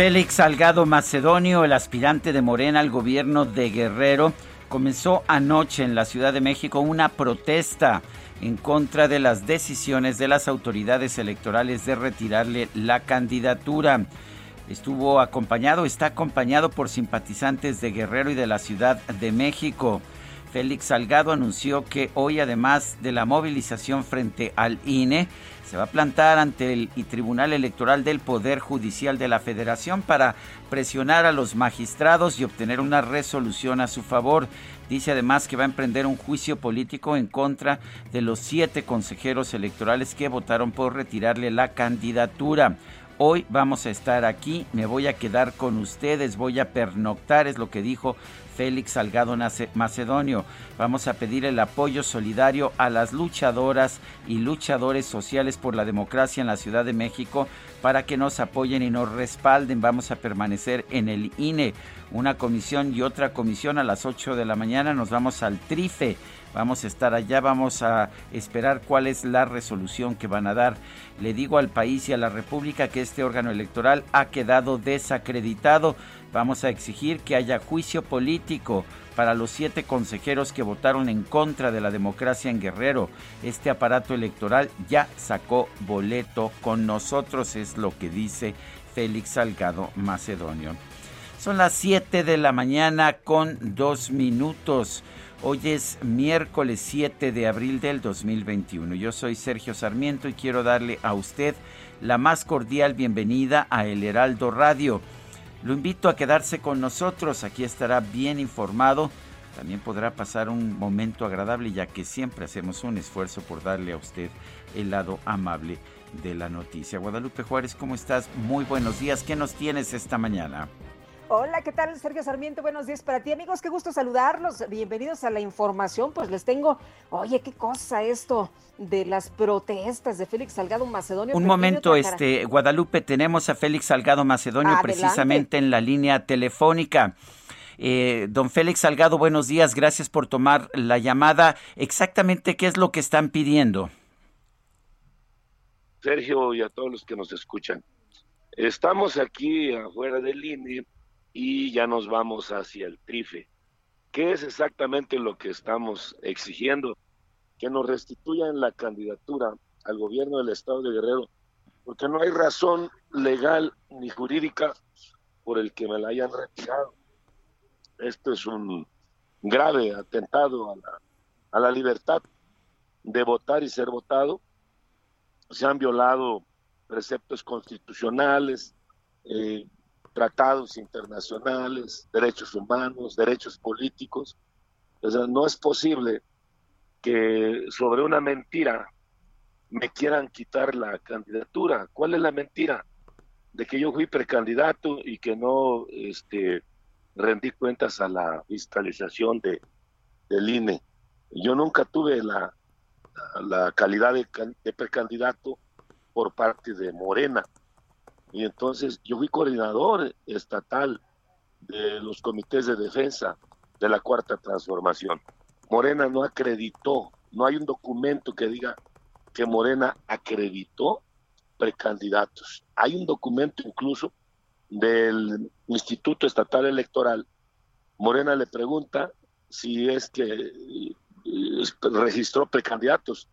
Félix Salgado Macedonio, el aspirante de Morena al gobierno de Guerrero, comenzó anoche en la Ciudad de México una protesta en contra de las decisiones de las autoridades electorales de retirarle la candidatura. Estuvo acompañado, está acompañado por simpatizantes de Guerrero y de la Ciudad de México. Félix Salgado anunció que hoy, además de la movilización frente al INE, se va a plantar ante el Tribunal Electoral del Poder Judicial de la Federación para presionar a los magistrados y obtener una resolución a su favor. Dice además que va a emprender un juicio político en contra de los siete consejeros electorales que votaron por retirarle la candidatura. Hoy vamos a estar aquí, me voy a quedar con ustedes, voy a pernoctar, es lo que dijo Félix Salgado Macedonio. Vamos a pedir el apoyo solidario a las luchadoras y luchadores sociales por la democracia en la Ciudad de México para que nos apoyen y nos respalden. Vamos a permanecer en el INE. Una comisión y otra comisión a las 8 de la mañana. Nos vamos al TRIFE. Vamos a estar allá, vamos a esperar cuál es la resolución que van a dar. Le digo al país y a la República que este órgano electoral ha quedado desacreditado. Vamos a exigir que haya juicio político para los siete consejeros que votaron en contra de la democracia en Guerrero. Este aparato electoral ya sacó boleto con nosotros, es lo que dice Félix Salgado Macedonio. Son las 7 de la mañana con dos minutos. Hoy es miércoles 7 de abril del 2021. Yo soy Sergio Sarmiento y quiero darle a usted la más cordial bienvenida a El Heraldo Radio. Lo invito a quedarse con nosotros, aquí estará bien informado. También podrá pasar un momento agradable ya que siempre hacemos un esfuerzo por darle a usted el lado amable de la noticia. Guadalupe Juárez, ¿cómo estás? Muy buenos días. ¿Qué nos tienes esta mañana? Hola, ¿qué tal? Sergio Sarmiento, buenos días para ti, amigos. Qué gusto saludarlos. Bienvenidos a la información. Pues les tengo, oye, qué cosa esto de las protestas de Félix Salgado Macedonio. Un momento, este, Guadalupe, tenemos a Félix Salgado Macedonio precisamente en la línea telefónica. Eh, don Félix Salgado, buenos días, gracias por tomar la llamada. Exactamente, ¿qué es lo que están pidiendo? Sergio y a todos los que nos escuchan. Estamos aquí afuera del INE y ya nos vamos hacia el TRIFE. ¿Qué es exactamente lo que estamos exigiendo? Que nos restituyan la candidatura al gobierno del estado de Guerrero, porque no hay razón legal ni jurídica por el que me la hayan retirado. Esto es un grave atentado a la, a la libertad de votar y ser votado. Se han violado preceptos constitucionales, eh, tratados internacionales, derechos humanos, derechos políticos. O sea, no es posible que sobre una mentira me quieran quitar la candidatura. ¿Cuál es la mentira? De que yo fui precandidato y que no este, rendí cuentas a la fiscalización de, del INE. Yo nunca tuve la, la calidad de, de precandidato por parte de Morena. Y entonces yo fui coordinador estatal de los comités de defensa de la cuarta transformación. Morena no acreditó, no hay un documento que diga que Morena acreditó precandidatos. Hay un documento incluso del Instituto Estatal Electoral. Morena le pregunta si es que registró precandidatos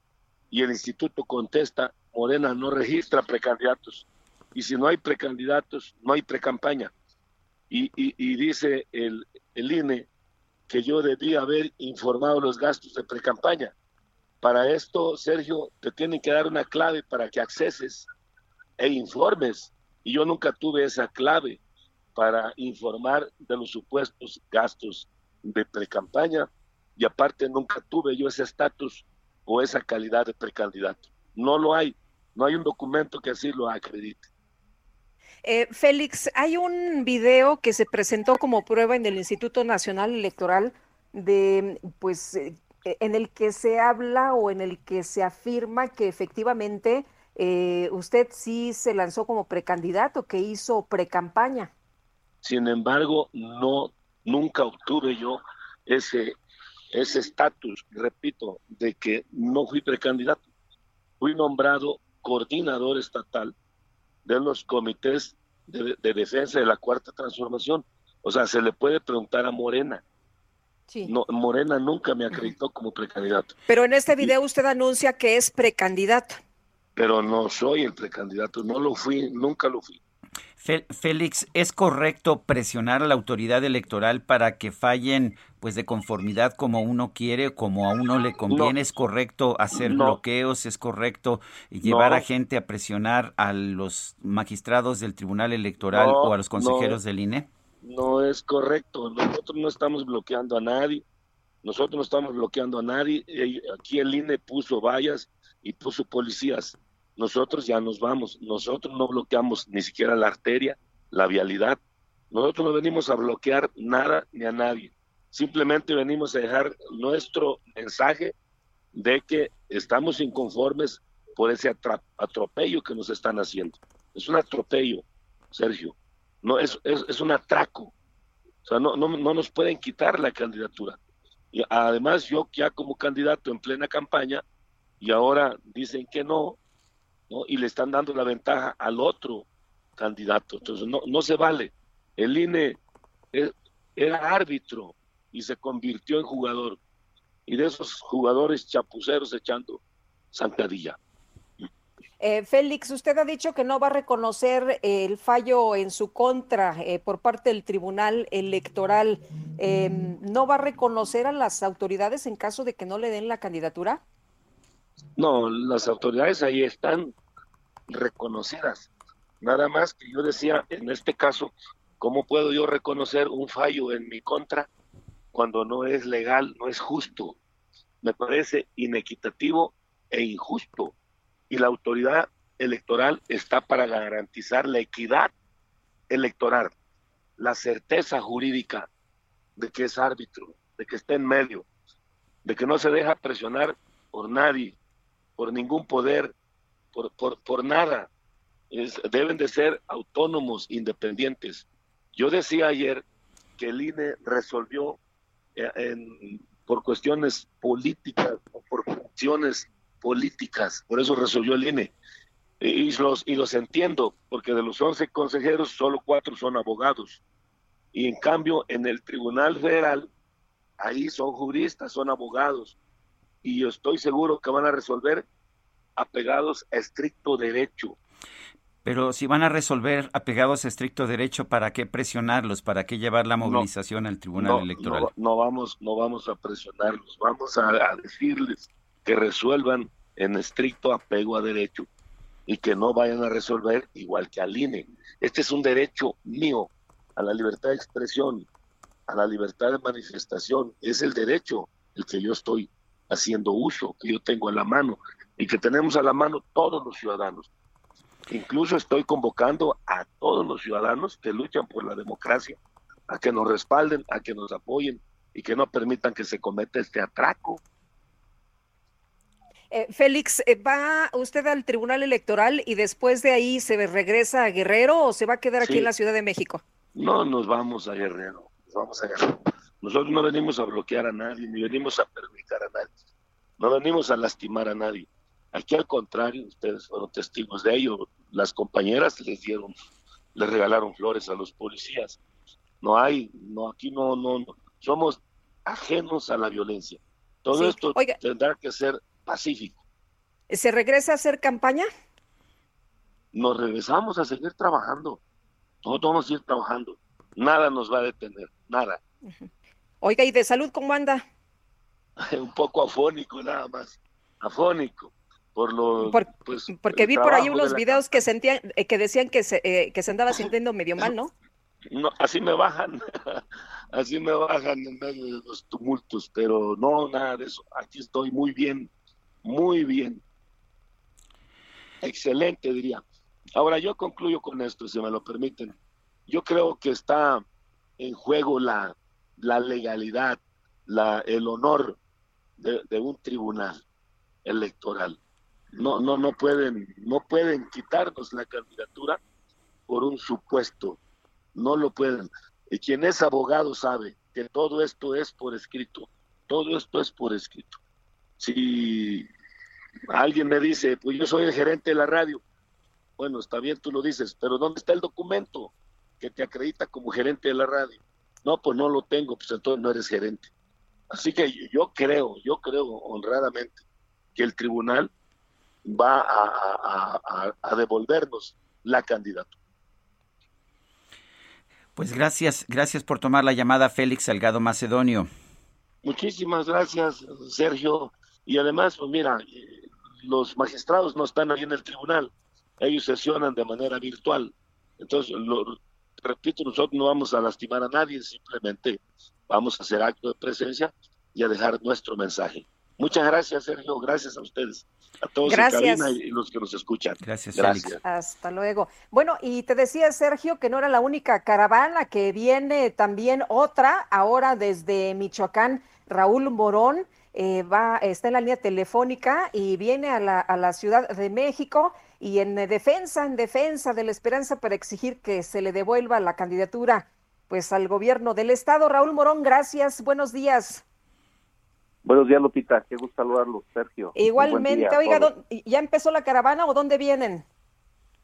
y el instituto contesta, Morena no registra precandidatos. Y si no hay precandidatos, no hay precampaña. Y, y, dice el, el INE que yo debía haber informado los gastos de precampaña. Para esto, Sergio, te tienen que dar una clave para que acceses e informes. Y yo nunca tuve esa clave para informar de los supuestos gastos de precampaña. Y aparte, nunca tuve yo ese estatus o esa calidad de precandidato. No lo hay. No hay un documento que así lo acredite. Eh, Félix, hay un video que se presentó como prueba en el Instituto Nacional Electoral de, pues, eh, en el que se habla o en el que se afirma que efectivamente eh, usted sí se lanzó como precandidato, que hizo precampaña. Sin embargo, no, nunca obtuve yo ese ese estatus, repito, de que no fui precandidato. Fui nombrado coordinador estatal de los comités de, defensa de la cuarta transformación. O sea, se le puede preguntar a Morena. No, Morena nunca me acreditó como precandidato. Pero en este video usted anuncia que es precandidato. Pero no soy el precandidato, no lo fui, nunca lo fui. Félix, ¿es correcto presionar a la autoridad electoral para que fallen pues de conformidad como uno quiere, como a uno le conviene? ¿Es correcto hacer bloqueos? ¿Es correcto llevar a gente a presionar a los magistrados del Tribunal Electoral o a los consejeros del INE? No es correcto. Nosotros no estamos bloqueando a nadie. Nosotros no estamos bloqueando a nadie. Aquí el INE puso vallas y puso policías nosotros ya nos vamos. Nosotros no bloqueamos ni siquiera la arteria, la vialidad. Nosotros no venimos a bloquear nada ni a nadie. Simplemente venimos a dejar nuestro mensaje de que estamos inconformes por ese atropello que nos están haciendo. Es un atropello, Sergio. No es, es, un atraco. O sea, no, no, no nos pueden quitar la candidatura. Y además, yo ya como candidato en plena campaña, y ahora dicen que no, y le están dando la ventaja al otro candidato. Entonces, no, no se vale. El INE e, era árbitro y se convirtió en jugador. Y de esos jugadores chapuceros echando zancadilla. Eh, Félix, usted ha dicho que no va a reconocer el fallo en su contra eh, por parte del Tribunal Electoral. Em, ¿No va a reconocer a las autoridades en caso de que no le den la candidatura? No, las autoridades ahí están reconocidas. Nada más que yo decía, en este caso, ¿cómo puedo yo reconocer un fallo en mi contra cuando no es legal, no es justo? Me parece inequitativo e injusto. Y la autoridad electoral está para garantizar la equidad electoral, la certeza jurídica de que es árbitro, de que está en medio, de que no se deja presionar por nadie, por ningún poder, por, por, por nada. Es, deben de ser autónomos, independientes. Yo decía ayer que el INE resolvió eh, en, por cuestiones políticas o por cuestiones políticas, por eso resolvió el INE. Y los, y los entiendo, porque de los 11 consejeros, solo cuatro son abogados. Y en cambio, en el Tribunal Federal, ahí son juristas, son abogados y yo estoy seguro que van a resolver apegados a estricto derecho. Pero si van a resolver apegados a estricto derecho, ¿para qué presionarlos? ¿Para qué llevar la movilización al Tribunal Electoral? No, vamos, no vamos a presionarlos, vamos a, a, decirles que resuelvan en estricto apego a derecho y que no vayan a resolver igual que al INE. Este es un derecho mío a la libertad de expresión, a la libertad de manifestación. Es el derecho el que yo estoy haciendo uso, que yo tengo a la mano y que tenemos a la mano todos los ciudadanos. Incluso estoy convocando a todos los ciudadanos que luchan por la democracia a que nos respalden, a que nos apoyen y que no permitan que se cometa este atraco. Eh, Félix, eh, ¿va usted al Tribunal Electoral y después de ahí se regresa a Guerrero o se va a quedar aquí en la Ciudad de México? No, nos vamos a Guerrero, nos vamos a Guerrero. Nosotros no venimos a bloquear a nadie, ni venimos a perjudicar a nadie. No venimos a lastimar a nadie. Aquí al contrario, ustedes fueron testigos de ello. Las compañeras les dieron, les regalaron flores a los policías. No hay, no, aquí no, no, no. somos ajenos a la violencia. Todo esto tendrá que ser pacífico. ¿Se regresa a hacer campaña? Nos regresamos a seguir trabajando. Todos vamos a ir trabajando. Nada nos va a detener, nada. Oiga, ¿y de salud cómo anda? Un poco afónico nada más. Afónico. Por lo, pues, porque vi por ahí unos videos que sentían, eh, que decían que se, eh, que se andaba sintiendo medio mal, ¿no? No, así me bajan, así me bajan en medio de los tumultos, pero no, nada de eso. Aquí estoy muy bien, muy bien. Excelente, diría. Ahora yo concluyo con esto, si me lo permiten. Yo creo que está en juego la, la legalidad, la, el honor de, de, un tribunal electoral. No, no, no pueden, no pueden quitarnos la candidatura por un supuesto. No lo pueden. Y quien es abogado sabe que todo esto es por escrito. Todo esto es por escrito. Si alguien me dice, pues yo soy el gerente de la radio, bueno, está bien, tú lo dices, pero ¿dónde está el documento que te acredita como gerente de la radio? No, pues no lo tengo, pues entonces no eres gerente. Así que yo creo, yo creo honradamente que el tribunal va a, devolvernos la candidatura. Pues gracias, gracias por tomar la llamada, Félix Salgado Macedonio. Muchísimas gracias, Sergio. Y además, pues mira, los magistrados no están ahí en el tribunal, ellos sesionan de manera virtual. Entonces, lo, repito, nosotros no vamos a lastimar a nadie, simplemente vamos a hacer acto de presencia y a dejar nuestro mensaje. Muchas gracias, Sergio. Gracias a ustedes, a todos gracias. en y los que nos escuchan. Gracias, gracias. Hasta luego. Bueno, y te decía, Sergio, que no era la única caravana, que viene también otra, ahora desde Michoacán, Raúl Morón. Eh, va, está en la línea telefónica y viene a la, a la Ciudad de México y en defensa, en defensa de la esperanza para exigir que se le devuelva la candidatura pues al gobierno del estado. Raúl Morón, gracias, buenos días. Buenos días, Lupita, qué gusto saludarlos, Sergio. Igualmente, oiga, ¿ya empezó la caravana o dónde vienen?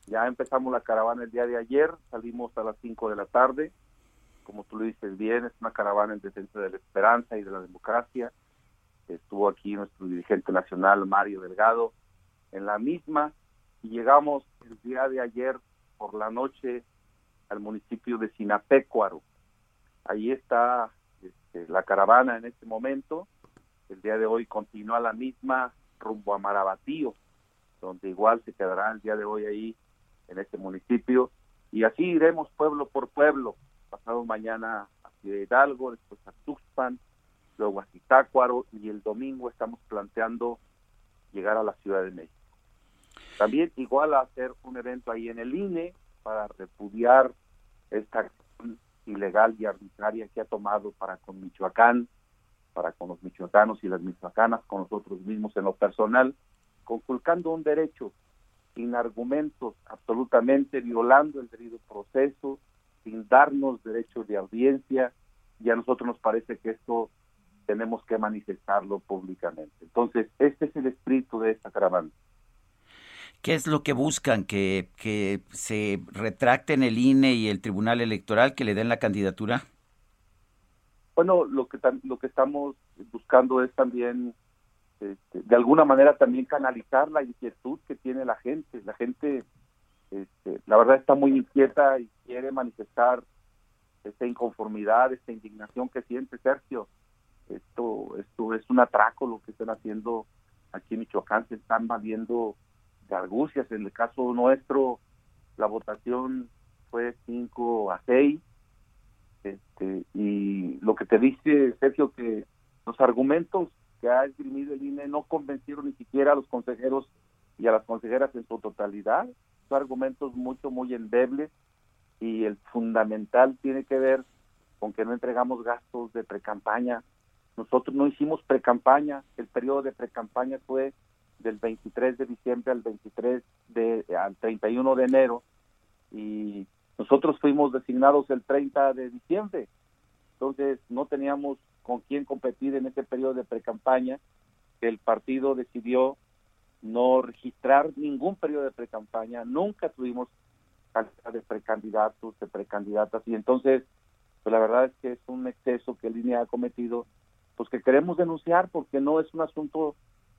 Ya empezamos la caravana el día de ayer, salimos a las 5 de la tarde, como tú lo dices bien, es una caravana en defensa de la esperanza y de la democracia. Estuvo aquí nuestro dirigente nacional, Mario Delgado, en la misma y llegamos el día de ayer por la noche al municipio de Sinapecuaro. Ahí está este, la caravana en este momento. El día de hoy continúa la misma rumbo a Marabatío, donde igual se quedará el día de hoy ahí en este municipio. Y así iremos pueblo por pueblo. Pasado mañana a Ciudad Hidalgo, después a Tuxpan, luego a Zitácuaro y el domingo estamos planteando llegar a la Ciudad de México. También igual a hacer un evento ahí en el INE para repudiar esta acción ilegal y arbitraria que ha tomado para con Michoacán, para con los michoacanos y las michoacanas, con nosotros mismos en lo personal, conculcando un derecho sin argumentos, absolutamente violando el debido proceso, sin darnos derechos de audiencia, y a nosotros nos parece que esto tenemos que manifestarlo públicamente. Entonces, este es el espíritu de esta caravana. ¿Qué es lo que buscan? ¿Que, que se retracten el INE y el Tribunal Electoral, que le den la candidatura? Bueno, lo que, lo que estamos buscando es también, este, de alguna manera, también canalizar la inquietud que tiene la gente. La gente, este, la verdad, está muy inquieta y quiere manifestar esta inconformidad, esta indignación que siente Sergio. Esto, esto es un atraco lo que están haciendo aquí en Michoacán, se están valiendo de argucias. En el caso nuestro, la votación fue 5 a 6. Este, y lo que te dice, Sergio, que los argumentos que ha esgrimido el INE no convencieron ni siquiera a los consejeros y a las consejeras en su totalidad. Son argumentos mucho, muy endebles y el fundamental tiene que ver con que no entregamos gastos de precampaña. Nosotros no hicimos precampaña, el periodo de precampaña fue del 23 de diciembre al 23 de al 31 de enero y nosotros fuimos designados el 30 de diciembre. Entonces no teníamos con quién competir en ese periodo de precampaña. El partido decidió no registrar ningún periodo de precampaña, nunca tuvimos de precandidatos, de precandidatas y entonces pues la verdad es que es un exceso que el INE ha cometido pues que queremos denunciar porque no es un asunto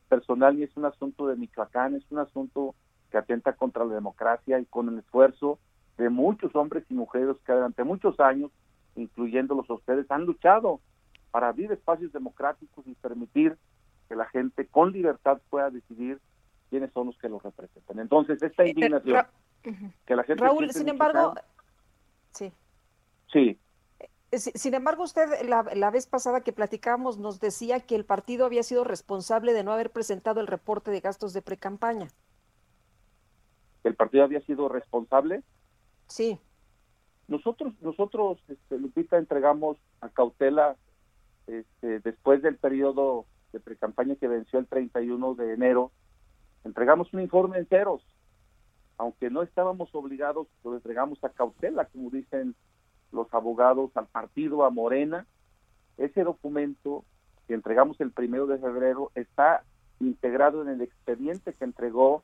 personal ni es un asunto de Michoacán, es un asunto que atenta contra la democracia y con el esfuerzo de muchos hombres y mujeres que durante muchos años, incluyéndolos a ustedes, han luchado para abrir espacios democráticos y permitir que la gente con libertad pueda decidir quiénes son los que los representan. Entonces, esta eh, indignación que la gente... Raúl, sin embargo, sí. Sí. Eh, sin embargo, usted la, vez pasada que platicábamos nos decía que el partido había sido responsable de no haber presentado el reporte de gastos de precampaña. ¿El partido había sido responsable? Sí. Nosotros, nosotros, este, Lupita, entregamos a cautela este, después del periodo de precampaña que venció el 31 de enero, entregamos un informe en ceros, aunque no estábamos obligados, lo entregamos a cautela, como dicen los abogados, al partido, a Morena. Ese documento que entregamos el primero de febrero está integrado en el expediente que entregó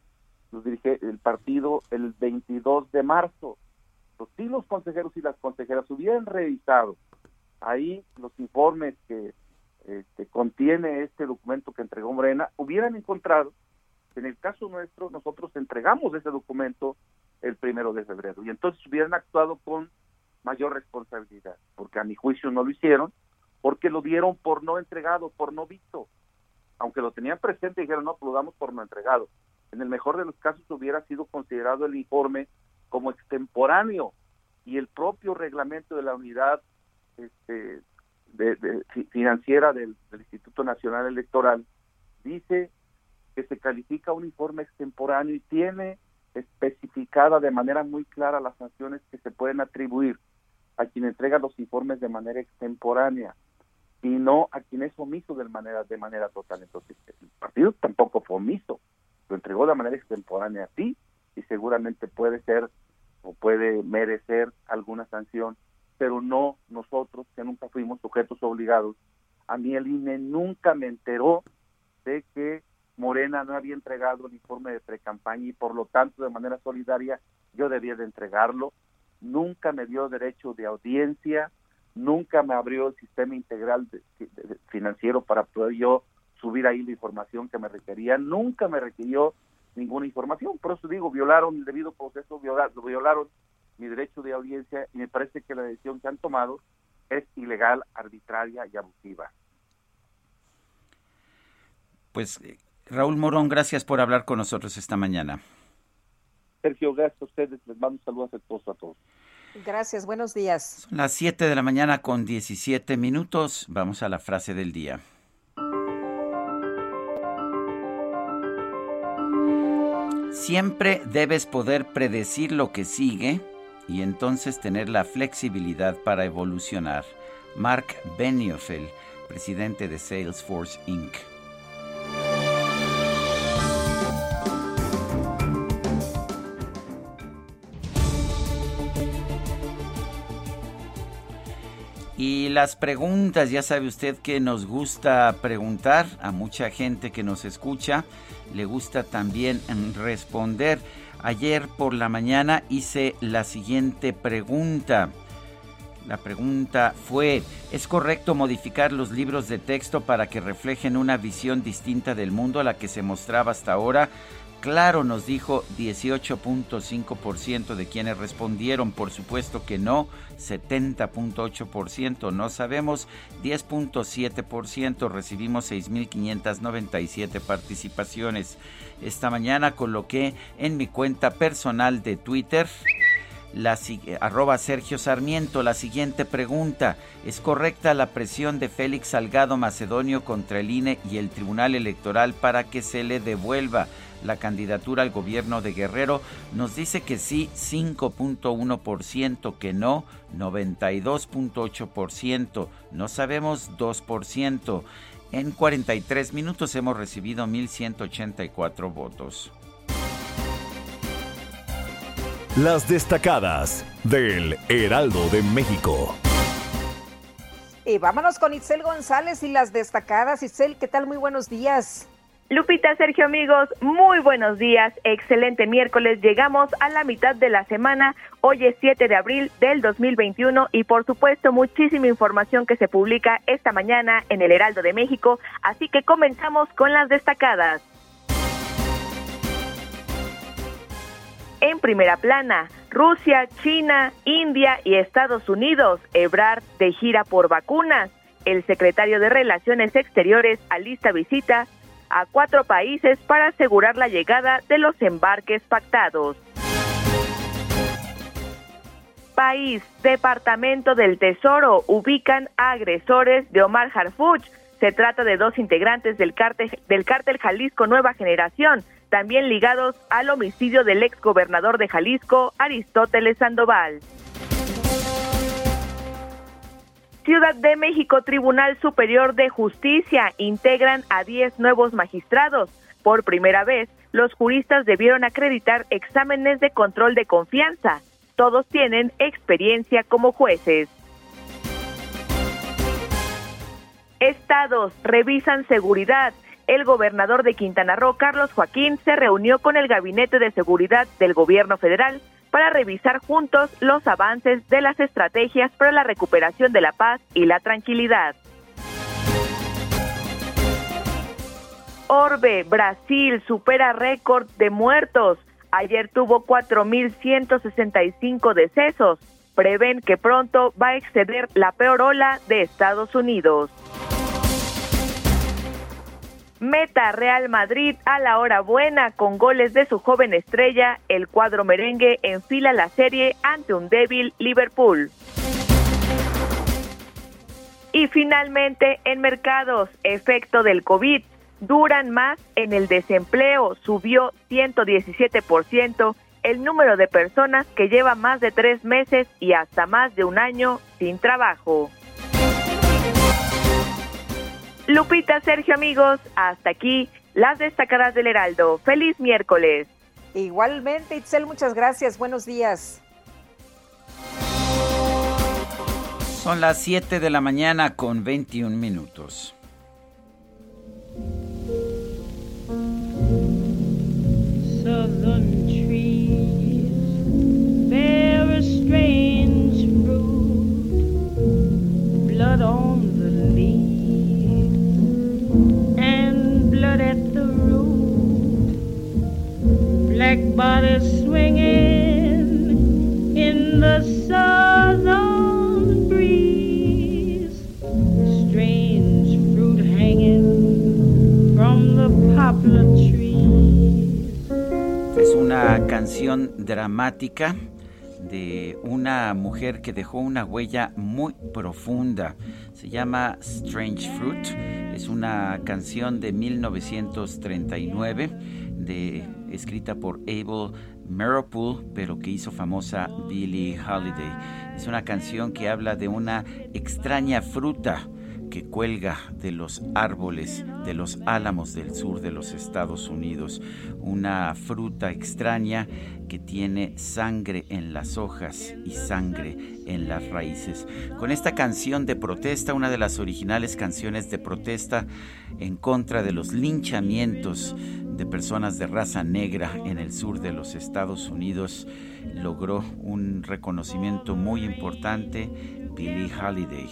los dirige, el partido el 22 de marzo. Si los consejeros y las consejeras hubieran revisado ahí los informes que este, contiene este documento que entregó Morena, hubieran encontrado en el caso nuestro nosotros entregamos ese documento el primero de febrero y entonces hubieran actuado con mayor responsabilidad, porque a mi juicio no lo hicieron, porque lo dieron por no entregado, por no visto. Aunque lo tenían presente, dijeron, no, pues lo damos por no entregado. En el mejor de los casos hubiera sido considerado el informe como extemporáneo y el propio reglamento de la unidad este, de, financiera del, del, Instituto Nacional Electoral dice que se califica un informe extemporáneo y tiene especificada de manera muy clara las sanciones que se pueden atribuir a quien entrega los informes de manera extemporánea y no a quien es omiso de manera de manera total. Entonces, el partido tampoco fue omiso, lo entregó de manera extemporánea a ti y seguramente puede ser o puede merecer alguna sanción, pero no nosotros que nunca fuimos sujetos obligados. A mí el INE nunca me enteró de que Morena no había entregado el informe de pre-campaña y por lo tanto de manera solidaria yo debía de entregarlo nunca me dio derecho de audiencia, nunca me abrió el sistema integral financiero para poder yo subir ahí la información que me requería, nunca me requirió ninguna información, por eso digo, violaron el debido proceso, violaron, violaron mi derecho de audiencia y me parece que la decisión que han tomado es ilegal, arbitraria y abusiva. Pues Raúl Morón, gracias por hablar con nosotros esta mañana. Sergio, gracias a ustedes. Les mando saludos a todos a todos. Gracias, buenos días. Son las 7 de la mañana con 17 minutos. Vamos a la frase del día. Siempre debes poder predecir lo que sigue y entonces tener la flexibilidad para evolucionar. Mark Benioffel, presidente de Salesforce Inc. las preguntas, ya sabe usted que nos gusta preguntar a mucha gente que nos escucha, le gusta también responder. Ayer por la mañana hice la siguiente pregunta. La pregunta fue, ¿es correcto modificar los libros de texto para que reflejen una visión distinta del mundo a la que se mostraba hasta ahora? Claro, nos dijo 18.5% de quienes respondieron, por supuesto que no, 70.8% no sabemos, 10.7% recibimos 6.597 participaciones. Esta mañana coloqué en mi cuenta personal de Twitter la, arroba Sergio Sarmiento. La siguiente pregunta. ¿Es correcta la presión de Félix Salgado Macedonio contra el INE y el Tribunal Electoral para que se le devuelva la candidatura al gobierno de Guerrero? Nos dice que sí, 5.1%, que no, 92.8%, no sabemos 2%. En 43 minutos hemos recibido 1.184 votos. Las destacadas del Heraldo de México. Y vámonos con Itzel González y las destacadas. Itzel, ¿qué tal? Muy buenos días. Lupita, Sergio, amigos, muy buenos días. Excelente miércoles. Llegamos a la mitad de la semana. Hoy es 7 de abril del 2021 y por supuesto muchísima información que se publica esta mañana en el Heraldo de México. Así que comenzamos con las destacadas. En primera plana, Rusia, China, India y Estados Unidos, Ebrard de gira por vacunas. El secretario de Relaciones Exteriores alista visita a cuatro países para asegurar la llegada de los embarques pactados. País, Departamento del Tesoro, ubican a agresores de Omar Harfuch. Se trata de dos integrantes del cártel, del cártel Jalisco Nueva Generación, también ligados al homicidio del ex gobernador de Jalisco, Aristóteles Sandoval. Ciudad de México, Tribunal Superior de Justicia, integran a 10 nuevos magistrados. Por primera vez, los juristas debieron acreditar exámenes de control de confianza. Todos tienen experiencia como jueces. Estados revisan seguridad. El gobernador de Quintana Roo, Carlos Joaquín, se reunió con el Gabinete de Seguridad del Gobierno Federal para revisar juntos los avances de las estrategias para la recuperación de la paz y la tranquilidad. Orbe, Brasil, supera récord de muertos. Ayer tuvo 4.165 decesos. Prevén que pronto va a exceder la peor ola de Estados Unidos. Meta Real Madrid a la hora buena con goles de su joven estrella, el cuadro merengue enfila la serie ante un débil Liverpool. Y finalmente, en mercados, efecto del COVID, duran más en el desempleo, subió 117% el número de personas que lleva más de tres meses y hasta más de un año sin trabajo. Lupita, Sergio, amigos, hasta aquí las destacadas del Heraldo. Feliz miércoles. Igualmente, Itzel, muchas gracias. Buenos días. Son las 7 de la mañana con 21 minutos. Southern trees bear a strange fruit, blood on black bodies swinging in the southern breeze. Strange fruit hanging from the poplar trees. Es una canción dramática de una mujer que dejó una huella muy profunda. Se llama Strange Fruit. Es una canción de 1939 de escrita por Abel Meropool, pero que hizo famosa Billie Holiday. Es una canción que habla de una extraña fruta que cuelga de los árboles de los álamos del sur de los Estados Unidos. Una fruta extraña que tiene sangre en las hojas y sangre en las raíces. Con esta canción de protesta, una de las originales canciones de protesta en contra de los linchamientos de personas de raza negra en el sur de los Estados Unidos, logró un reconocimiento muy importante Billie Holiday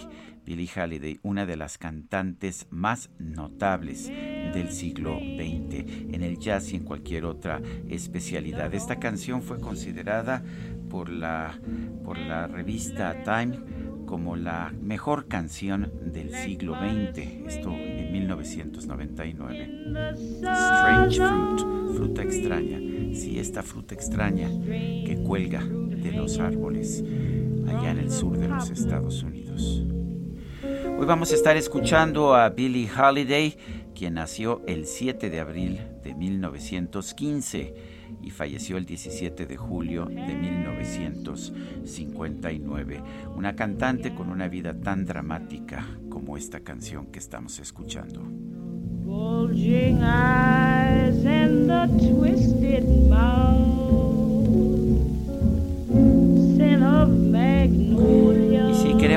Billie Holiday, una de las cantantes más notables del siglo XX en el jazz y en cualquier otra especialidad. Esta canción fue considerada por la, por la revista Time como la mejor canción del siglo XX, esto en 1999. Strange Fruit, fruta extraña, sí, esta fruta extraña que cuelga de los árboles allá en el sur de los Estados Unidos. Hoy vamos a estar escuchando a Billie Holiday, quien nació el 7 de abril de 1915 y falleció el 17 de julio de 1959. Una cantante con una vida tan dramática como esta canción que estamos escuchando.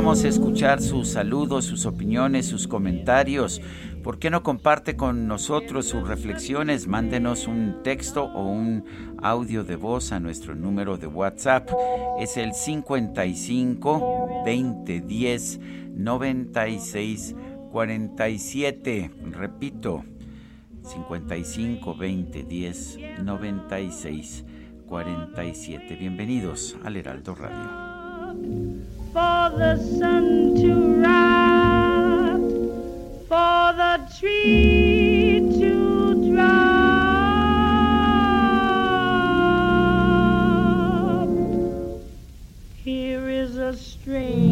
Queremos escuchar sus saludos, sus opiniones, sus comentarios, ¿Por qué no comparte con nosotros sus reflexiones? Mándenos un texto o un audio de voz a nuestro número de WhatsApp. Es el 55 20 10 96 47. Repito, 55 20 10 96 47. Bienvenidos al Heraldo Radio. For the sun to rise, for the tree to drop. Here is a strange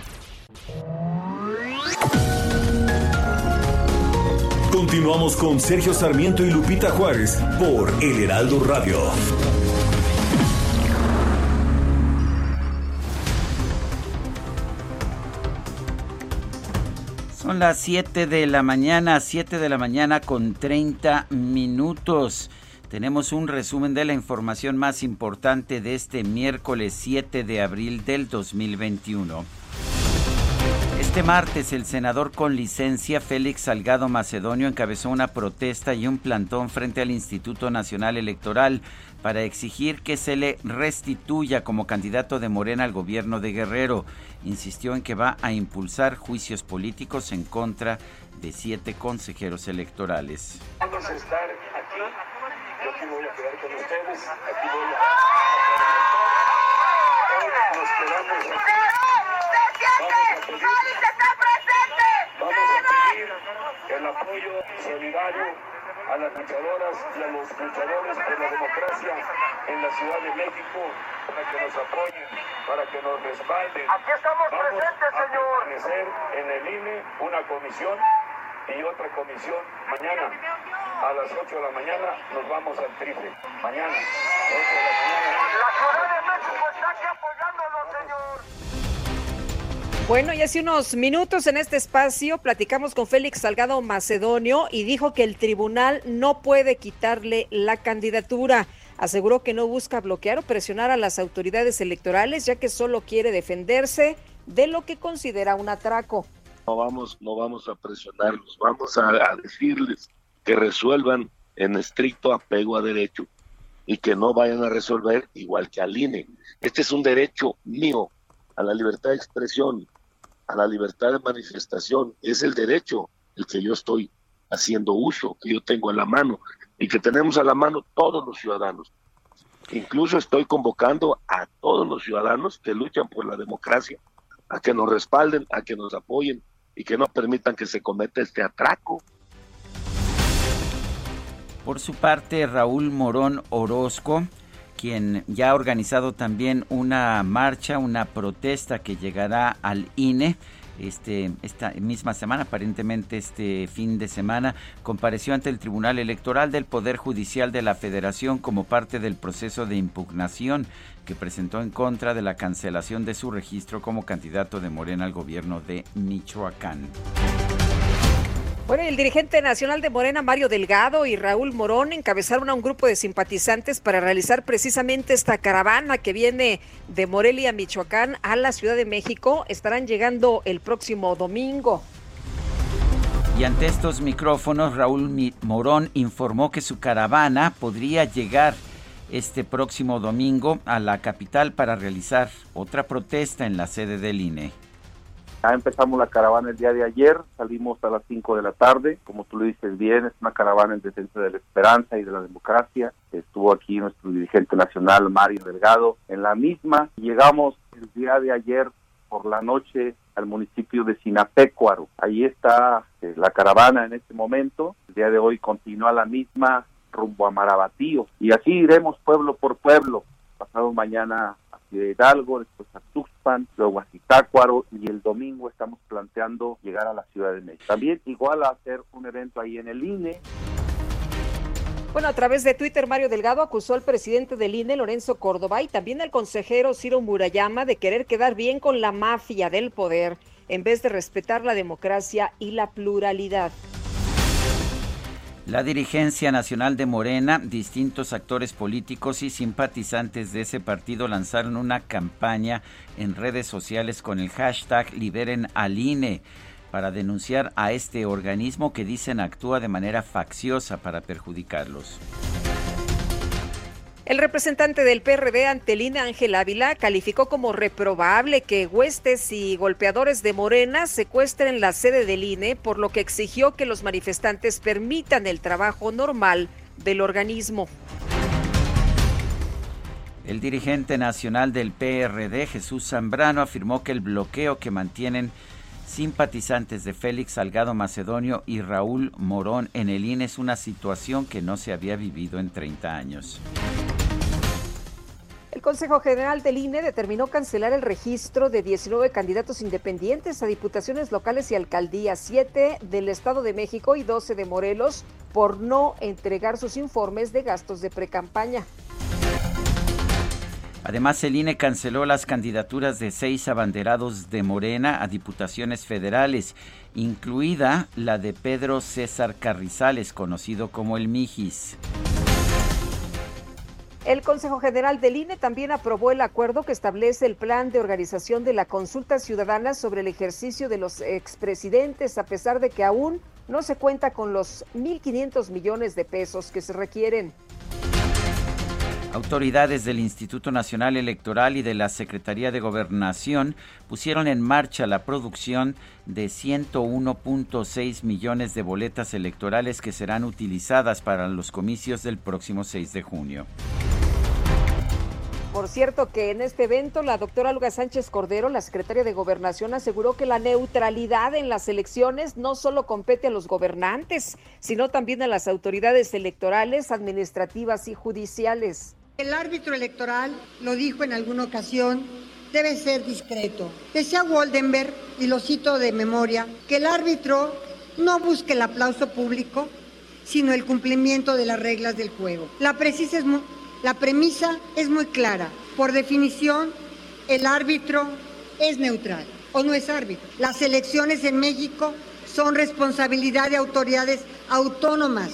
Continuamos con Sergio Sarmiento y Lupita Juárez por El Heraldo Radio. Son las 7 de la mañana, 7 de la mañana con 30 minutos. Tenemos un resumen de la información más importante de este miércoles 7 de abril del 2021. Este martes el senador con licencia Félix Salgado Macedonio encabezó una protesta y un plantón frente al Instituto Nacional Electoral para exigir que se le restituya como candidato de Morena al gobierno de Guerrero. Insistió en que va a impulsar juicios políticos en contra de siete consejeros electorales. Voy a quedar con ustedes, aquí. Vamos a pedir el apoyo solidario a las luchadoras y a los luchadores por la democracia en la Ciudad de México para que nos apoyen, para que nos respalden. Aquí estamos presentes, señor. A en el INE una comisión y otra comisión mañana a las 8 de la mañana nos vamos al triple. Mañana, 8 de la mañana. La Ciudad de México está aquí apoyándolo, señor. Bueno, y hace unos minutos en este espacio platicamos con Félix Salgado Macedonio y dijo que el tribunal no puede quitarle la candidatura. Aseguró que no busca bloquear o presionar a las autoridades electorales, ya que solo quiere defenderse de lo que considera un atraco. No vamos, no vamos a presionarlos, vamos a, a decirles que resuelvan en estricto apego a derecho y que no vayan a resolver igual que al INE. Este es un derecho mío a la libertad de expresión, a la libertad de manifestación. Es el derecho el que yo estoy haciendo uso, que yo tengo a la mano y que tenemos a la mano todos los ciudadanos. Incluso estoy convocando a todos los ciudadanos que luchan por la democracia a que nos respalden, a que nos apoyen y que no permitan que se cometa este atraco. Por su parte, Raúl Morón Orozco quien ya ha organizado también una marcha, una protesta que llegará al INE. Este, esta misma semana, aparentemente este fin de semana, compareció ante el Tribunal Electoral del Poder Judicial de la Federación como parte del proceso de impugnación que presentó en contra de la cancelación de su registro como candidato de Morena al gobierno de Michoacán. Bueno, el dirigente nacional de Morena, Mario Delgado y Raúl Morón encabezaron a un grupo de simpatizantes para realizar precisamente esta caravana que viene de Morelia, Michoacán, a la Ciudad de México. Estarán llegando el próximo domingo. Y ante estos micrófonos, Raúl Morón informó que su caravana podría llegar este próximo domingo a la capital para realizar otra protesta en la sede del INE. Ya empezamos la caravana el día de ayer, salimos a las 5 de la tarde, como tú lo dices bien, es una caravana en defensa de la esperanza y de la democracia. Estuvo aquí nuestro dirigente nacional, Mario Delgado, en la misma. Llegamos el día de ayer por la noche al municipio de Sinapecuaro. Ahí está eh, la caravana en este momento. El día de hoy continúa la misma rumbo a Marabatío. Y así iremos pueblo por pueblo. Pasado mañana Ciudad Hidalgo, después a Tuxpan, luego a Zitácuaro y el domingo estamos planteando llegar a la Ciudad de México. También igual a hacer un evento ahí en el INE. Bueno, a través de Twitter, Mario Delgado acusó al presidente del INE, Lorenzo Córdoba, y también al consejero Ciro Murayama de querer quedar bien con la mafia del poder en vez de respetar la democracia y la pluralidad. La dirigencia nacional de Morena, distintos actores políticos y simpatizantes de ese partido lanzaron una campaña en redes sociales con el hashtag Liberen al INE para denunciar a este organismo que dicen actúa de manera facciosa para perjudicarlos. El representante del PRD Antelina Ángel Ávila calificó como reprobable que huestes y golpeadores de Morena secuestren la sede del INE, por lo que exigió que los manifestantes permitan el trabajo normal del organismo. El dirigente nacional del PRD, Jesús Zambrano, afirmó que el bloqueo que mantienen simpatizantes de Félix Salgado Macedonio y Raúl Morón en el INE es una situación que no se había vivido en 30 años. El Consejo General del INE determinó cancelar el registro de 19 candidatos independientes a diputaciones locales y alcaldías, 7 del Estado de México y 12 de Morelos, por no entregar sus informes de gastos de precampaña. Además, el INE canceló las candidaturas de seis abanderados de Morena a diputaciones federales, incluida la de Pedro César Carrizales, conocido como el Mijis. El Consejo General del INE también aprobó el acuerdo que establece el plan de organización de la consulta ciudadana sobre el ejercicio de los expresidentes, a pesar de que aún no se cuenta con los 1.500 millones de pesos que se requieren. Autoridades del Instituto Nacional Electoral y de la Secretaría de Gobernación pusieron en marcha la producción de 101.6 millones de boletas electorales que serán utilizadas para los comicios del próximo 6 de junio. Por cierto que en este evento la doctora Olga Sánchez Cordero, la secretaria de Gobernación, aseguró que la neutralidad en las elecciones no solo compete a los gobernantes, sino también a las autoridades electorales, administrativas y judiciales. El árbitro electoral, lo dijo en alguna ocasión, debe ser discreto. Decía Waldenberg, y lo cito de memoria, que el árbitro no busque el aplauso público, sino el cumplimiento de las reglas del juego. La premisa es muy clara. Por definición, el árbitro es neutral o no es árbitro. Las elecciones en México son responsabilidad de autoridades autónomas,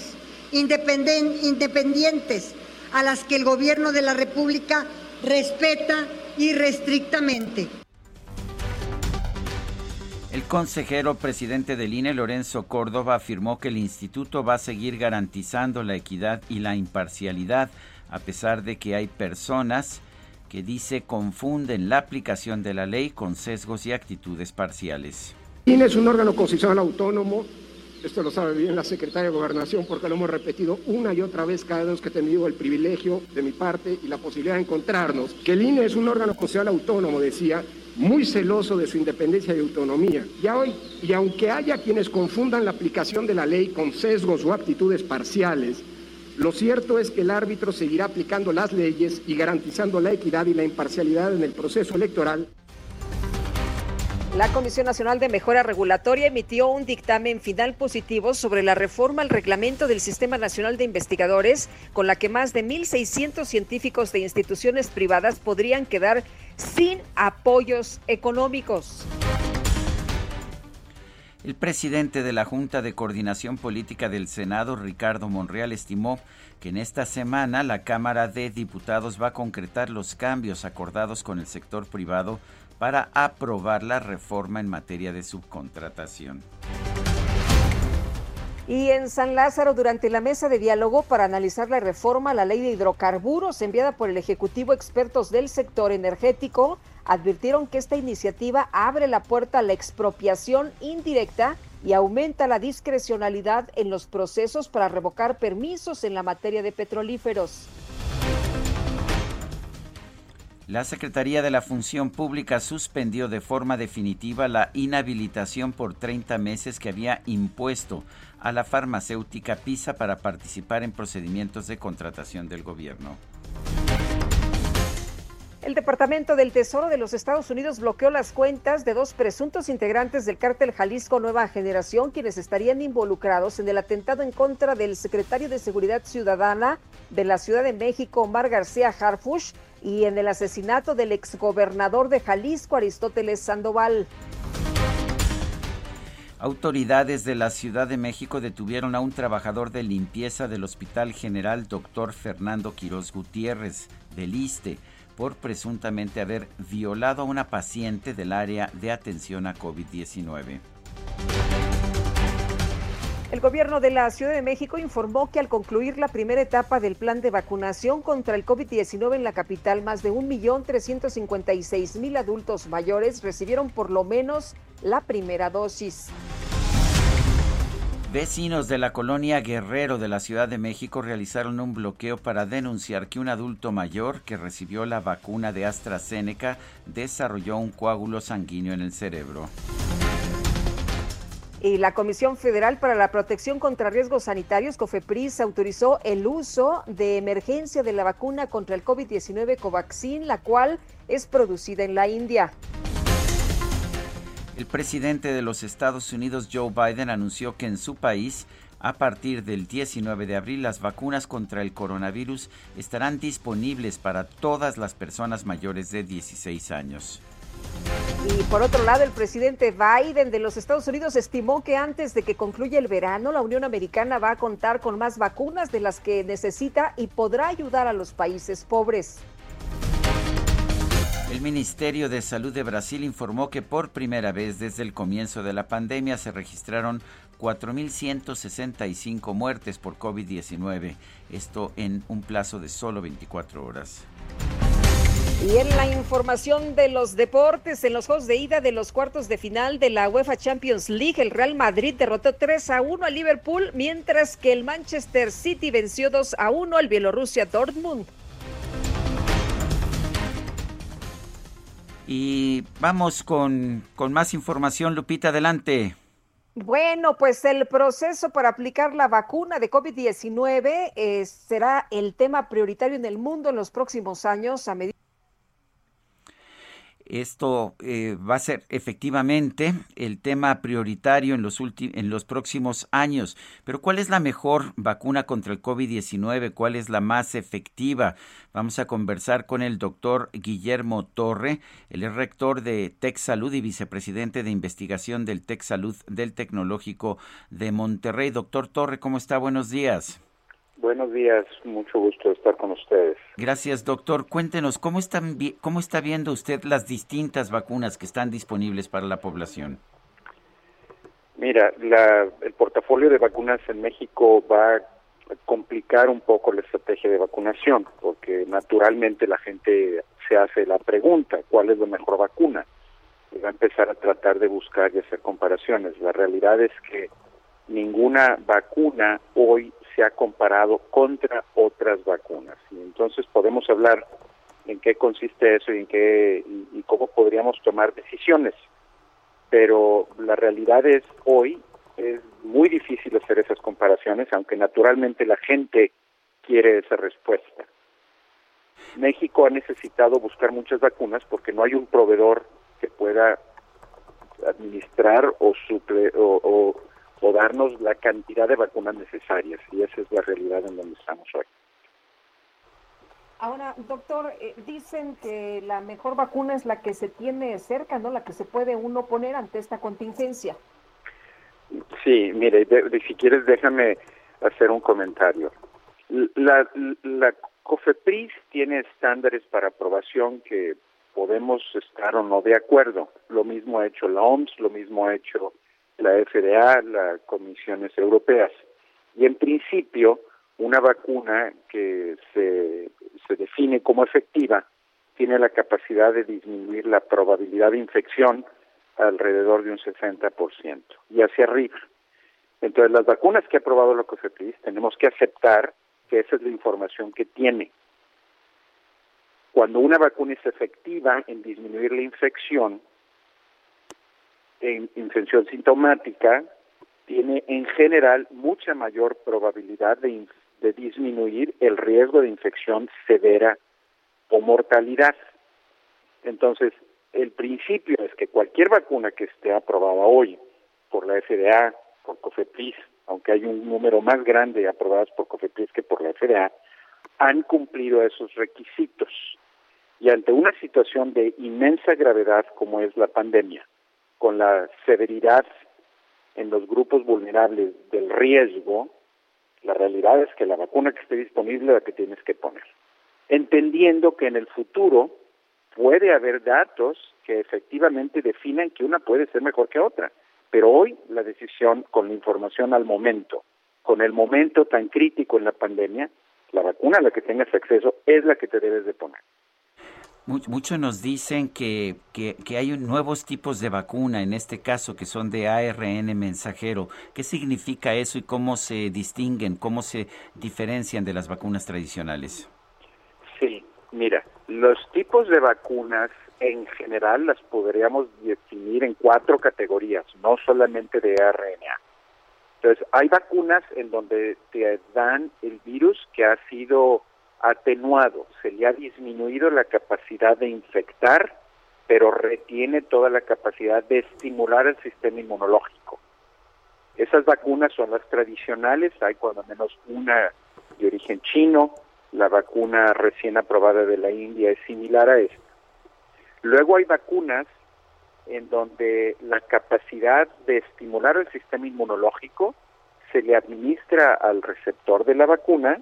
independientes, a las que el gobierno de la República respeta irrestrictamente. El consejero presidente del INE, Lorenzo Córdoba, afirmó que el instituto va a seguir garantizando la equidad y la imparcialidad a pesar de que hay personas que dice confunden la aplicación de la ley con sesgos y actitudes parciales. INE es un órgano constitucional autónomo, esto lo sabe bien la secretaria de Gobernación porque lo hemos repetido una y otra vez cada vez que he tenido el privilegio de mi parte y la posibilidad de encontrarnos, que el INE es un órgano constitucional autónomo, decía, muy celoso de su independencia y autonomía. Y, hoy, y aunque haya quienes confundan la aplicación de la ley con sesgos o actitudes parciales, lo cierto es que el árbitro seguirá aplicando las leyes y garantizando la equidad y la imparcialidad en el proceso electoral. La Comisión Nacional de Mejora Regulatoria emitió un dictamen final positivo sobre la reforma al reglamento del Sistema Nacional de Investigadores, con la que más de 1.600 científicos de instituciones privadas podrían quedar sin apoyos económicos. El presidente de la Junta de Coordinación Política del Senado, Ricardo Monreal, estimó que en esta semana la Cámara de Diputados va a concretar los cambios acordados con el sector privado para aprobar la reforma en materia de subcontratación. Y en San Lázaro, durante la mesa de diálogo para analizar la reforma a la ley de hidrocarburos enviada por el Ejecutivo, expertos del sector energético advirtieron que esta iniciativa abre la puerta a la expropiación indirecta y aumenta la discrecionalidad en los procesos para revocar permisos en la materia de petrolíferos. La Secretaría de la Función Pública suspendió de forma definitiva la inhabilitación por 30 meses que había impuesto a la farmacéutica PISA para participar en procedimientos de contratación del gobierno. El Departamento del Tesoro de los Estados Unidos bloqueó las cuentas de dos presuntos integrantes del cártel Jalisco Nueva Generación, quienes estarían involucrados en el atentado en contra del secretario de Seguridad Ciudadana de la Ciudad de México, Omar García Harfush, y en el asesinato del exgobernador de Jalisco, Aristóteles Sandoval. Autoridades de la Ciudad de México detuvieron a un trabajador de limpieza del Hospital General Dr. Fernando Quiroz Gutiérrez del ISTE por presuntamente haber violado a una paciente del área de atención a COVID-19. El gobierno de la Ciudad de México informó que al concluir la primera etapa del plan de vacunación contra el COVID-19 en la capital, más de 1.356.000 adultos mayores recibieron por lo menos la primera dosis. Vecinos de la colonia Guerrero de la Ciudad de México realizaron un bloqueo para denunciar que un adulto mayor que recibió la vacuna de AstraZeneca desarrolló un coágulo sanguíneo en el cerebro. Y la Comisión Federal para la Protección contra Riesgos Sanitarios, COFEPRIS, autorizó el uso de emergencia de la vacuna contra el COVID-19 Covaxin, la cual es producida en la India. El presidente de los Estados Unidos, Joe Biden, anunció que en su país, a partir del 19 de abril, las vacunas contra el coronavirus estarán disponibles para todas las personas mayores de 16 años. Y por otro lado, el presidente Biden de los Estados Unidos estimó que antes de que concluya el verano, la Unión Americana va a contar con más vacunas de las que necesita y podrá ayudar a los países pobres. El Ministerio de Salud de Brasil informó que por primera vez desde el comienzo de la pandemia se registraron 4.165 muertes por COVID-19, esto en un plazo de solo 24 horas. Y en la información de los deportes, en los juegos de ida de los cuartos de final de la UEFA Champions League, el Real Madrid derrotó 3 a 1 al Liverpool, mientras que el Manchester City venció 2 a 1 al Bielorrusia Dortmund. Y vamos con, más información, Lupita, adelante. Bueno, pues el proceso para aplicar la vacuna de COVID-19 eh, será el tema prioritario en el mundo en los próximos años a medida esto eh, va a ser efectivamente el tema prioritario en los, en los próximos años. Pero ¿cuál es la mejor vacuna contra el COVID-19? ¿Cuál es la más efectiva? Vamos a conversar con el doctor Guillermo Torre. Es rector de Tech Salud y vicepresidente de investigación del Tech Salud del Tecnológico de Monterrey. Doctor Torre, ¿cómo está? Buenos días. Buenos días, mucho gusto estar con ustedes. Gracias, doctor. Cuéntenos, ¿cómo, están, ¿cómo está viendo usted las distintas vacunas que están disponibles para la población? Mira, la, el portafolio de vacunas en México va a complicar un poco la estrategia de vacunación, porque naturalmente la gente se hace la pregunta, ¿cuál es la mejor vacuna? Y va a empezar a tratar de buscar y hacer comparaciones. La realidad es que ninguna vacuna hoy se ha comparado contra otras vacunas. Y entonces podemos hablar en qué consiste eso y en qué y, cómo podríamos tomar decisiones. Pero la realidad es hoy es muy difícil hacer esas comparaciones, aunque naturalmente la gente quiere esa respuesta. México ha necesitado buscar muchas vacunas porque no hay un proveedor que pueda administrar o, suple, o darnos la cantidad de vacunas necesarias y esa es la realidad en donde estamos hoy. Ahora, doctor, eh, dicen que la mejor vacuna es la que se tiene cerca, ¿no? La que se puede uno poner ante esta contingencia. Sí, mire, si quieres déjame hacer un comentario. La, la COFEPRIS tiene estándares para aprobación que podemos estar o no de acuerdo. Lo mismo ha hecho la OMS, lo mismo ha hecho la FDA, las comisiones europeas. Y en principio, una vacuna que se, se define como efectiva tiene la capacidad de disminuir la probabilidad de infección alrededor de un 60% y hacia arriba. Entonces, las vacunas que ha aprobado la COFEPRIS tenemos que aceptar que esa es la información que tiene. Cuando una vacuna es efectiva en disminuir la infección, en infección sintomática tiene en general mucha mayor probabilidad de, de disminuir el riesgo de infección severa o mortalidad. Entonces, el principio es que cualquier vacuna que esté aprobada hoy por la FDA, por COFEPRIS, aunque hay un número más grande de aprobadas por COFEPRIS que por la FDA, han cumplido esos requisitos. Y ante una situación de inmensa gravedad como es la pandemia, con la severidad en los grupos vulnerables del riesgo, la realidad es que la vacuna que esté disponible es la que tienes que poner. Entendiendo que en el futuro puede haber datos que efectivamente definan que una puede ser mejor que otra. Pero hoy la decisión con la información al momento, con el momento tan crítico en la pandemia, la vacuna a la que tengas acceso es la que te debes de poner. Muchos nos dicen que, que, hay nuevos tipos de vacuna, en este caso, que son de ARN mensajero. ¿Qué significa eso y cómo se distinguen, cómo se diferencian de las vacunas tradicionales? Sí, mira, los tipos de vacunas en general las podríamos definir en cuatro categorías, no solamente de RNA. Entonces, hay vacunas en donde te dan el virus que ha sido atenuado, se le ha disminuido la capacidad de infectar, pero retiene toda la capacidad de estimular el sistema inmunológico. Esas vacunas son las tradicionales, hay cuando menos una de origen chino, la vacuna recién aprobada de la India es similar a esta. Luego hay vacunas en donde la capacidad de estimular el sistema inmunológico se le administra al receptor de la vacuna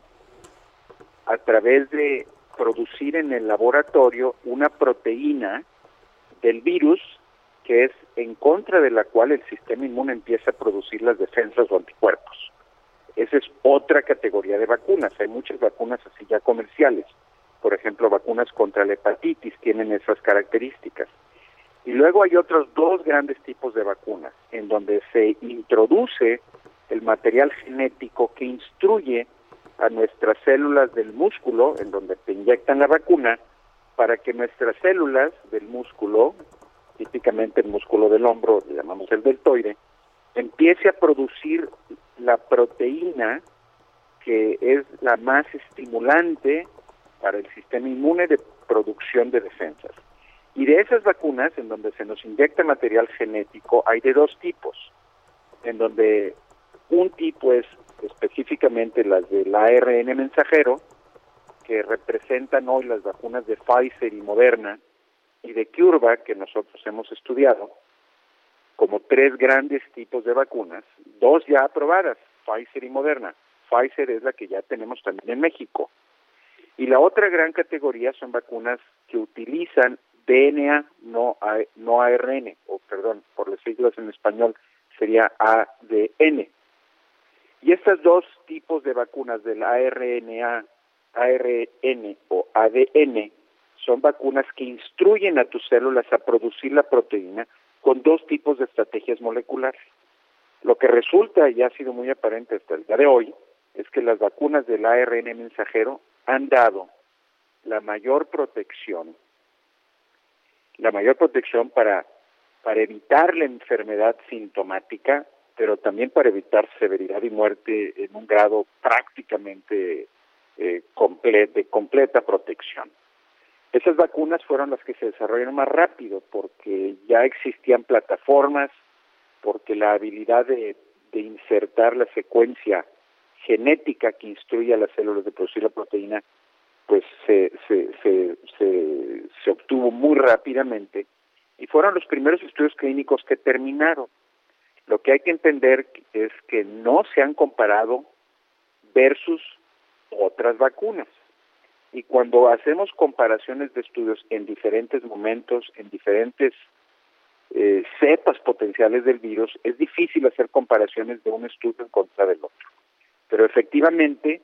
a través de producir en el laboratorio una proteína del virus que es en contra de la cual el sistema inmune empieza a producir las defensas o anticuerpos. Esa es otra categoría de vacunas. Hay muchas vacunas así ya comerciales. Por ejemplo, vacunas contra la hepatitis tienen esas características. Y luego hay otros dos grandes tipos de vacunas, en donde se introduce el material genético que instruye a nuestras células del músculo, en donde te inyectan la vacuna, para que nuestras células del músculo, típicamente el músculo del hombro, le llamamos el deltoide, empiece a producir la proteína que es la más estimulante para el sistema inmune de producción de defensas. Y de esas vacunas, en donde se nos inyecta material genético, hay de dos tipos, en donde un tipo es específicamente las del ARN mensajero, que representan hoy las vacunas de Pfizer y Moderna, y de CureVac, que nosotros hemos estudiado, como tres grandes tipos de vacunas, dos ya aprobadas, Pfizer y Moderna. Pfizer es la que ya tenemos también en México. Y la otra gran categoría son vacunas que utilizan DNA, no, no ARN, o perdón, por las siglas en español sería ADN. Y estos dos tipos de vacunas del ARNA, ARN o ADN son vacunas que instruyen a tus células a producir la proteína con dos tipos de estrategias moleculares. Lo que resulta, y ha sido muy aparente hasta el día de hoy, es que las vacunas del ARN mensajero han dado la mayor protección, la mayor protección para, para evitar la enfermedad sintomática pero también para evitar severidad y muerte en un grado prácticamente eh, de completa protección. Esas vacunas fueron las que se desarrollaron más rápido porque ya existían plataformas, porque la habilidad de, insertar la secuencia genética que instruye a las células de producir la proteína, pues se, se, obtuvo muy rápidamente y fueron los primeros estudios clínicos que terminaron. Lo que hay que entender es que no se han comparado versus otras vacunas. Y cuando hacemos comparaciones de estudios en diferentes momentos, en diferentes eh, cepas potenciales del virus, es difícil hacer comparaciones de un estudio en contra del otro. Pero efectivamente,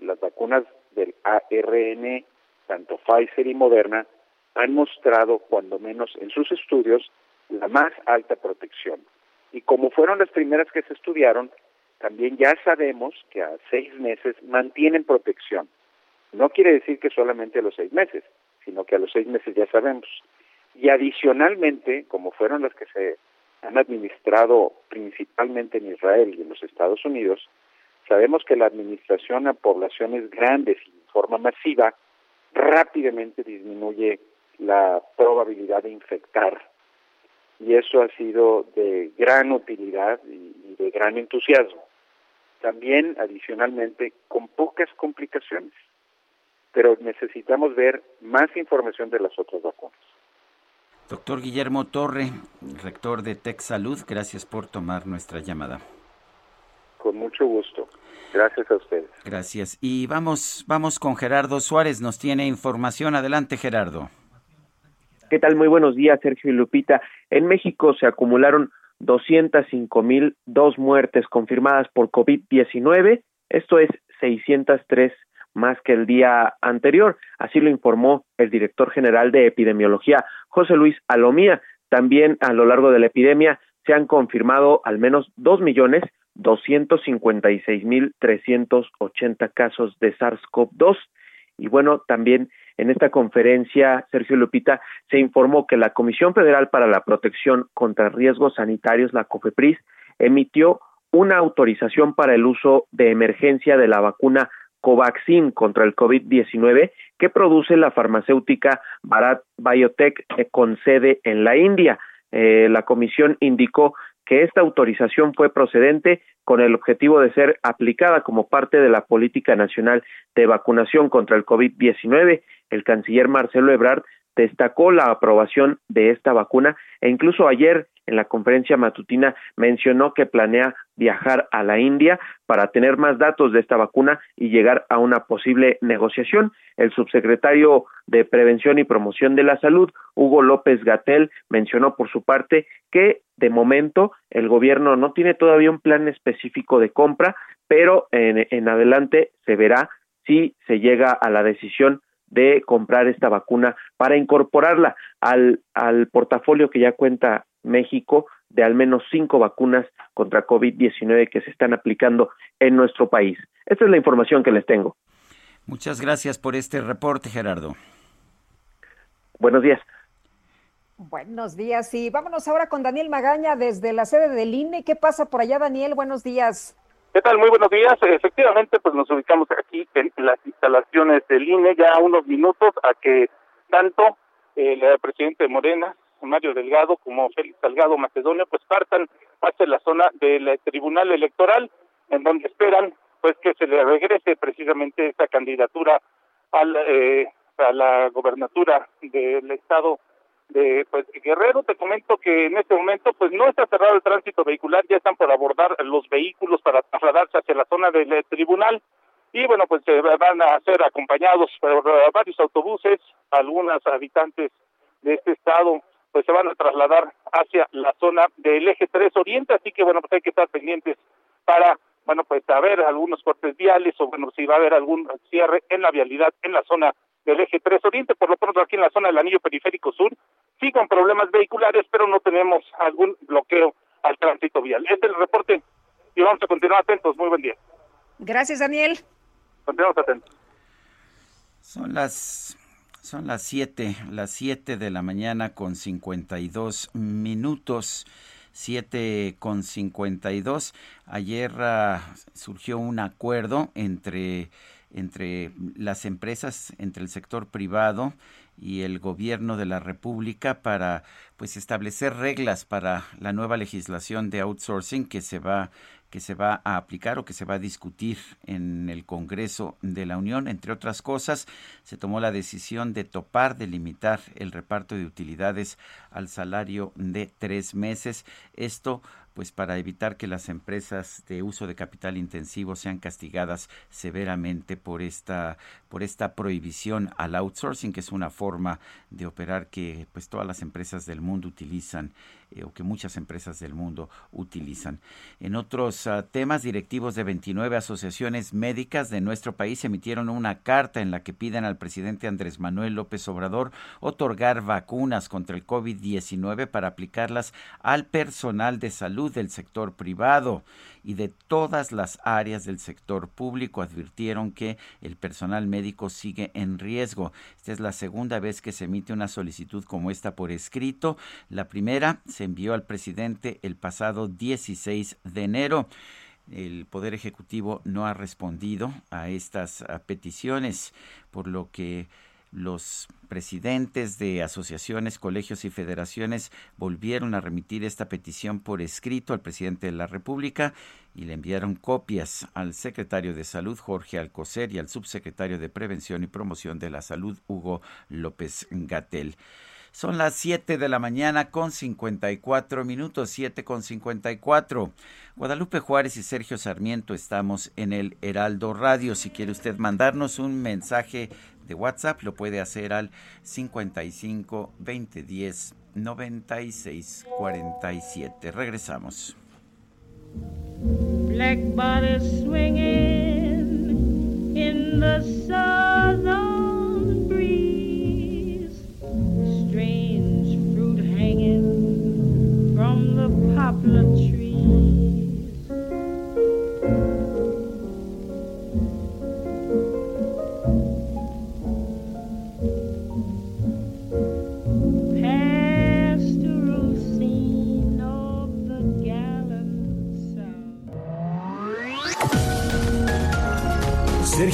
las vacunas del ARN, tanto Pfizer y Moderna, han mostrado, cuando menos en sus estudios, la más alta protección. Y como fueron las primeras que se estudiaron, también ya sabemos que a seis meses mantienen protección. No quiere decir que solamente a los seis meses, sino que a los seis meses ya sabemos. Y adicionalmente, como fueron las que se han administrado principalmente en Israel y en los Estados Unidos, sabemos que la administración a poblaciones grandes y de forma masiva rápidamente disminuye la probabilidad de infectar. Y eso ha sido de gran utilidad y de gran entusiasmo. También, adicionalmente, con pocas complicaciones. Pero necesitamos ver más información de las otras vacunas. Doctor Guillermo Torre, rector de Tech Salud, gracias por tomar nuestra llamada. Con mucho gusto. Gracias a ustedes. Gracias. Y vamos, vamos con Gerardo Suárez, nos tiene información. Adelante, Gerardo. ¿Qué tal? Muy buenos días, Sergio y Lupita. En México se acumularon 205 mil dos muertes confirmadas por COVID-19. Esto es 603 más que el día anterior. Así lo informó el director general de epidemiología, José Luis Alomía. También a lo largo de la epidemia se han confirmado al menos dos millones doscientos cincuenta y seis mil trescientos ochenta casos de SARS-CoV-2 y bueno también en esta conferencia Sergio Lupita se informó que la Comisión Federal para la Protección contra Riesgos Sanitarios la COFEPRIS emitió una autorización para el uso de emergencia de la vacuna Covaxin contra el COVID-19 que produce la farmacéutica Bharat Biotech eh, con sede en la India. Eh, la comisión indicó que esta autorización fue procedente con el objetivo de ser aplicada como parte de la política nacional de vacunación contra el COVID-19. El canciller Marcelo Ebrard destacó la aprobación de esta vacuna e incluso ayer en la conferencia matutina mencionó que planea viajar a la India para tener más datos de esta vacuna y llegar a una posible negociación. El subsecretario de Prevención y Promoción de la Salud, Hugo López Gatel, mencionó por su parte que de momento el gobierno no tiene todavía un plan específico de compra, pero en, en adelante se verá si se llega a la decisión de comprar esta vacuna para incorporarla al, al portafolio que ya cuenta México de al menos cinco vacunas contra COVID-19 que se están aplicando en nuestro país. Esta es la información que les tengo. Muchas gracias por este reporte, Gerardo. Buenos días. Buenos días y vámonos ahora con Daniel Magaña desde la sede del INE. ¿Qué pasa por allá, Daniel? Buenos días. ¿Qué tal? Muy buenos días. Efectivamente, pues nos ubicamos aquí en las instalaciones del INE ya unos minutos a que tanto el presidente de Morena, Mario Delgado, como Félix Salgado Macedonio, pues partan hacia la zona del Tribunal Electoral, en donde esperan pues que se le regrese precisamente esta candidatura al, eh, a la gobernatura del estado de pues Guerrero. Te comento que en este momento pues no está cerrado el tránsito vehicular. Ya están por abordar los vehículos para trasladarse hacia la zona del eh, tribunal. Y bueno pues se van a ser acompañados por varios autobuses. Algunas habitantes de este estado pues se van a trasladar hacia la zona del eje 3 oriente. Así que bueno pues hay que estar pendientes para bueno pues a ver algunos cortes viales o bueno si va a haber algún cierre en la vialidad en la zona del eje 3 Oriente, por lo pronto aquí en la zona del anillo periférico sur, sí con problemas vehiculares, pero no tenemos algún bloqueo al tránsito vial. Este es el reporte y vamos a continuar atentos. Muy buen día. Gracias, Daniel. Continuamos atentos. Son las son las 7, las 7 de la mañana con 52 minutos. 7 con 52. Ayer uh, surgió un acuerdo entre entre las empresas, entre el sector privado y el gobierno de la República para pues establecer reglas para la nueva legislación de outsourcing que se va que se va a aplicar o que se va a discutir en el Congreso de la Unión. Entre otras cosas, se tomó la decisión de topar, de limitar el reparto de utilidades al salario de tres meses. Esto pues para evitar que las empresas de uso de capital intensivo sean castigadas severamente por esta por esta prohibición al outsourcing que es una forma de operar que pues todas las empresas del mundo utilizan eh, o que muchas empresas del mundo utilizan. En otros ah, temas, directivos de 29 asociaciones médicas de nuestro país emitieron una carta en la que piden al presidente Andrés Manuel López Obrador otorgar vacunas contra el COVID-19 para aplicarlas al personal de salud del sector privado y de todas las áreas del sector público advirtieron que el personal médico sigue en riesgo. Esta es la segunda vez que se emite una solicitud como esta por escrito. La primera se envió al presidente el pasado 16 de enero. El Poder Ejecutivo no ha respondido a estas peticiones, por lo que los presidentes de asociaciones, colegios y federaciones volvieron a remitir esta petición por escrito al presidente de la República y le enviaron copias al secretario de Salud, Jorge Alcocer, y al subsecretario de Prevención y Promoción de la Salud, Hugo López Gatel. Son las 7 de la mañana con 54 minutos, 7 con 54. Guadalupe Juárez y Sergio Sarmiento estamos en el Heraldo Radio. Si quiere usted mandarnos un mensaje de WhatsApp, lo puede hacer al 55 20 10 96 47. Regresamos. Black swinging in the poplar trees.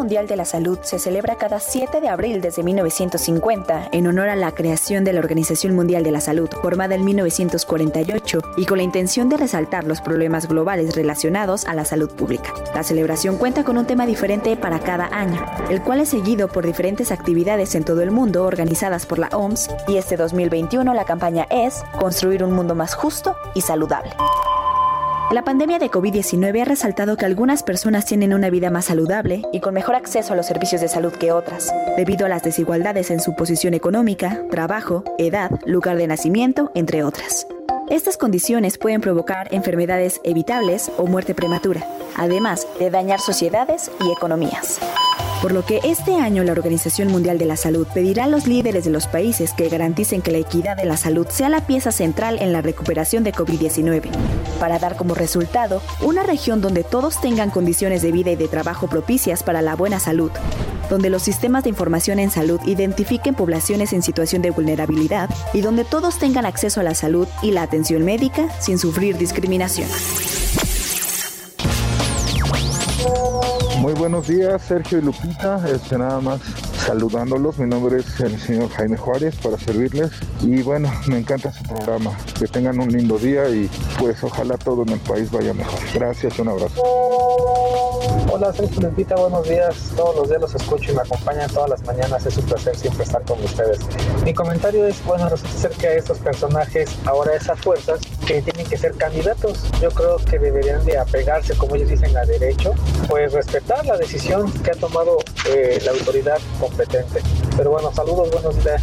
Mundial de la Salud se celebra cada 7 de abril desde 1950 en honor a la creación de la Organización Mundial de la Salud, formada en 1948 y con la intención de resaltar los problemas globales relacionados a la salud pública. La celebración cuenta con un tema diferente para cada año, el cual es seguido por diferentes actividades en todo el mundo organizadas por la OMS y este 2021 la campaña es Construir un mundo más justo y saludable. La pandemia de COVID-19 ha resaltado que algunas personas tienen una vida más saludable y con mejor acceso a los servicios de salud que otras, debido a las desigualdades en su posición económica, trabajo, edad, lugar de nacimiento, entre otras. Estas condiciones pueden provocar enfermedades evitables o muerte prematura, además de dañar sociedades y economías por lo que este año la Organización Mundial de la Salud pedirá a los líderes de los países que garanticen que la equidad de la salud sea la pieza central en la recuperación de COVID-19, para dar como resultado una región donde todos tengan condiciones de vida y de trabajo propicias para la buena salud, donde los sistemas de información en salud identifiquen poblaciones en situación de vulnerabilidad y donde todos tengan acceso a la salud y la atención médica sin sufrir discriminación. Muy buenos días, Sergio y Lupita. Este, nada más saludándolos. Mi nombre es el señor Jaime Juárez para servirles. Y bueno, me encanta su programa. Que tengan un lindo día y pues ojalá todo en el país vaya mejor. Gracias, un abrazo. Hola, Sergio Lupita, buenos días. Todos los días los escucho y me acompañan todas las mañanas. Es un placer siempre estar con ustedes. Mi comentario es, bueno, resulta ser que a estos personajes, ahora esas fuerzas, que tienen que ser candidatos, yo creo que deberían de apegarse, como ellos dicen, a derecho, pues respetar la decisión que ha tomado eh, la autoridad competente. Pero bueno, saludos, buenos días.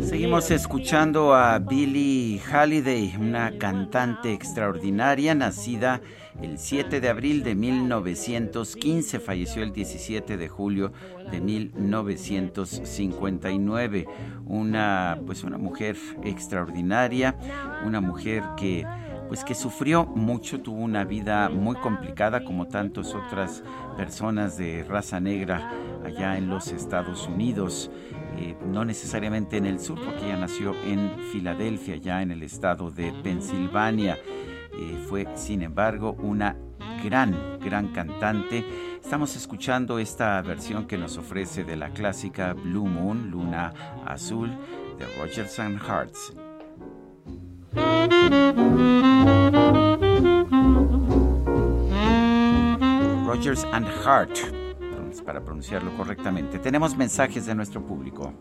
Seguimos escuchando a Billie Holiday, una cantante extraordinaria nacida el 7 de abril de 1915, falleció el 17 de julio de 1959. Una pues una mujer extraordinaria, una mujer que pues que sufrió mucho, tuvo una vida muy complicada como tantas otras personas de raza negra allá en los Estados Unidos, eh, no necesariamente en el sur, porque ella nació en Filadelfia, ya en el estado de Pensilvania. Eh, fue, sin embargo, una gran, gran cantante. Estamos escuchando esta versión que nos ofrece de la clásica Blue Moon, Luna Azul, de Rogers and Hearts. Rogers and Hart para pronunciarlo correctamente. Tenemos mensajes de nuestro público.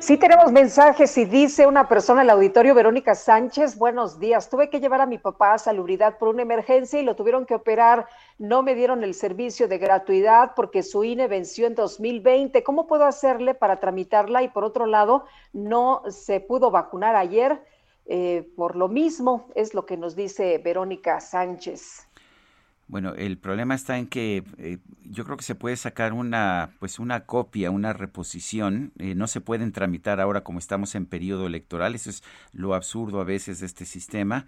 Sí tenemos mensajes y dice una persona en el auditorio, Verónica Sánchez, buenos días. Tuve que llevar a mi papá a salubridad por una emergencia y lo tuvieron que operar. No me dieron el servicio de gratuidad porque su INE venció en 2020. ¿Cómo puedo hacerle para tramitarla? Y por otro lado, no se pudo vacunar ayer. Eh, por lo mismo, es lo que nos dice Verónica Sánchez. Bueno, el problema está en que eh, yo creo que se puede sacar una, pues una copia, una reposición. Eh, no se pueden tramitar ahora como estamos en periodo electoral. Eso es lo absurdo a veces de este sistema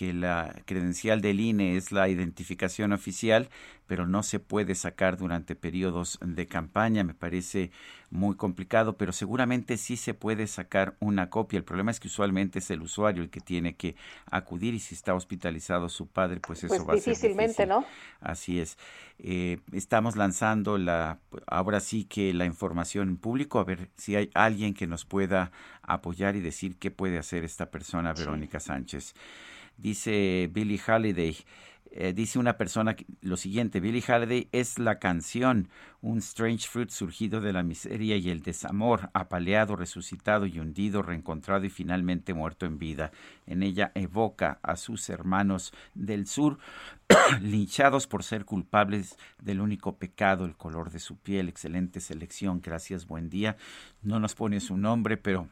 que la credencial del INE es la identificación oficial, pero no se puede sacar durante periodos de campaña. Me parece muy complicado, pero seguramente sí se puede sacar una copia. El problema es que usualmente es el usuario el que tiene que acudir y si está hospitalizado su padre, pues eso pues va a ser difícilmente, ¿no? Así es. Eh, estamos lanzando la, ahora sí que la información en público, a ver si hay alguien que nos pueda apoyar y decir qué puede hacer esta persona, Verónica Sánchez. Dice Billie Holiday, eh, dice una persona lo siguiente, Billie Holiday es la canción, un strange fruit surgido de la miseria y el desamor, apaleado, resucitado y hundido, reencontrado y finalmente muerto en vida. En ella evoca a sus hermanos del sur, linchados por ser culpables del único pecado, el color de su piel. Excelente selección, gracias, buen día. No nos pone su nombre, pero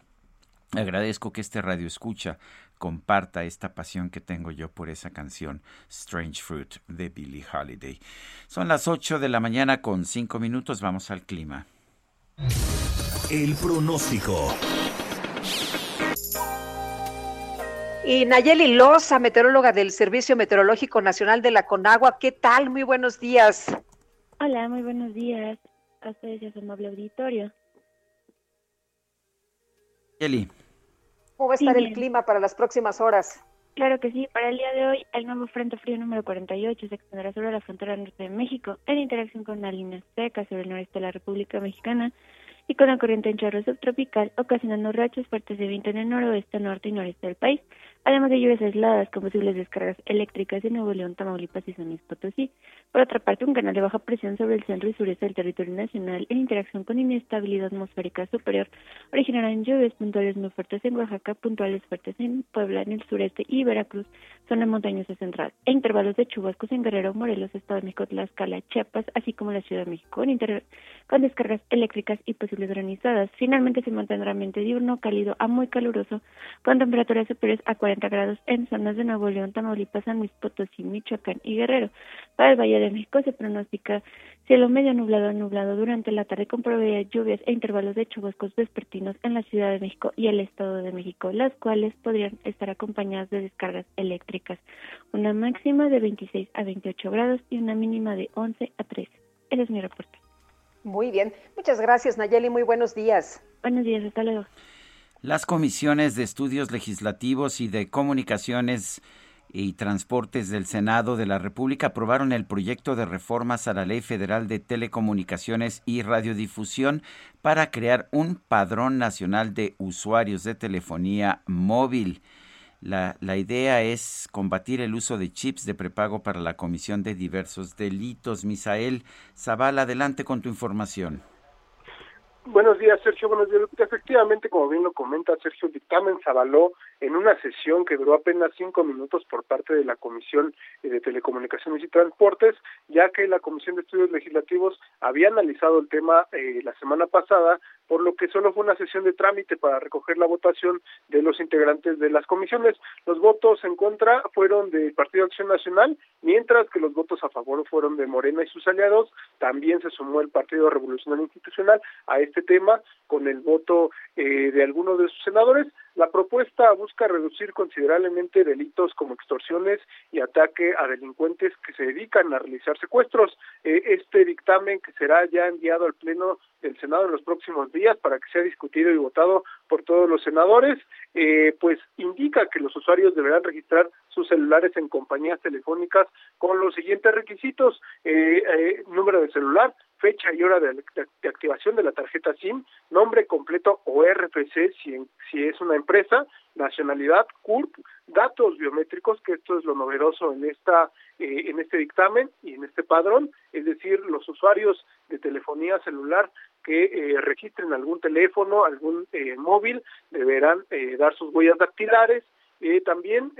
agradezco que este radio escucha comparta esta pasión que tengo yo por esa canción Strange Fruit de Billie Holiday. Son las 8 de la mañana con 5 minutos, vamos al clima. El pronóstico. Y Nayeli Loza, meteoróloga del Servicio Meteorológico Nacional de la Conagua, ¿qué tal? Muy buenos días. Hola, muy buenos días. A ustedes y a su amable auditorio. Nayeli. ¿Cómo va a estar el clima para las próximas horas? Claro que sí, para el día de hoy el nuevo Frente Frío número 48 se extenderá sobre la frontera norte de México en interacción con la línea seca sobre el noreste de la República Mexicana y con la corriente en chorro subtropical, ocasionando rachas fuertes de viento en el noroeste, norte y noreste del país además de lluvias aisladas con posibles descargas eléctricas en Nuevo León, Tamaulipas y San Luis Potosí. Por otra parte, un canal de baja presión sobre el centro y sureste del territorio nacional en interacción con inestabilidad atmosférica superior originarán lluvias puntuales muy fuertes en Oaxaca, puntuales fuertes en Puebla, en el sureste y Veracruz, zona montañosa central, e intervalos de chubascos en Guerrero, Morelos, Estado de México, Tlaxcala, Chiapas, así como la Ciudad de México, con, descargas eléctricas y posibles granizadas. Finalmente se mantendrá ambiente diurno cálido a muy caluroso, con temperaturas superiores a 40 grados en zonas de Nuevo León, Tamaulipas, San Luis Potosí, Michoacán y Guerrero. Para el Valle de México se pronostica cielo medio nublado a nublado durante la tarde con probabilidad de lluvias e intervalos de chubascos vespertinos en la Ciudad de México y el Estado de México, las cuales podrían estar acompañadas de descargas eléctricas. Una máxima de 26 a 28 grados y una mínima de 11 a 13. Ese es mi reporte. Muy bien. Muchas gracias, Nayeli. Muy buenos días. Buenos días. Hasta luego. Las comisiones de estudios legislativos y de comunicaciones y Transportes del Senado de la República aprobaron el proyecto de reformas a la Ley Federal de Telecomunicaciones y Radiodifusión para crear un padrón nacional de usuarios de telefonía móvil. La, idea es combatir el uso de chips de prepago para la comisión de diversos delitos. Misael Zavala, adelante con tu información. Buenos días, Sergio. Buenos días. Efectivamente, como bien lo comenta Sergio, el dictamen se avaló en una sesión que duró apenas cinco minutos por parte de la Comisión de Telecomunicaciones y Transportes, ya que la Comisión de Estudios Legislativos había analizado el tema eh, la semana pasada, por lo que solo fue una sesión de trámite para recoger la votación de los integrantes de las comisiones. Los votos en contra fueron del Partido Acción Nacional, mientras que los votos a favor fueron de Morena y sus aliados. También se sumó el Partido Revolucionario Institucional a este tema con el voto eh, de algunos de sus senadores. La propuesta busca reducir considerablemente delitos como extorsiones y ataque a delincuentes que se dedican a realizar secuestros. Eh, este dictamen que será ya enviado al Pleno del Senado en los próximos días días para que sea discutido y votado por todos los senadores, eh, pues indica que los usuarios deberán registrar sus celulares en compañías telefónicas con los siguientes requisitos, eh, eh, número de celular, fecha y hora de, activación de la tarjeta SIM, nombre completo o RFC si, si es una empresa, nacionalidad, CURP, datos biométricos, que esto es lo novedoso en esta eh, en este dictamen y en este padrón, es decir, los usuarios de telefonía celular que eh, registren algún teléfono, algún eh, móvil, deberán dar sus huellas dactilares. también,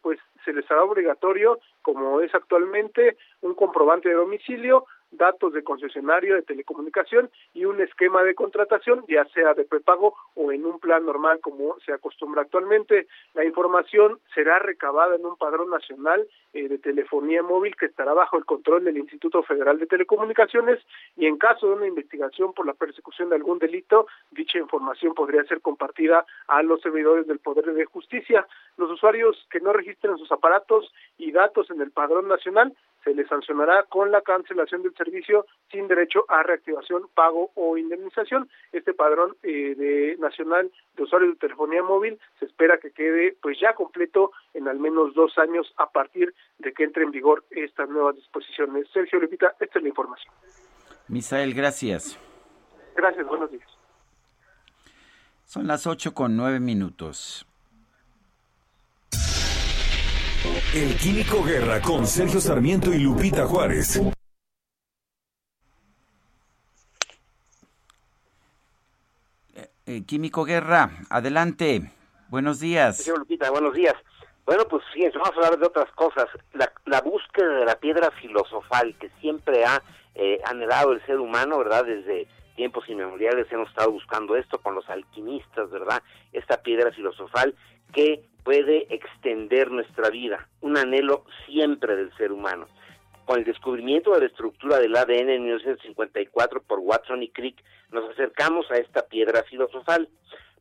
pues, se les hará obligatorio, como es actualmente, un comprobante de domicilio, datos de concesionario de telecomunicación y un esquema de contratación, ya sea de prepago o en un plan normal como se acostumbra actualmente. La información será recabada en un padrón nacional eh, de telefonía móvil que estará bajo el control del Instituto Federal de Telecomunicaciones y en caso de una investigación por la persecución de algún delito, dicha información podría ser compartida a los servidores del Poder de Justicia. Los usuarios que no registren sus aparatos y datos en el padrón nacional se les sancionará con la cancelación del servicio sin derecho a reactivación, pago o indemnización. Este padrón eh, de nacional de usuarios de telefonía móvil se espera que quede pues ya completo en al menos dos años a partir de que entre en vigor estas nuevas disposiciones. Sergio Lupita, esta es la información. Misael, gracias. Gracias, buenos días. Son las ocho con nueve minutos. El Químico Guerra con Sergio Sarmiento y Lupita Juárez. Eh, eh, Químico Guerra, adelante. Buenos días. Señor Lupita, buenos días. Bueno, pues fíjense, vamos a hablar de otras cosas. La, búsqueda de la piedra filosofal que siempre ha eh, anhelado el ser humano, ¿verdad? Desde tiempos inmemoriales hemos estado buscando esto con los alquimistas, ¿verdad? Esta piedra filosofal que puede extender nuestra vida, un anhelo siempre del ser humano. Con el descubrimiento de la estructura del ADN en 1954 por Watson y Crick, nos acercamos a esta piedra filosofal.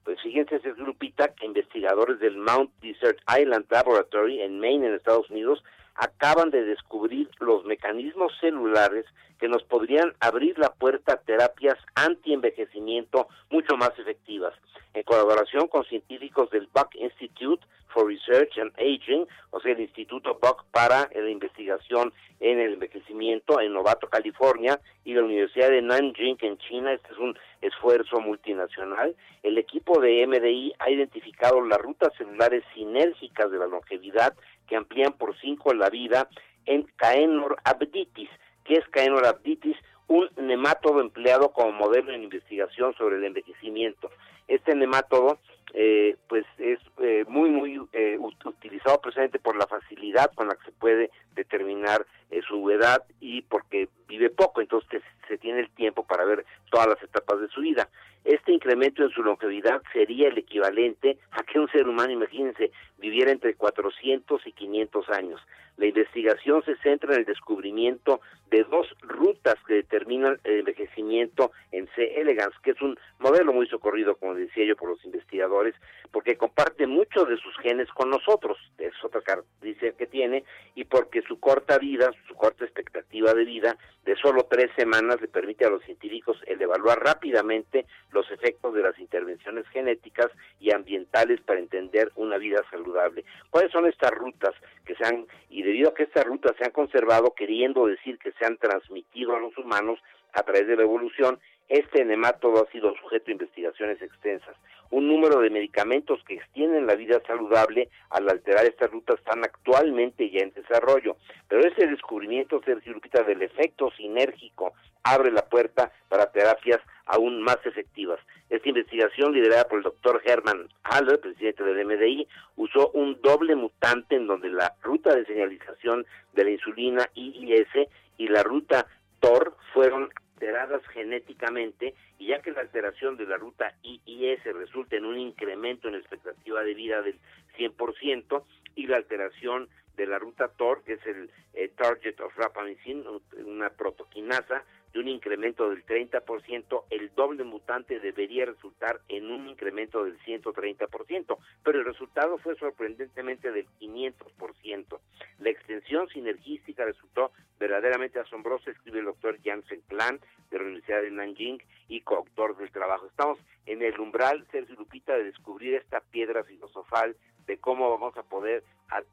Pues fíjense, ese grupita que investigadores del Mount Desert Island Laboratory en Maine, en Estados Unidos, acaban de descubrir los mecanismos celulares que nos podrían abrir la puerta a terapias anti-envejecimiento mucho más efectivas. En colaboración con científicos del Buck Institute for Research and Aging, o sea, el Instituto Buck para la investigación en el envejecimiento en Novato, California, y la Universidad de Nanjing en China, este es un esfuerzo multinacional, el equipo de MDI ha identificado las rutas celulares sinérgicas de la longevidad que amplían por cinco la vida en Caenor abditis. ¿Qué es Caenor abditis? Un nemátodo empleado como modelo en investigación sobre el envejecimiento. Este nemátodo eh, pues es eh, muy muy eh, utilizado precisamente por la facilidad con la que se puede determinar su edad y porque vive poco, entonces se tiene el tiempo para ver todas las etapas de su vida. Este incremento en su longevidad sería el equivalente a que un ser humano, imagínense, viviera entre 400 y 500 años. La investigación se centra en el descubrimiento de dos rutas que determinan el envejecimiento en C. elegans, que es un modelo muy socorrido, como decía yo, por los investigadores, porque comparte muchos de sus genes con nosotros, es otra característica que tiene, y porque su corta vida, su corta expectativa de vida, de solo tres semanas, le permite a los científicos el evaluar rápidamente los efectos de las intervenciones genéticas y ambientales para entender una vida saludable. ¿Cuáles son estas rutas que se han, y debido a que estas rutas se han conservado, queriendo decir que se han transmitido a los humanos a través de la evolución, este nemátodo ha sido sujeto a investigaciones extensas. Un número de medicamentos que extienden la vida saludable al alterar estas rutas están actualmente ya en desarrollo. Pero ese descubrimiento, Sergio Lupita, del efecto sinérgico abre la puerta para terapias aún más efectivas. Esta investigación, liderada por el doctor Herman Haller, presidente del MDI, usó un doble mutante en donde la ruta de señalización de la insulina IIS y la ruta TOR fueron alteradas genéticamente y ya que la alteración de la ruta IIS resulta en un incremento en expectativa de vida del 100% y la alteración de la ruta TOR, que es el eh, Target of Rapamycin, una protoquinasa, de un incremento del 30%, el doble mutante debería resultar en un incremento del 130%, pero el resultado fue sorprendentemente del 500%. La extensión sinergística resultó verdaderamente asombrosa, escribe el doctor Janssen Plan de la Universidad de Nanjing y coautor del trabajo. Estamos en el umbral, Sergio Lupita, de descubrir esta piedra filosofal de cómo vamos a poder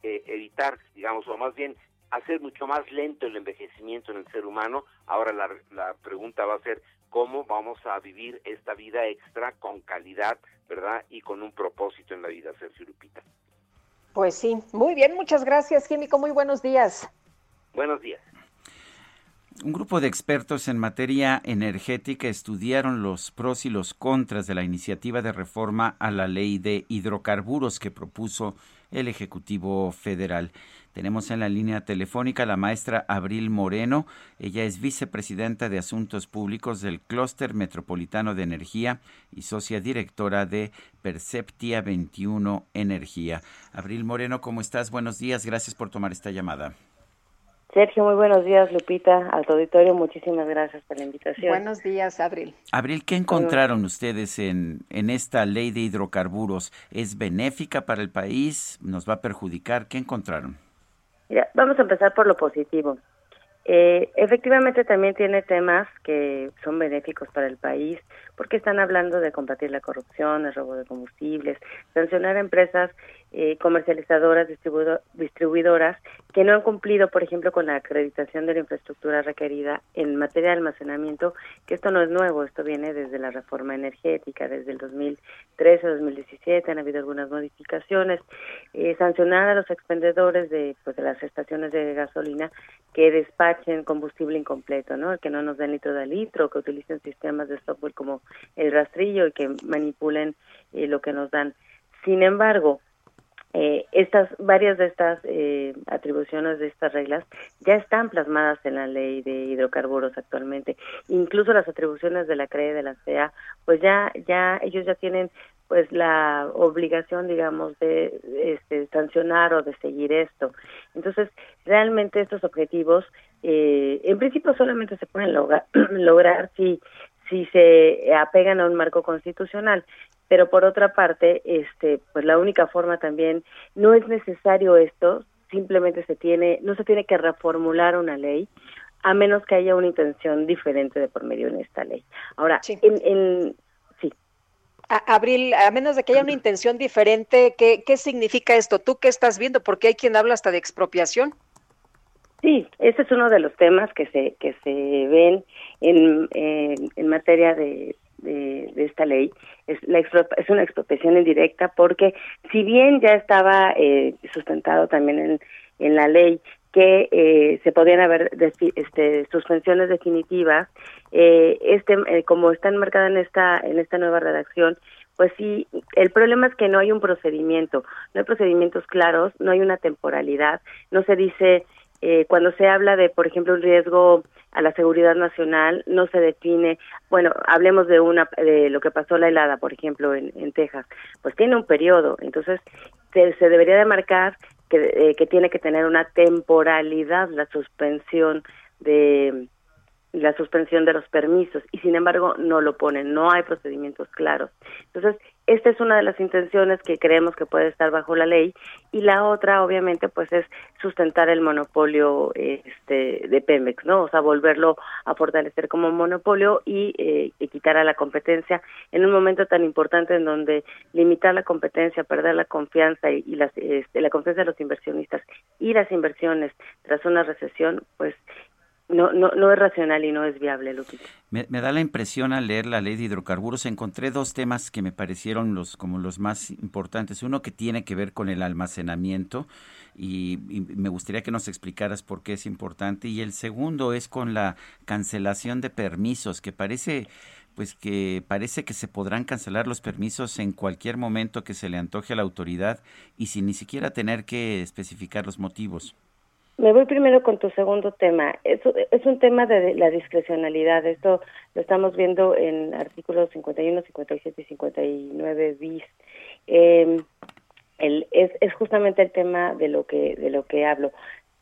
eh, evitar, digamos, o más bien hacer mucho más lento el envejecimiento en el ser humano. Ahora la, la pregunta va a ser cómo vamos a vivir esta vida extra con calidad, ¿verdad? Y con un propósito en la vida, Sergio Lupita. Pues sí, muy bien, muchas gracias, Químico, muy buenos días. Buenos días. Un grupo de expertos en materia energética estudiaron los pros y los contras de la iniciativa de reforma a la ley de hidrocarburos que propuso el Ejecutivo Federal. Tenemos en la línea telefónica la maestra Abril Moreno. Ella es vicepresidenta de Asuntos Públicos del Clúster Metropolitano de Energía y socia directora de Perceptia 21 Energía. Abril Moreno, ¿cómo estás? Buenos días. Gracias por tomar esta llamada. Sergio, muy buenos días, Lupita, al auditorio, muchísimas gracias por la invitación. Buenos días, Abril. Abril, ¿qué encontraron ustedes en, en esta ley de hidrocarburos? ¿Es benéfica para el país? ¿Nos va a perjudicar? ¿Qué encontraron? vamos a empezar por lo positivo. Eh, efectivamente también tiene temas que son benéficos para el país porque están hablando de combatir la corrupción, el robo de combustibles, sancionar empresas eh, comercializadoras, distribuidoras que no han cumplido, por ejemplo, con la acreditación de la infraestructura requerida en materia de almacenamiento, que esto no es nuevo, esto viene desde la reforma energética, desde el 2013-2017 han habido algunas modificaciones, eh, sancionar a los expendedores de, pues, de las estaciones de gasolina que despachen combustible incompleto, ¿no? Que no nos den litro de litro, que utilicen sistemas de software como el rastrillo y que manipulen eh, lo que nos dan. Sin embargo, eh, estas varias de estas eh, atribuciones de estas reglas ya están plasmadas en la ley de hidrocarburos actualmente. Incluso las atribuciones de la CRE de la CEA pues ya ya ellos ya tienen pues la obligación digamos de este, sancionar o de seguir esto. Entonces realmente estos objetivos eh, en principio solamente se pueden lograr si si se apegan a un marco constitucional pero por otra parte este pues la única forma también no es necesario esto simplemente se tiene no se tiene que reformular una ley a menos que haya una intención diferente de por medio en esta ley ahora en, en sí Abril, a menos de que haya una intención diferente, ¿qué, ¿qué significa esto? ¿Tú qué estás viendo? Porque hay quien habla hasta de expropiación. Sí, ese es uno de los temas que se que se ven en, en materia de, de, esta ley es, la es una expropiación indirecta porque si bien ya estaba eh, sustentado también en, en la ley que eh, se podían haber este, suspensiones definitivas, eh, este eh, como está enmarcada en esta en esta nueva redacción, pues sí, el problema es que no hay un procedimiento, no hay procedimientos claros, no hay una temporalidad, no se dice eh, cuando se habla de, por ejemplo, un riesgo a la seguridad nacional, no se define, bueno, hablemos de una de lo que pasó la helada, por ejemplo, en, en Texas, pues tiene un periodo, entonces se, se debería de marcar que, eh, que tiene que tener una temporalidad la suspensión de la suspensión de los permisos y sin embargo no lo ponen, no hay procedimientos claros. Entonces, esta es una de las intenciones que creemos que puede estar bajo la ley y la otra obviamente pues es sustentar el monopolio este de Pemex, ¿no? O sea, volverlo a fortalecer como monopolio y, eh, quitar a la competencia en un momento tan importante en donde limitar la competencia, perder la confianza y, las, este, la confianza de los inversionistas y las inversiones tras una recesión, pues no, no, no es racional y no es viable, Lupita. Me, me, da la impresión al leer la ley de hidrocarburos, encontré dos temas que me parecieron los como los más importantes. Uno que tiene que ver con el almacenamiento y, y, me gustaría que nos explicaras por qué es importante. Y el segundo es con la cancelación de permisos, que parece pues que parece que se podrán cancelar los permisos en cualquier momento que se le antoje a la autoridad y sin ni siquiera tener que especificar los motivos. Me voy primero con tu segundo tema. Es, es un tema de la discrecionalidad. Esto lo estamos viendo en artículos 51, 57 y 59 bis. Eh, el, es, es justamente el tema de lo que de lo que hablo.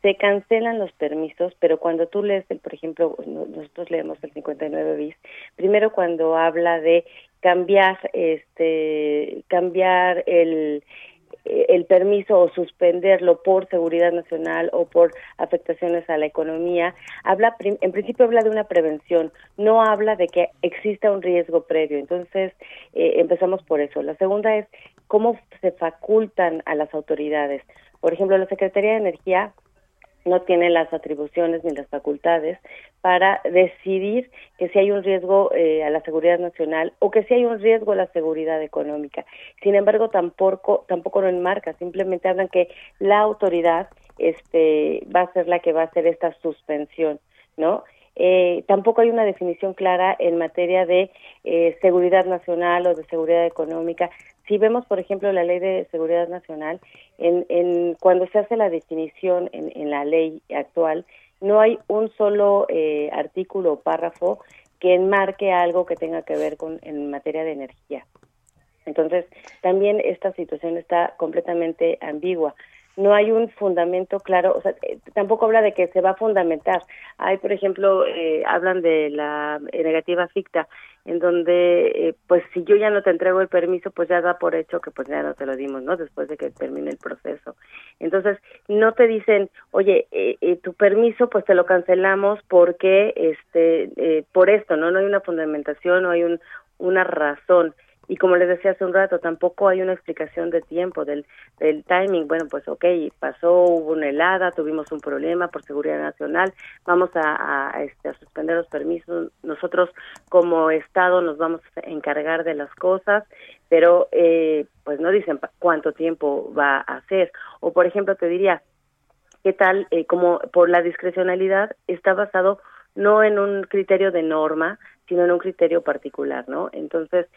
se cancelan los permisos, pero cuando tú lees, el, por ejemplo, nosotros leemos el 59 bis, primero cuando habla de cambiar, este, cambiar el, el permiso o suspenderlo por seguridad nacional o por afectaciones a la economía, habla en principio habla de una prevención, no habla de que exista un riesgo previo. Entonces, eh, empezamos por eso. La segunda es cómo se facultan a las autoridades. Por ejemplo, la Secretaría de Energía no tiene las atribuciones ni las facultades para decidir que si hay un riesgo eh, a la seguridad nacional o que si hay un riesgo a la seguridad económica. Sin embargo, tampoco tampoco lo enmarca, simplemente hablan que la autoridad este va a ser la que va a hacer esta suspensión, ¿no? Eh, tampoco hay una definición clara en materia de eh, seguridad nacional o de seguridad económica si vemos, por ejemplo, la ley de seguridad nacional, en, en cuando se hace la definición en, en la ley actual, no hay un solo eh, artículo o párrafo que enmarque algo que tenga que ver con en materia de energía. Entonces, también esta situación está completamente ambigua no hay un fundamento claro, o sea, eh, tampoco habla de que se va a fundamentar. Hay, por ejemplo, eh, hablan de la negativa ficta, en donde, eh, pues, si yo ya no te entrego el permiso, pues ya da por hecho que pues ya no te lo dimos, ¿no? Después de que termine el proceso. Entonces, no te dicen, oye, tu permiso, pues te lo cancelamos porque, este, por esto, ¿no? No hay una fundamentación, no hay un, una razón y como les decía hace un rato, tampoco hay una explicación de tiempo, del, del timing. Bueno, pues ok, pasó, hubo una helada, tuvimos un problema por seguridad nacional, vamos a, este, a suspender los permisos. Nosotros como Estado nos vamos a encargar de las cosas, pero eh, pues no dicen cuánto tiempo va a hacer. O por ejemplo, te diría, ¿qué tal? Eh, como por la discrecionalidad está basado no en un criterio de norma, sino en un criterio particular, ¿no? Entonces,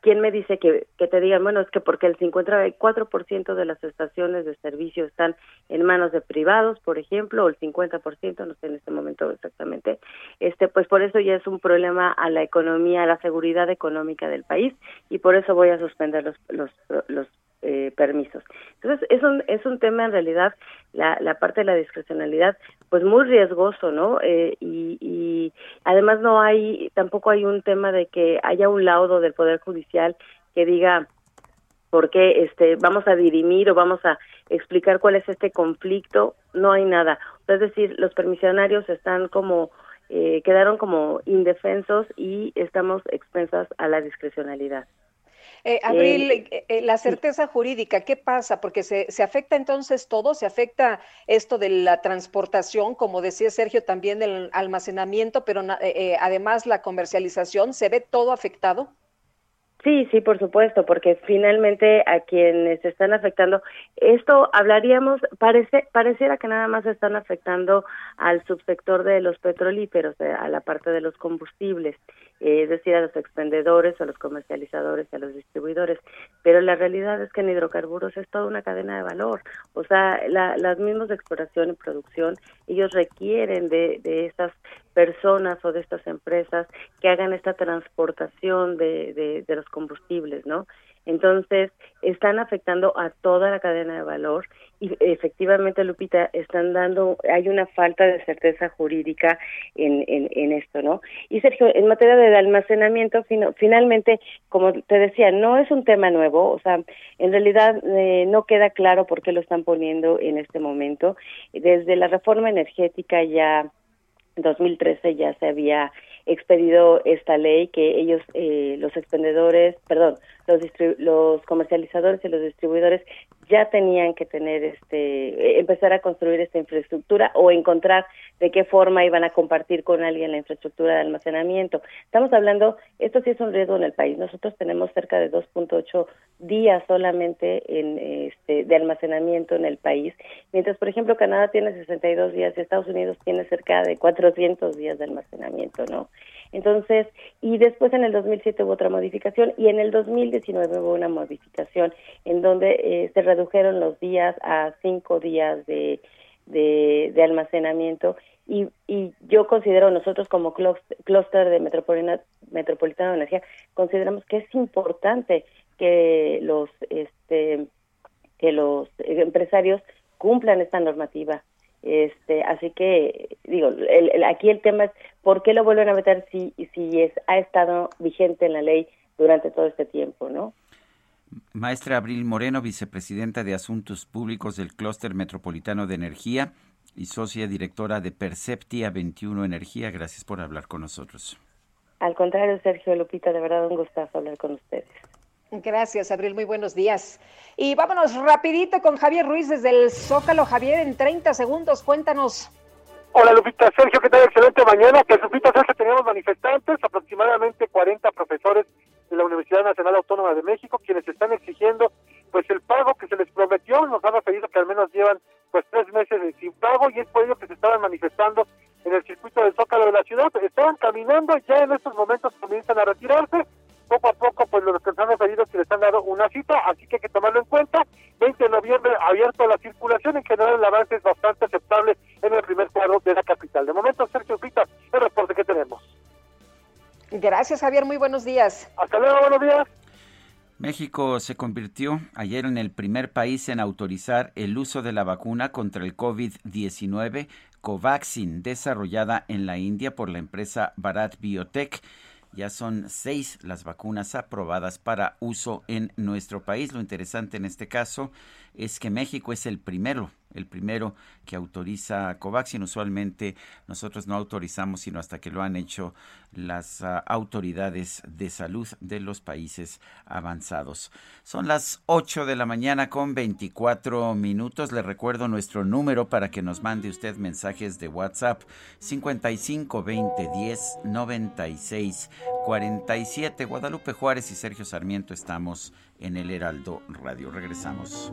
¿quién me dice que, que te digan, bueno, es que porque el 54% de las estaciones de servicio están en manos de privados, por ejemplo, o el 50%, no sé en este momento exactamente, este, pues por eso ya es un problema a la economía, a la seguridad económica del país y por eso voy a suspender los, los, los eh, permisos. Entonces, es un, es un tema en realidad, la, la parte de la discrecionalidad, pues muy riesgoso, ¿no? Eh, y, y además no hay, tampoco hay un tema de que haya un laudo del Poder Judicial que diga por qué este, vamos a dirimir o vamos a explicar cuál es este conflicto, no hay nada. Es decir, los permisionarios están como, eh, quedaron como indefensos y estamos expensas a la discrecionalidad. Eh, Abril, eh, eh, la certeza jurídica, ¿qué pasa? Porque se, se, afecta entonces todo, se afecta esto de la transportación, como decía Sergio, también del almacenamiento, pero eh, además la comercialización, ¿se ve todo afectado? Sí, sí, por supuesto, porque finalmente a quienes están afectando, esto hablaríamos, parece, pareciera que nada más están afectando al subsector de los petrolíferos, a la parte de los combustibles es decir, a los expendedores, a los comercializadores, a los distribuidores. Pero la realidad es que en hidrocarburos es toda una cadena de valor. O sea, la, las mismas de exploración y producción, ellos requieren de, de estas personas o de estas empresas que hagan esta transportación de, de, los combustibles, ¿no? Entonces, están afectando a toda la cadena de valor y efectivamente, Lupita, están dando, hay una falta de certeza jurídica en, en, esto, ¿no? Y Sergio, en materia de almacenamiento, finalmente, como te decía, no es un tema nuevo, o sea, en realidad eh, no queda claro por qué lo están poniendo en este momento. Desde la reforma energética ya, 2013 ya se había expedido esta ley que ellos, eh, los expendedores, perdón, los, los comercializadores y los distribuidores ya tenían que tener este empezar a construir esta infraestructura o encontrar de qué forma iban a compartir con alguien la infraestructura de almacenamiento. Estamos hablando, esto sí es un riesgo en el país. Nosotros tenemos cerca de 2.8 días solamente en este de almacenamiento en el país, mientras por ejemplo Canadá tiene 62 días y Estados Unidos tiene cerca de 400 días de almacenamiento, ¿no? Entonces, y después en el 2007 hubo otra modificación y en el 2019 hubo una modificación en donde eh, se redujeron los días a cinco días de, de, almacenamiento y, y, yo considero nosotros como clúster de metropolitana, metropolitana de energía consideramos que es importante que los este que los empresarios cumplan esta normativa Este, así que, digo, aquí el tema es por qué lo vuelven a meter si, si es, ha estado vigente en la ley durante todo este tiempo, ¿no? Maestra Abril Moreno, vicepresidenta de Asuntos Públicos del Clúster Metropolitano de Energía y socia directora de Perceptia 21 Energía, gracias por hablar con nosotros. Al contrario, Sergio Lupita, de verdad un gustazo hablar con ustedes. Gracias, Abril. Muy buenos días. Y vámonos rapidito con Javier Ruiz desde el Zócalo. Javier, en 30 segundos, cuéntanos. Hola Lupita, Sergio, ¿qué tal? Excelente mañana. Que Lupita, Sergio, teníamos manifestantes, aproximadamente 40 profesores de la Universidad Nacional Autónoma de México, quienes están exigiendo pues el pago que se les prometió, nos han referido que al menos llevan pues tres meses sin pago y es por ello que se estaban manifestando en el circuito del Zócalo de la ciudad. Estaban caminando, ya en estos momentos comienzan a retirarse. Poco a poco, pues los han referido que les han dado una cita, así que hay que tomarlo en cuenta. 20 de noviembre abierto la circulación, en general el avance es bastante aceptable en el primer cuadro de la capital. De momento, Sergio Pita, el reporte que tenemos. Gracias, Javier. Muy buenos días. Hasta luego, buenos días. México se convirtió ayer en el primer país en autorizar el uso de la vacuna contra el COVID-19 Covaxin, desarrollada en la India por la empresa Bharat Biotech. Ya son seis las vacunas aprobadas para uso en nuestro país. Lo interesante en este caso es que México es el primero el primero que autoriza Covaxin. Usualmente nosotros no autorizamos sino hasta que lo han hecho las ah, autoridades de salud de los países avanzados. Son las 8 de la mañana con 24 minutos. Le recuerdo nuestro número para que nos mande usted mensajes de WhatsApp 55 20 10 96 47. Guadalupe Juárez y Sergio Sarmiento estamos en el Heraldo Radio. Regresamos.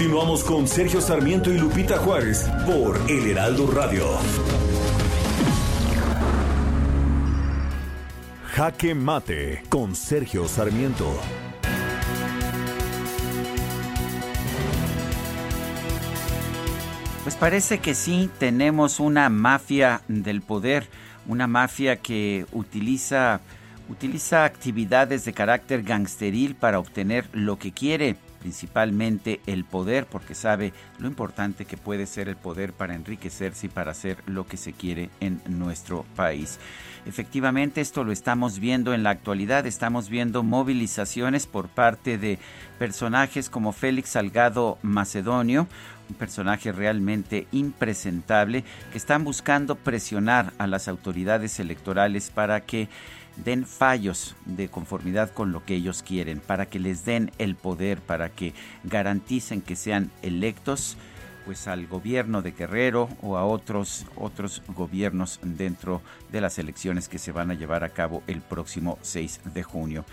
Continuamos con Sergio Sarmiento y Lupita Juárez por El Heraldo Radio. Jaque Mate con Sergio Sarmiento. Pues parece que sí tenemos una mafia del poder, una mafia que utiliza utiliza actividades de carácter gangsteril para obtener lo que quiere principalmente el poder, porque sabe lo importante que puede ser el poder para enriquecerse y para hacer lo que se quiere en nuestro país. Efectivamente, esto lo estamos viendo en la actualidad, estamos viendo movilizaciones por parte de personajes como Félix Salgado Macedonio, un personaje realmente impresentable, que están buscando presionar a las autoridades electorales para que den fallos de conformidad con lo que ellos quieren, para que les den el poder, para que garanticen que sean electos pues al gobierno de Guerrero o a otros otros gobiernos dentro de las elecciones que se van a llevar a cabo el próximo 6 de junio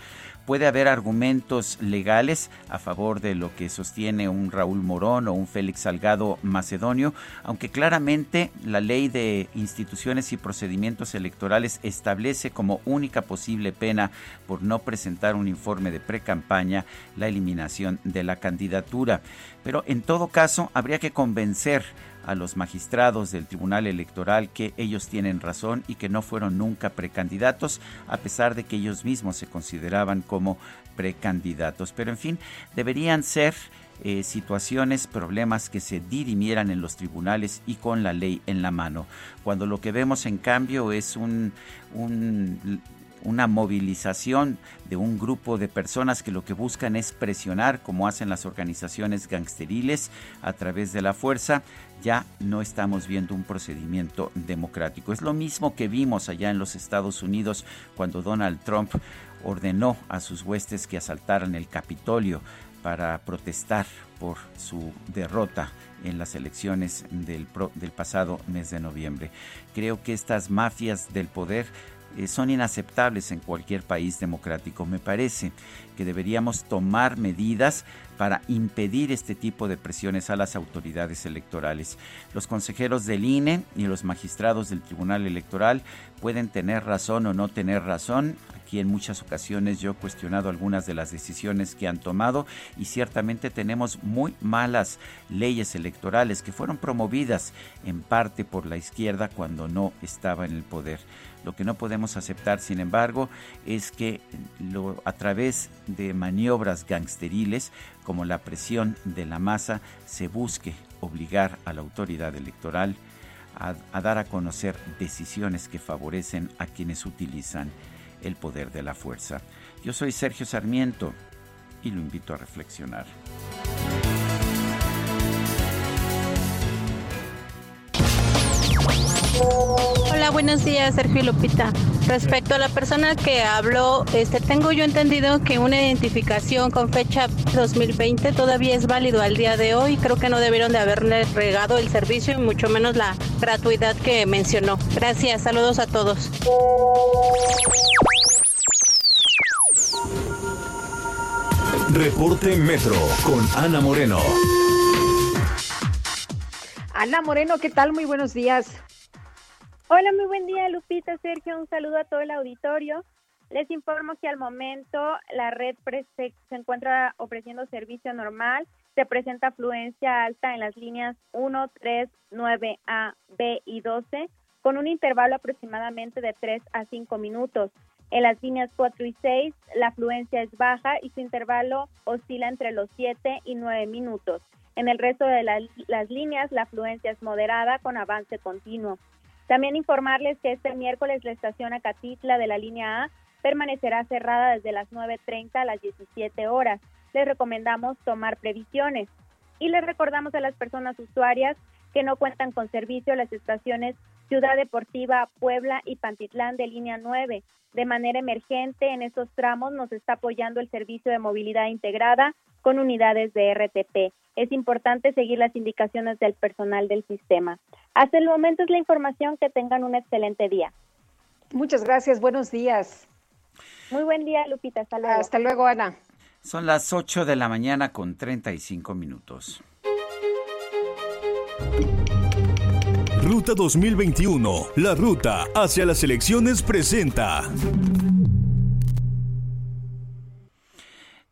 puede haber argumentos legales a favor de lo que sostiene un Raúl Morón o un Félix Salgado Macedonio, aunque claramente la ley de instituciones y procedimientos electorales establece como única posible pena por no presentar un informe de precampaña la eliminación de la candidatura. Pero en todo caso habría que convencer a los magistrados del Tribunal Electoral que ellos tienen razón y que no fueron nunca precandidatos, a pesar de que ellos mismos se consideraban como precandidatos. Pero en fin, deberían ser eh, situaciones, problemas que se dirimieran en los tribunales y con la ley en la mano. Cuando lo que vemos en cambio es un, un una movilización de un grupo de personas que lo que buscan es presionar, como hacen las organizaciones gangsteriles, a través de la fuerza, ya no estamos viendo un procedimiento democrático. Es lo mismo que vimos allá en los Estados Unidos cuando Donald Trump ordenó a sus huestes que asaltaran el Capitolio para protestar por su derrota en las elecciones del, del pasado mes de noviembre. Creo que estas mafias del poder son inaceptables en cualquier país democrático. Me parece que deberíamos tomar medidas para impedir este tipo de presiones a las autoridades electorales. Los consejeros del INE y los magistrados del Tribunal Electoral pueden tener razón o no tener razón. Aquí en muchas ocasiones yo he cuestionado algunas de las decisiones que han tomado y ciertamente tenemos muy malas leyes electorales que fueron promovidas en parte por la izquierda cuando no estaba en el poder. Lo que no podemos aceptar, sin embargo, es que a través de maniobras gangsteriles como la presión de la masa se busque obligar a la autoridad electoral a, a dar a conocer decisiones que favorecen a quienes utilizan el poder de la fuerza. Yo soy Sergio Sarmiento y lo invito a reflexionar. Hola, buenos días, Sergio Lupita. Respecto a la persona que habló, este, tengo yo entendido que una identificación con fecha 2020 todavía es válido al día de hoy. Creo que no debieron de haberle regado el servicio y mucho menos la gratuidad que mencionó. Gracias, saludos a todos. Reporte Metro con Ana Moreno. Ana Moreno, ¿qué tal? Muy buenos días. Hola, muy buen día, Lupita, Sergio. Un saludo a todo el auditorio. Les informo que al momento la red se encuentra ofreciendo servicio normal. Se presenta afluencia alta en las líneas 1, 3, 9A, B y 12, con un intervalo aproximadamente de 3 a 5 minutos. En las líneas 4 y 6, la afluencia es baja y su intervalo oscila entre los 7 y 9 minutos. En el resto de las líneas, la afluencia es moderada con avance continuo. También informarles que este miércoles la estación Acatitla de la línea A permanecerá cerrada desde las 9.30 a las 17 horas. Les recomendamos tomar previsiones y les recordamos a las personas usuarias que no cuentan con servicio las estaciones Ciudad Deportiva, Puebla y Pantitlán de línea 9. De manera emergente, en estos tramos nos está apoyando el servicio de movilidad integrada con unidades de RTP. Es importante seguir las indicaciones del personal del sistema. Hasta el momento es la información. Que tengan un excelente día. Muchas gracias. Buenos días. Muy buen día, Lupita. Hasta luego. Hasta luego, Ana. Son las 8 de la mañana con 35 minutos. Ruta 2021, la ruta hacia las elecciones presenta.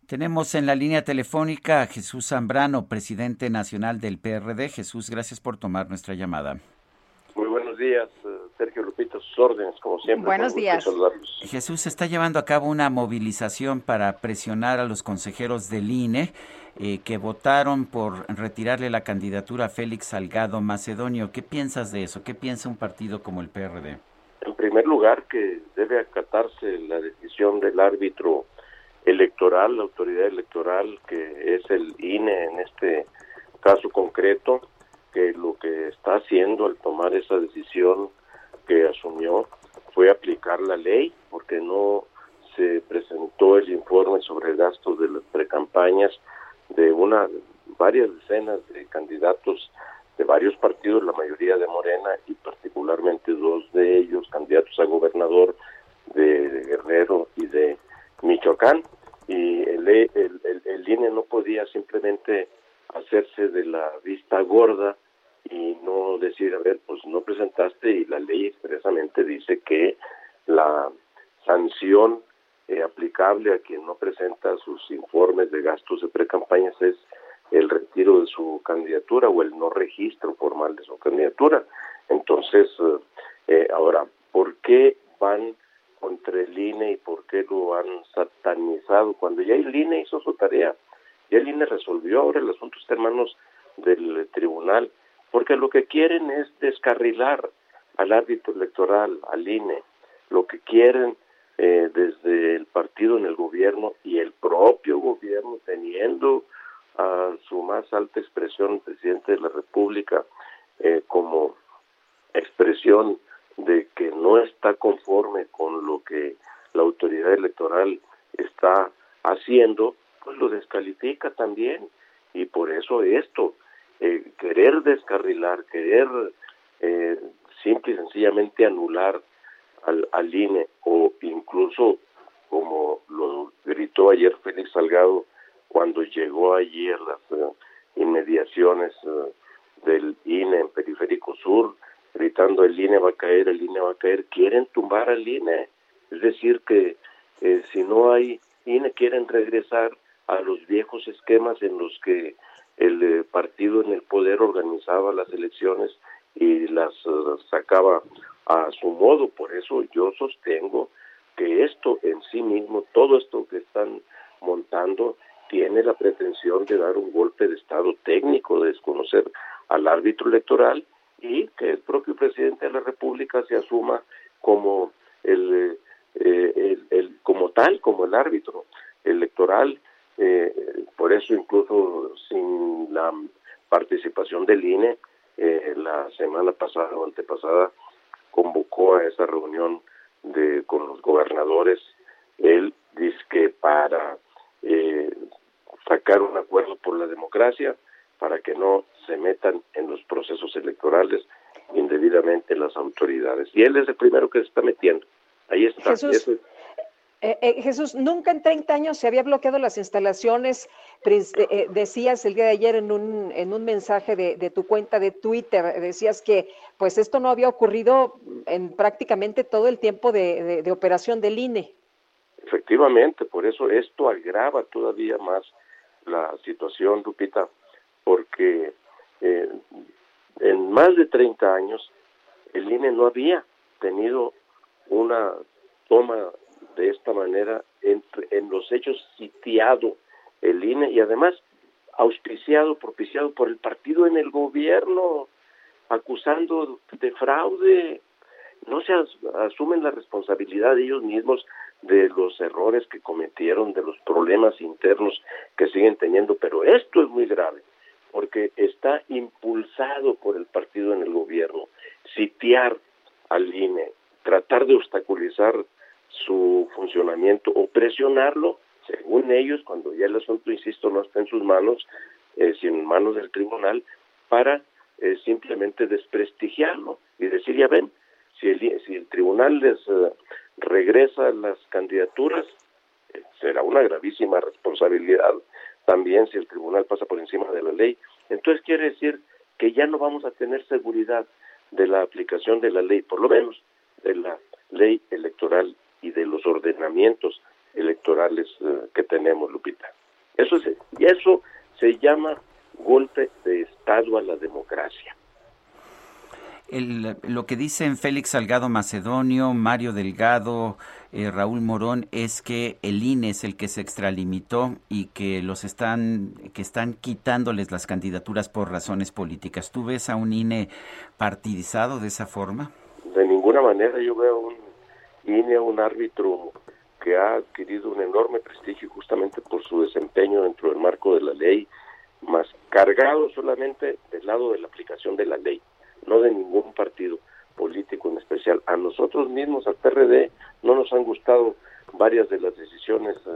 Tenemos en la línea telefónica a Jesús Zambrano, presidente nacional del PRD. Jesús, gracias por tomar nuestra llamada. Muy buenos días, eh, Sergio Lupita, sus órdenes, como siempre. Buenos días. Jesús está llevando a cabo una movilización para presionar a los consejeros del INE eh, que votaron por retirarle la candidatura a Félix Salgado Macedonio. ¿Qué piensas de eso? ¿Qué piensa un partido como el PRD? En primer lugar, que debe acatarse la decisión del árbitro electoral, la autoridad electoral, que es el INE en este caso concreto, que lo que está haciendo al tomar esa decisión que asumió fue aplicar la ley, porque no se presentó el informe sobre gastos de las precampañas de una varias decenas de candidatos de varios partidos, la mayoría de Morena y particularmente dos de ellos candidatos a gobernador de Guerrero y de Michoacán y el, el, el, INE no podía simplemente hacerse de la vista gorda y no decir, a ver, pues no presentaste y la ley expresamente dice que la sanción eh, aplicable a quien no presenta sus informes de gastos de precampañas es el retiro de su candidatura o el no registro formal de su candidatura. Entonces, eh, eh ahora, ¿por qué van contra el INE y por qué lo han satanizado cuando ya el INE hizo su tarea. Ya el INE resolvió, ahora el asunto está en manos del tribunal, porque lo que quieren es descarrilar al árbitro electoral, al INE. Lo que quieren eh, desde el partido en el gobierno y el propio gobierno teniendo a su más alta expresión, el presidente de la República, eh, como expresión de que no está conforme con lo que la autoridad electoral está haciendo, pues lo descalifica también. Y por eso esto, eh, querer descarrilar, querer eh, simple y sencillamente anular al, al INE o incluso como lo gritó ayer Félix Salgado cuando llegó ayer las eh, inmediaciones eh, del INE en Periférico Sur, gritando el INE va a caer, el INE va a caer, quieren tumbar al INE. Es decir, que eh, si no hay INE, quieren regresar a los viejos esquemas en los que el partido en el poder organizaba las elecciones y las sacaba a su modo. Por eso yo sostengo que esto en sí mismo, todo esto que están montando, tiene la pretensión de dar un golpe de Estado técnico, de desconocer al árbitro electoral y que el propio presidente de la República se asuma como el, eh, el, como tal, como el árbitro electoral. Eh, por eso incluso sin la participación del INE, eh, la semana pasada o antepasada convocó a esa reunión de con los gobernadores, él dice que para eh, sacar un acuerdo por la democracia, para que no se metan en los procesos electorales indebidamente las autoridades. Y él es el primero que se está metiendo. Ahí está. Eh, eh, Jesús, nunca en 30 años se había bloqueado las instalaciones. Eh, decías el día de ayer en un, en un mensaje de, tu cuenta de Twitter, decías que pues esto no había ocurrido en prácticamente todo el tiempo de, operación del INE. Efectivamente, por eso esto agrava todavía más la situación, Lupita, porque en más de 30 años el INE no había tenido una toma de esta manera en los hechos sitiado el INE y además auspiciado, propiciado por el partido en el gobierno, acusando de fraude. No se asumen la responsabilidad de ellos mismos de los errores que cometieron, de los problemas internos que siguen teniendo, pero esto es muy grave, porque está impulsado por el partido en el gobierno, sitiar al INE, tratar de obstaculizar su funcionamiento o presionarlo, según ellos, cuando ya el asunto, insisto, no está en sus manos, eh, sino en manos del tribunal, para eh, simplemente desprestigiarlo y decir, ya ven, si el, si el tribunal les eh, regresa las candidaturas, eh, será una gravísima responsabilidad también si el tribunal pasa por encima de la ley. Entonces quiere decir que ya no vamos a tener seguridad de la aplicación de la ley, por lo menos de la ley electoral y de los ordenamientos electorales eh, que tenemos, Lupita. Eso, es, y eso se llama golpe de Estado a la democracia. Lo que dicen Félix Salgado Macedonio, Mario Delgado, eh, Raúl Morón es que el INE es el que se extralimitó y que los están que están quitándoles las candidaturas por razones políticas. ¿Tú ves a un INE partidizado de esa forma? De ninguna manera. Yo veo un INE un árbitro que ha adquirido un enorme prestigio justamente por su desempeño dentro del marco de la ley, más cargado solamente del lado de la aplicación de la ley, no de ningún partido político en especial. A nosotros mismos, al PRD, no nos han gustado varias de las decisiones eh,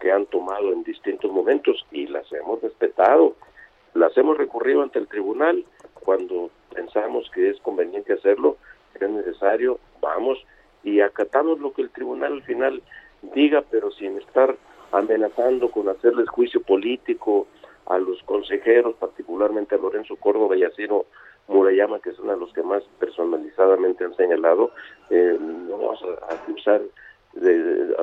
que han tomado en distintos momentos y las hemos respetado, las hemos recurrido ante el tribunal cuando pensamos que es conveniente hacerlo, que es necesario, vamos y acatamos lo que el tribunal al final diga, pero sin estar amenazando con hacerles juicio político a los consejeros, particularmente a Lorenzo Córdoba y a Ciro Murayama, que son a los que más personalizadamente han señalado, eh, no vamos a acusar, de,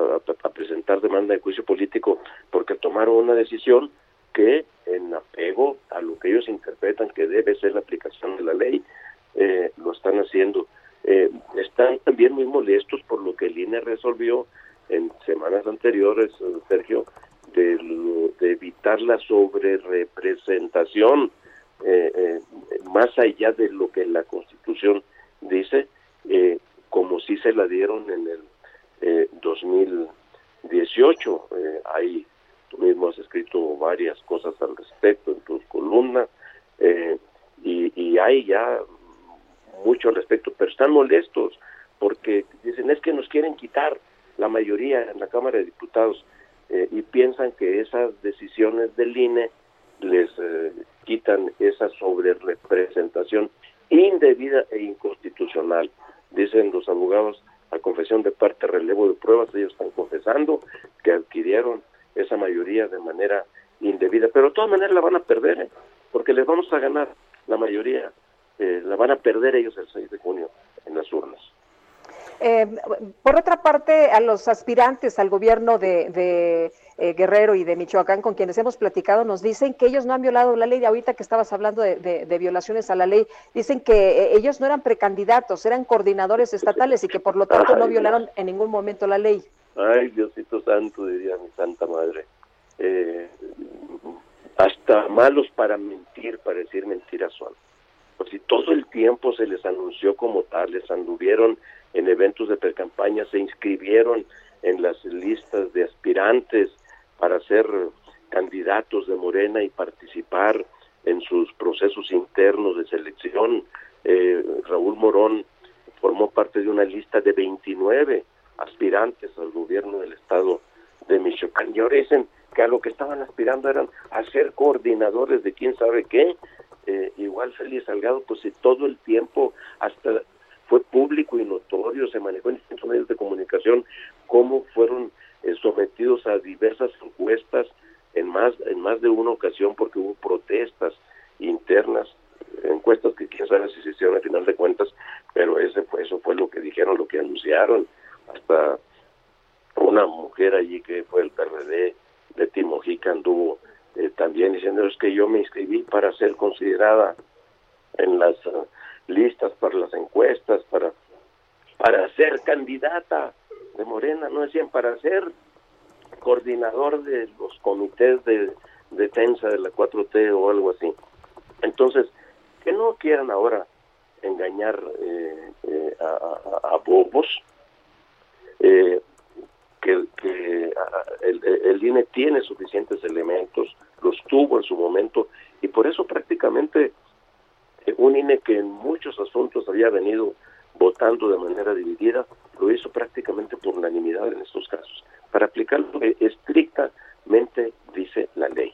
a, presentar demanda de juicio político porque tomaron una decisión que en apego a lo que ellos interpretan que debe ser la aplicación de la ley, eh, lo están haciendo. Eh, están también muy molestos por lo que el INE resolvió en semanas anteriores, eh, Sergio, de, evitar la sobrerepresentación eh, eh, más allá de lo que la Constitución dice, como si se la dieron en el 2018. ahí tú mismo has escrito varias cosas al respecto en tus columnas y, y hay ya mucho al respecto, pero están molestos porque dicen es que nos quieren quitar la mayoría en la Cámara de Diputados. eh, y piensan que esas decisiones del INE les eh, quitan esa sobrerepresentación indebida e inconstitucional. Dicen los abogados a confesión de parte relevo de pruebas, ellos están confesando que adquirieron esa mayoría de manera indebida, pero de todas maneras la van a perder, ¿eh? porque les vamos a ganar la mayoría, eh, la van a perder ellos el 6 de junio en las urnas. Eh, por otra parte, a los aspirantes al gobierno de, eh, Guerrero y de Michoacán, con quienes hemos platicado, nos dicen que ellos no han violado la ley. Ahorita que estabas hablando de, violaciones a la ley, dicen que eh, ellos no eran precandidatos, eran coordinadores estatales y que por lo tanto no violaron en ningún momento la ley. Ay, Diosito Santo, diría mi Santa Madre. hasta malos para mentir, para decir mentiras son. Pues si todo el tiempo se les anunció como tales, anduvieron en eventos de precampaña, se inscribieron en las listas de aspirantes para ser candidatos de Morena y participar en sus procesos internos de selección. Eh, Raúl Morón formó parte de una lista de 29 aspirantes al gobierno del estado de Michoacán. Y ahora dicen que a lo que estaban aspirando eran a ser coordinadores de quién sabe qué. Eh, igual Félix Salgado, pues si todo el tiempo, hasta fue público y notorio, se manejó en distintos medios de comunicación cómo fueron eh, sometidos a diversas encuestas en más en más de una ocasión porque hubo protestas internas encuestas que quién sabe si se hicieron al final de cuentas pero ese fue eso fue lo que dijeron lo que anunciaron. Hasta una mujer allí que fue el PRD de Timojica anduvo eh, también diciendo es que yo me inscribí para ser considerada en las listas para las encuestas, para, para ser candidata de Morena, no decían para ser coordinador de los comités de defensa de la 4T o algo así. Entonces, que no quieran ahora engañar eh, eh, a, bobos, eh, que, el, el INE tiene suficientes elementos, los tuvo en su momento, y por eso prácticamente un INE que en muchos asuntos había venido votando de manera dividida, lo hizo prácticamente por unanimidad en estos casos, para aplicar lo que estrictamente dice la ley.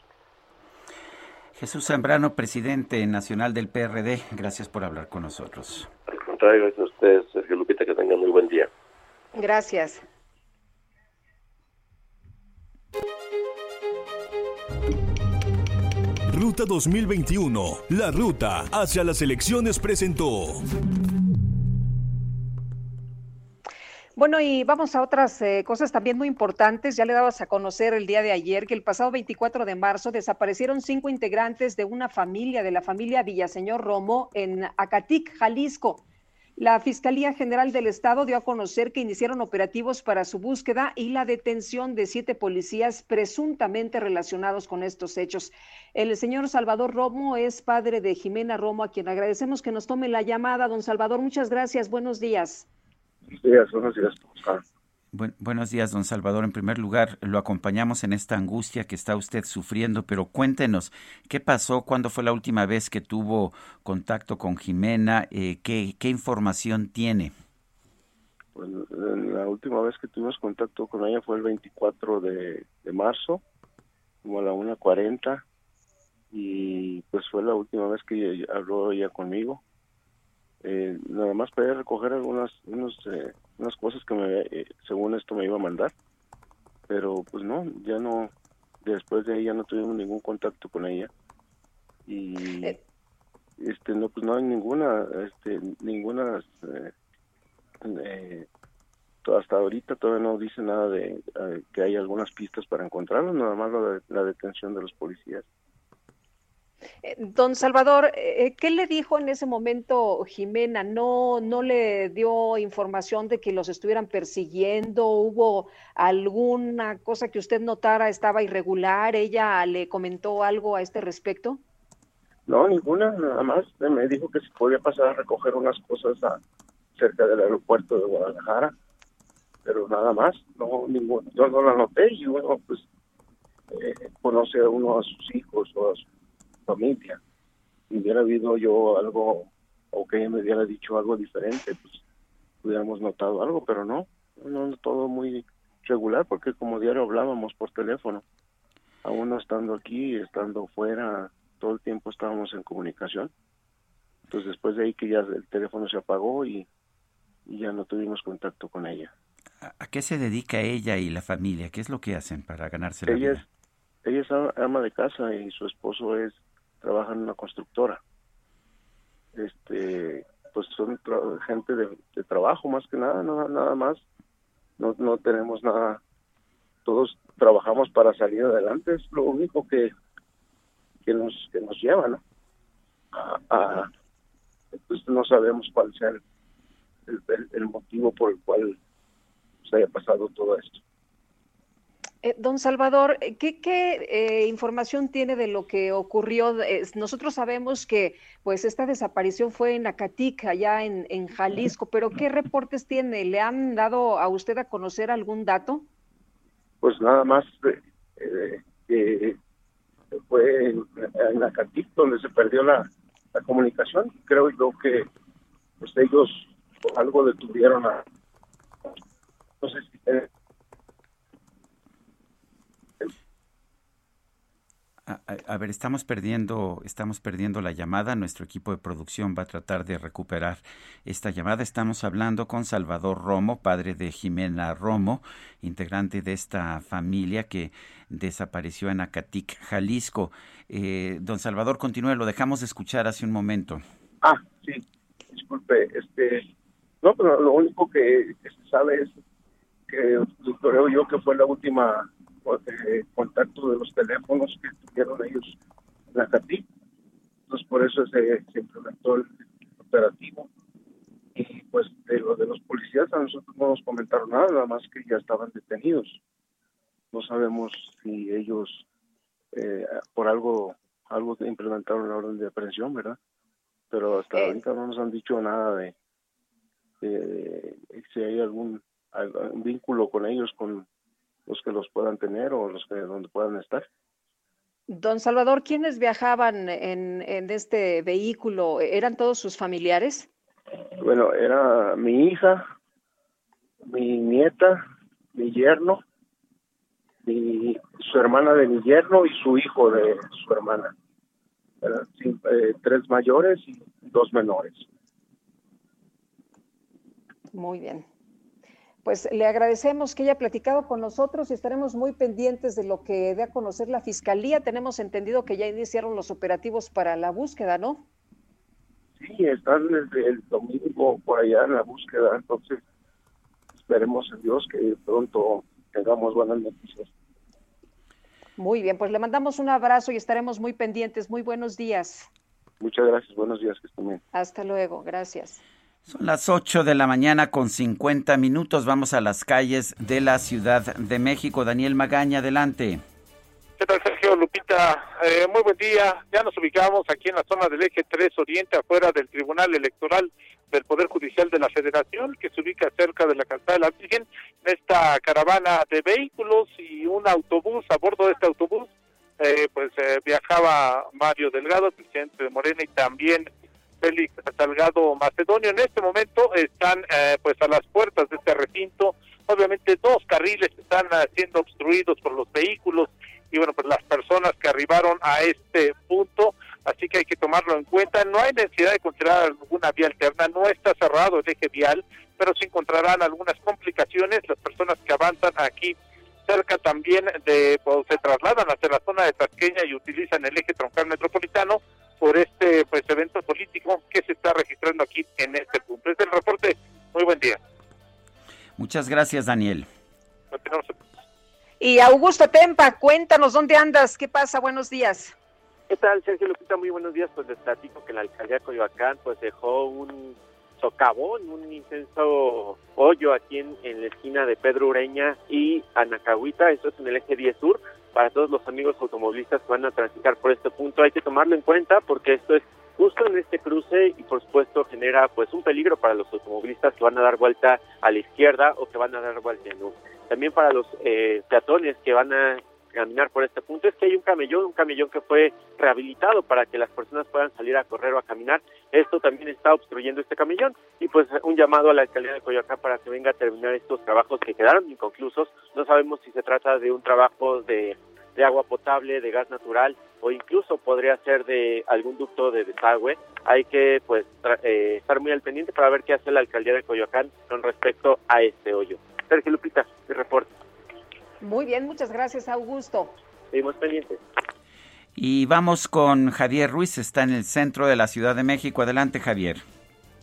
Jesús Zambrano, presidente nacional del PRD, gracias por hablar con nosotros. Al contrario, gracias a ustedes, Sergio Lupita, que tengan muy buen día. Gracias. Ruta 2021, la ruta hacia las elecciones presentó. Bueno, y vamos a otras eh, cosas también muy importantes. Ya le dabas a conocer el día de ayer que el pasado 24 de marzo desaparecieron cinco integrantes de una familia, de la familia Villaseñor Romo, en Acatic, Jalisco. La Fiscalía General del Estado dio a conocer que iniciaron operativos para su búsqueda y la detención de siete policías presuntamente relacionados con estos hechos. El señor Salvador Romo es padre de Jimena Romo, a quien agradecemos que nos tome la llamada. Don Salvador, muchas gracias. Buenos días. Buenos días, buenos días buenos días, don Salvador. En primer lugar, lo acompañamos en esta angustia que está usted sufriendo, pero cuéntenos, ¿qué pasó? ¿Cuándo fue la última vez que tuvo contacto con Jimena? Eh, ¿qué, información tiene? Pues la última vez que tuvimos contacto con ella fue el 24 de, marzo, como a la 1.40, y pues fue la última vez que habló ella conmigo. Eh, nada más para recoger algunas unos, eh, unas cosas que me, eh, según esto me iba a mandar pero pues no ya no después de ahí ya no tuvimos ningún contacto con ella y este no pues no hay ninguna este ninguna hasta ahorita todavía no dice nada de que hay algunas pistas para encontrarlo nada más la detención de los policías. eh, don Salvador, eh, ¿qué le dijo en ese momento Jimena? ¿No, ¿No le dio información de que los estuvieran persiguiendo? ¿Hubo alguna cosa que usted notara estaba irregular? ¿Ella le comentó algo a este respecto? No, ninguna, nada más. Me dijo que se podía pasar a recoger unas cosas cerca del aeropuerto de Guadalajara, pero nada más, no, ninguna. Yo no la noté y bueno, pues eh, conoce uno a sus hijos o a su familia. Si hubiera habido yo algo, o que ella me hubiera dicho algo diferente, pues hubiéramos notado algo, pero no, no todo muy regular porque como diario hablábamos por teléfono, aún no estando aquí, estando fuera, todo el tiempo estábamos en comunicación. Entonces después de ahí que ya el teléfono se apagó y, ya no tuvimos contacto con ella. ¿A qué se dedica ella y la familia? ¿Qué es lo que hacen para ganarse la ella vida? Es, ella es ama de casa y su esposo es trabaja en una constructora. Este, pues son gente de, trabajo más que nada, nada, nada más. No, no tenemos nada. Todos trabajamos para salir adelante. Es lo único que que nos que nos lleva, ¿no? A, pues no sabemos cuál sea el, motivo por el cual se haya pasado todo esto. Eh, don Salvador, eh, ¿qué, qué eh, información tiene de lo que ocurrió? nosotros sabemos que pues esta desaparición fue en Acatic, allá en, Jalisco, pero ¿qué reportes tiene? ¿Le han dado a usted a conocer algún dato? Pues nada más que fue en, en Acatic donde se perdió la, la comunicación. Creo yo que pues ellos algo detuvieron a no sé si a, ver, estamos perdiendo, estamos perdiendo la llamada. Nuestro equipo de producción va a tratar de recuperar esta llamada. Estamos hablando con Salvador Romo, padre de Jimena Romo, integrante de esta familia que desapareció en Acatic, Jalisco. Eh, don Salvador, continúe, lo dejamos de escuchar hace un momento. Ah, sí, disculpe, este, no, pero lo único que, se sabe es que creo yo que fue la última eh, contacto de los teléfonos que tuvieron ellos en la CATI. Entonces, por eso se, se implementó el operativo. Y pues de lo de los policías a nosotros no nos comentaron nada, nada más que ya estaban detenidos. No sabemos si ellos eh, por algo algo implementaron la orden de aprehensión, ¿verdad? Pero hasta eh. ahorita no nos han dicho nada de, de si hay algún, algún vínculo con ellos, con los que los puedan tener o los que donde puedan estar. Don Salvador, ¿quiénes viajaban en, en este vehículo? ¿Eran todos sus familiares? Bueno, era mi hija, mi nieta, mi yerno, mi, su hermana de mi yerno y su hijo de su hermana. Eran eh, tres mayores y dos menores. Muy bien pues le agradecemos que haya platicado con nosotros y estaremos muy pendientes de lo que dé a conocer la Fiscalía. Tenemos entendido que ya iniciaron los operativos para la búsqueda, ¿no? Sí, están desde el domingo por allá en la búsqueda, entonces esperemos en Dios que pronto tengamos buenas noticias. Muy bien, pues le mandamos un abrazo y estaremos muy pendientes. Muy buenos días. Muchas gracias, buenos días, que estén bien. Hasta luego, gracias. Son las 8 de la mañana con 50 minutos. Vamos a las calles de la Ciudad de México. Daniel Magaña, adelante. ¿Qué tal, Sergio Lupita? Eh, muy buen día. Ya nos ubicamos aquí en la zona del eje 3 Oriente, afuera del Tribunal Electoral del Poder Judicial de la Federación, que se ubica cerca de la calzada de la Virgen. Esta caravana de vehículos y un autobús, a bordo de este autobús, eh, pues eh, viajaba Mario Delgado, presidente de Morena, y también Félix Salgado Macedonio. En este momento están eh, pues a las puertas de este recinto. Obviamente dos carriles están eh, siendo obstruidos por los vehículos y bueno, pues las personas que arribaron a este punto, así que hay que tomarlo en cuenta. No hay necesidad de considerar alguna vía alterna, no está cerrado el eje vial, pero se encontrarán algunas complicaciones. Las personas que avanzan aquí cerca también de, pues, se trasladan hacia la zona de Tasqueña y utilizan el eje troncal metropolitano, por este pues evento político que se está registrando aquí en este punto. Este es el reporte. Muy buen día. Muchas gracias, Daniel. Y Augusto Tempa, cuéntanos dónde andas, qué pasa, buenos días. ¿Qué tal, Sergio Lupita? Muy buenos días. Pues les platico que la alcaldía de Coyoacán pues dejó un socavón, un intenso hoyo aquí en, en la esquina de Pedro Ureña y Anacahuita, eso es en el eje 10 sur, para todos los amigos automovilistas que van a transitar por este punto. Hay que tomarlo en cuenta porque esto es justo en este cruce y por supuesto genera pues un peligro para los automovilistas que van a dar vuelta a la izquierda o que van a dar vuelta en U. También para los eh, peatones que van a caminar por este punto es que hay un camellón, un camellón que fue rehabilitado para que las personas puedan salir a correr o a caminar. Esto también está obstruyendo este camellón y pues un llamado a la alcaldía de Coyoacán para que venga a terminar estos trabajos que quedaron inconclusos. No sabemos si se trata de un trabajo de, agua potable, de gas natural o incluso podría ser de algún ducto de desagüe. Hay que pues eh, estar muy al pendiente para ver qué hace la alcaldía de Coyoacán con respecto a este hoyo. Sergio Lupita, mi reporte. Muy bien, muchas gracias, Augusto. Seguimos pendientes. Y vamos con Javier Ruiz, está en el centro de la Ciudad de México. Adelante, Javier.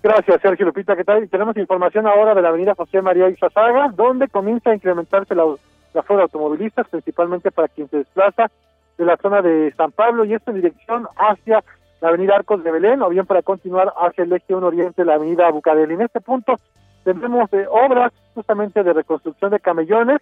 Gracias, Sergio Lupita. ¿Qué tal? Tenemos información ahora de la avenida José María Izazaga, donde comienza a incrementarse la, la flora de automovilistas, principalmente para quien se desplaza de la zona de San Pablo y esto en dirección hacia la avenida Arcos de Belén o bien para continuar hacia el eje 1 oriente, la avenida Bucareli. En este punto tendremos eh, obras justamente de reconstrucción de camellones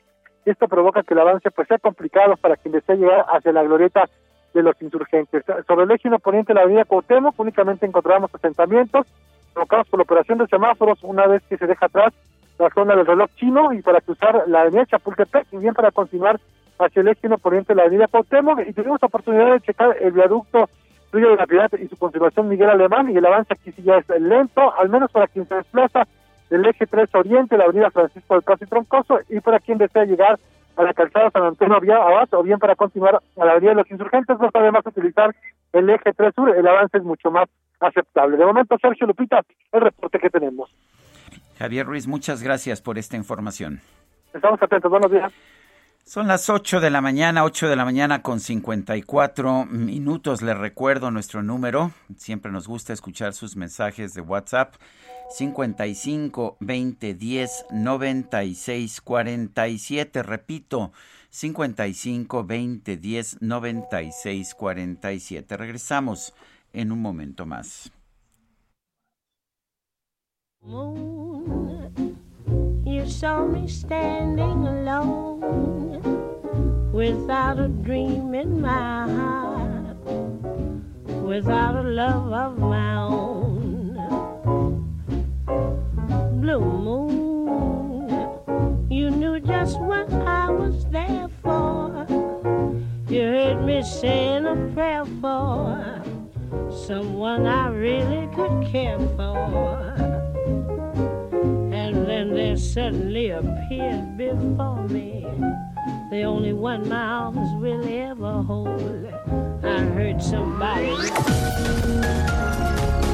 esto provoca que el avance pues sea complicado para quien desee llegar hacia la glorieta de los insurgentes. Sobre el eje poniente de la avenida Cuauhtémoc únicamente encontramos asentamientos provocados por la operación de semáforos una vez que se deja atrás la zona del reloj chino y para cruzar la avenida Chapultepec y bien para continuar hacia el eje poniente de la avenida Cuauhtémoc y tuvimos oportunidad de checar el viaducto Río de la Piedad y su continuación Miguel Alemán y el avance aquí sí ya es lento, al menos para quien se desplaza del eje 3 Oriente, la avenida Francisco del Caso y Troncoso, y para quien desea llegar a la calzada San Antonio vía Abad, o bien para continuar a la avenida de los insurgentes, no sabe más utilizar el eje 3 Sur, el avance es mucho más aceptable. De momento, Sergio Lupita, el reporte que tenemos. Javier Ruiz, muchas gracias por esta información. Estamos atentos, buenos días. Son las 8 de la mañana, 8 de la mañana con 54 minutos. Les recuerdo nuestro número. Siempre nos gusta escuchar sus mensajes de WhatsApp. 55 20 10 96 47. Repito, 55 20 10 96 47. Regresamos en un momento más. you saw me standing alone without a dream in my heart, without a love of my own. Blue moon, you knew just what I was there for. You heard me saying a prayer for someone I really could care for And then there suddenly appeared before me the only one my arms will ever hold. I heard somebody.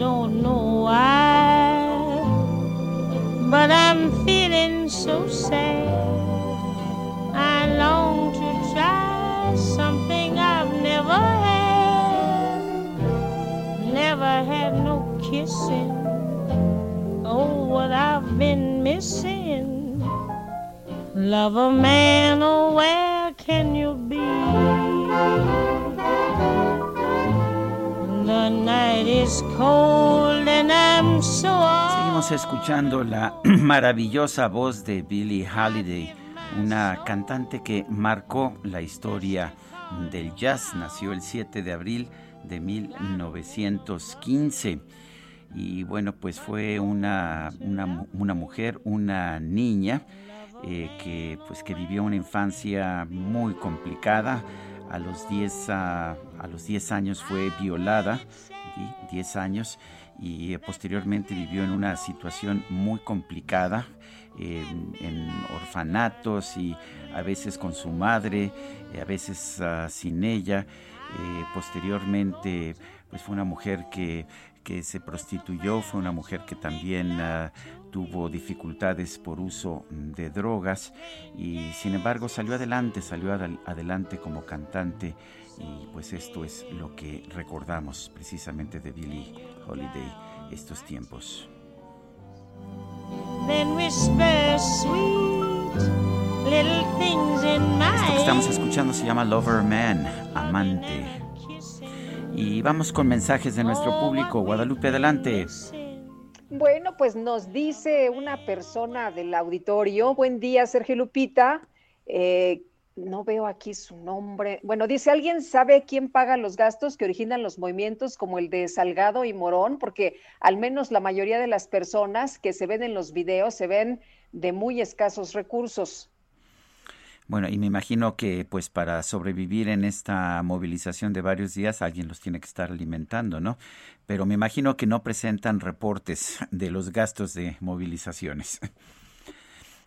Don't know why, but I'm feeling so sad. I long to try something I've never had. Never had no kissing. Oh, what I've been missing. Love a man, oh, where can you be? Seguimos escuchando la maravillosa voz de Billie Holiday, una cantante que marcó la historia del jazz. Nació el 7 de abril de 1915 y bueno, pues fue una, una, mujer, una niña eh, que, pues, que vivió una infancia muy complicada. A los 10, a, los 10 años fue violada, 10 años, y posteriormente vivió en una situación muy complicada, en orfanatos y a veces con su madre, a veces ah, sin ella. Eh, posteriormente, pues fue una mujer que que se prostituyó, fue una mujer que también ah, tuvo dificultades por uso de drogas y sin embargo salió adelante, salió adelante como cantante y pues esto es lo que recordamos precisamente de Billie Holiday estos tiempos. Esto que estamos escuchando se llama Lover Man, amante. Y vamos con mensajes de nuestro público. Guadalupe, adelante. Bueno, pues nos dice una persona del auditorio, buen día Sergio Lupita, eh, no veo aquí su nombre. Bueno, dice, ¿alguien sabe quién paga los gastos que originan los movimientos como el de Salgado y Morón? Porque al menos la mayoría de las personas que se ven en los videos se ven de muy escasos recursos. Bueno, y me imagino que pues para sobrevivir en esta movilización de varios días alguien los tiene que estar alimentando, ¿no? Pero me imagino que no presentan reportes de los gastos de movilizaciones.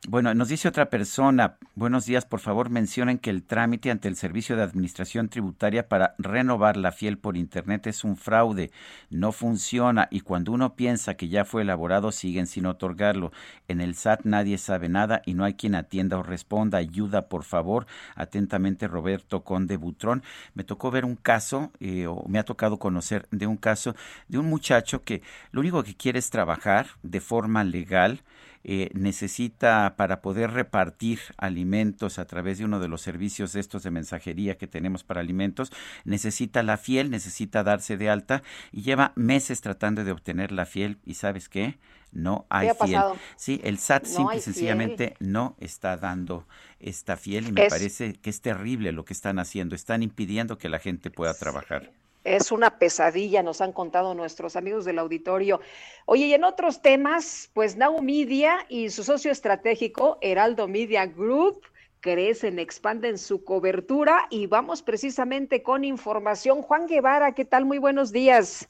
Bueno, nos dice otra persona, buenos días, por favor mencionen que el trámite ante el Servicio de Administración Tributaria para renovar la fiel por Internet es un fraude, no funciona y cuando uno piensa que ya fue elaborado siguen sin otorgarlo. En el SAT nadie sabe nada y no hay quien atienda o responda. Ayuda, por favor. Atentamente, Roberto Conde Butrón. Me tocó ver un caso, eh, o me ha tocado conocer de un caso de un muchacho que lo único que quiere es trabajar de forma legal eh, necesita para poder repartir alimentos a través de uno de los servicios estos de mensajería que tenemos para alimentos, necesita la fiel, necesita darse de alta y lleva meses tratando de obtener la fiel y sabes qué, no hay fiel. Sí, el SAT simple y sencillamente no está dando esta fiel y me parece que es terrible lo que están haciendo, están impidiendo que la gente pueda trabajar. Es una pesadilla, nos han contado nuestros amigos del auditorio. Oye, y en otros temas, pues Now Media y su socio estratégico, Heraldo Media Group, crecen, expanden su cobertura y vamos precisamente con información. Juan Guevara, ¿qué tal? Muy buenos días.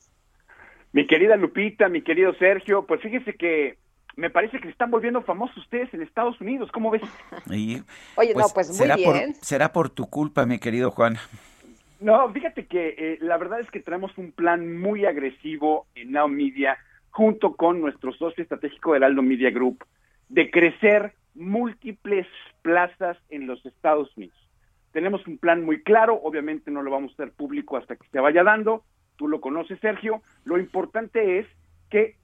Mi querida Lupita, mi querido Sergio, pues fíjese que me parece que se están volviendo famosos ustedes en Estados Unidos, ¿cómo ves? Oye, no, pues muy será bien. Por, será por tu culpa, mi querido Juan. No, fíjate que eh, la verdad es que tenemos un plan muy agresivo en Now Media junto con nuestro socio estratégico Heraldo Media Group de crecer múltiples plazas en los Estados Unidos. Tenemos un plan muy claro, obviamente no lo vamos a hacer público hasta que se vaya dando, tú lo conoces Sergio, lo importante es que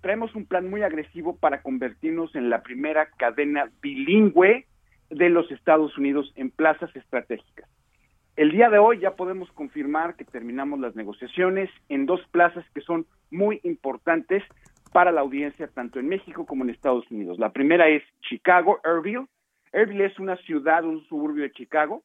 traemos un plan muy agresivo para convertirnos en la primera cadena bilingüe de los Estados Unidos en plazas estratégicas. El día de hoy ya podemos confirmar que terminamos las negociaciones en dos plazas que son muy importantes para la audiencia tanto en México como en Estados Unidos. La primera es Chicago, Erville. Erville es una ciudad, un suburbio de Chicago,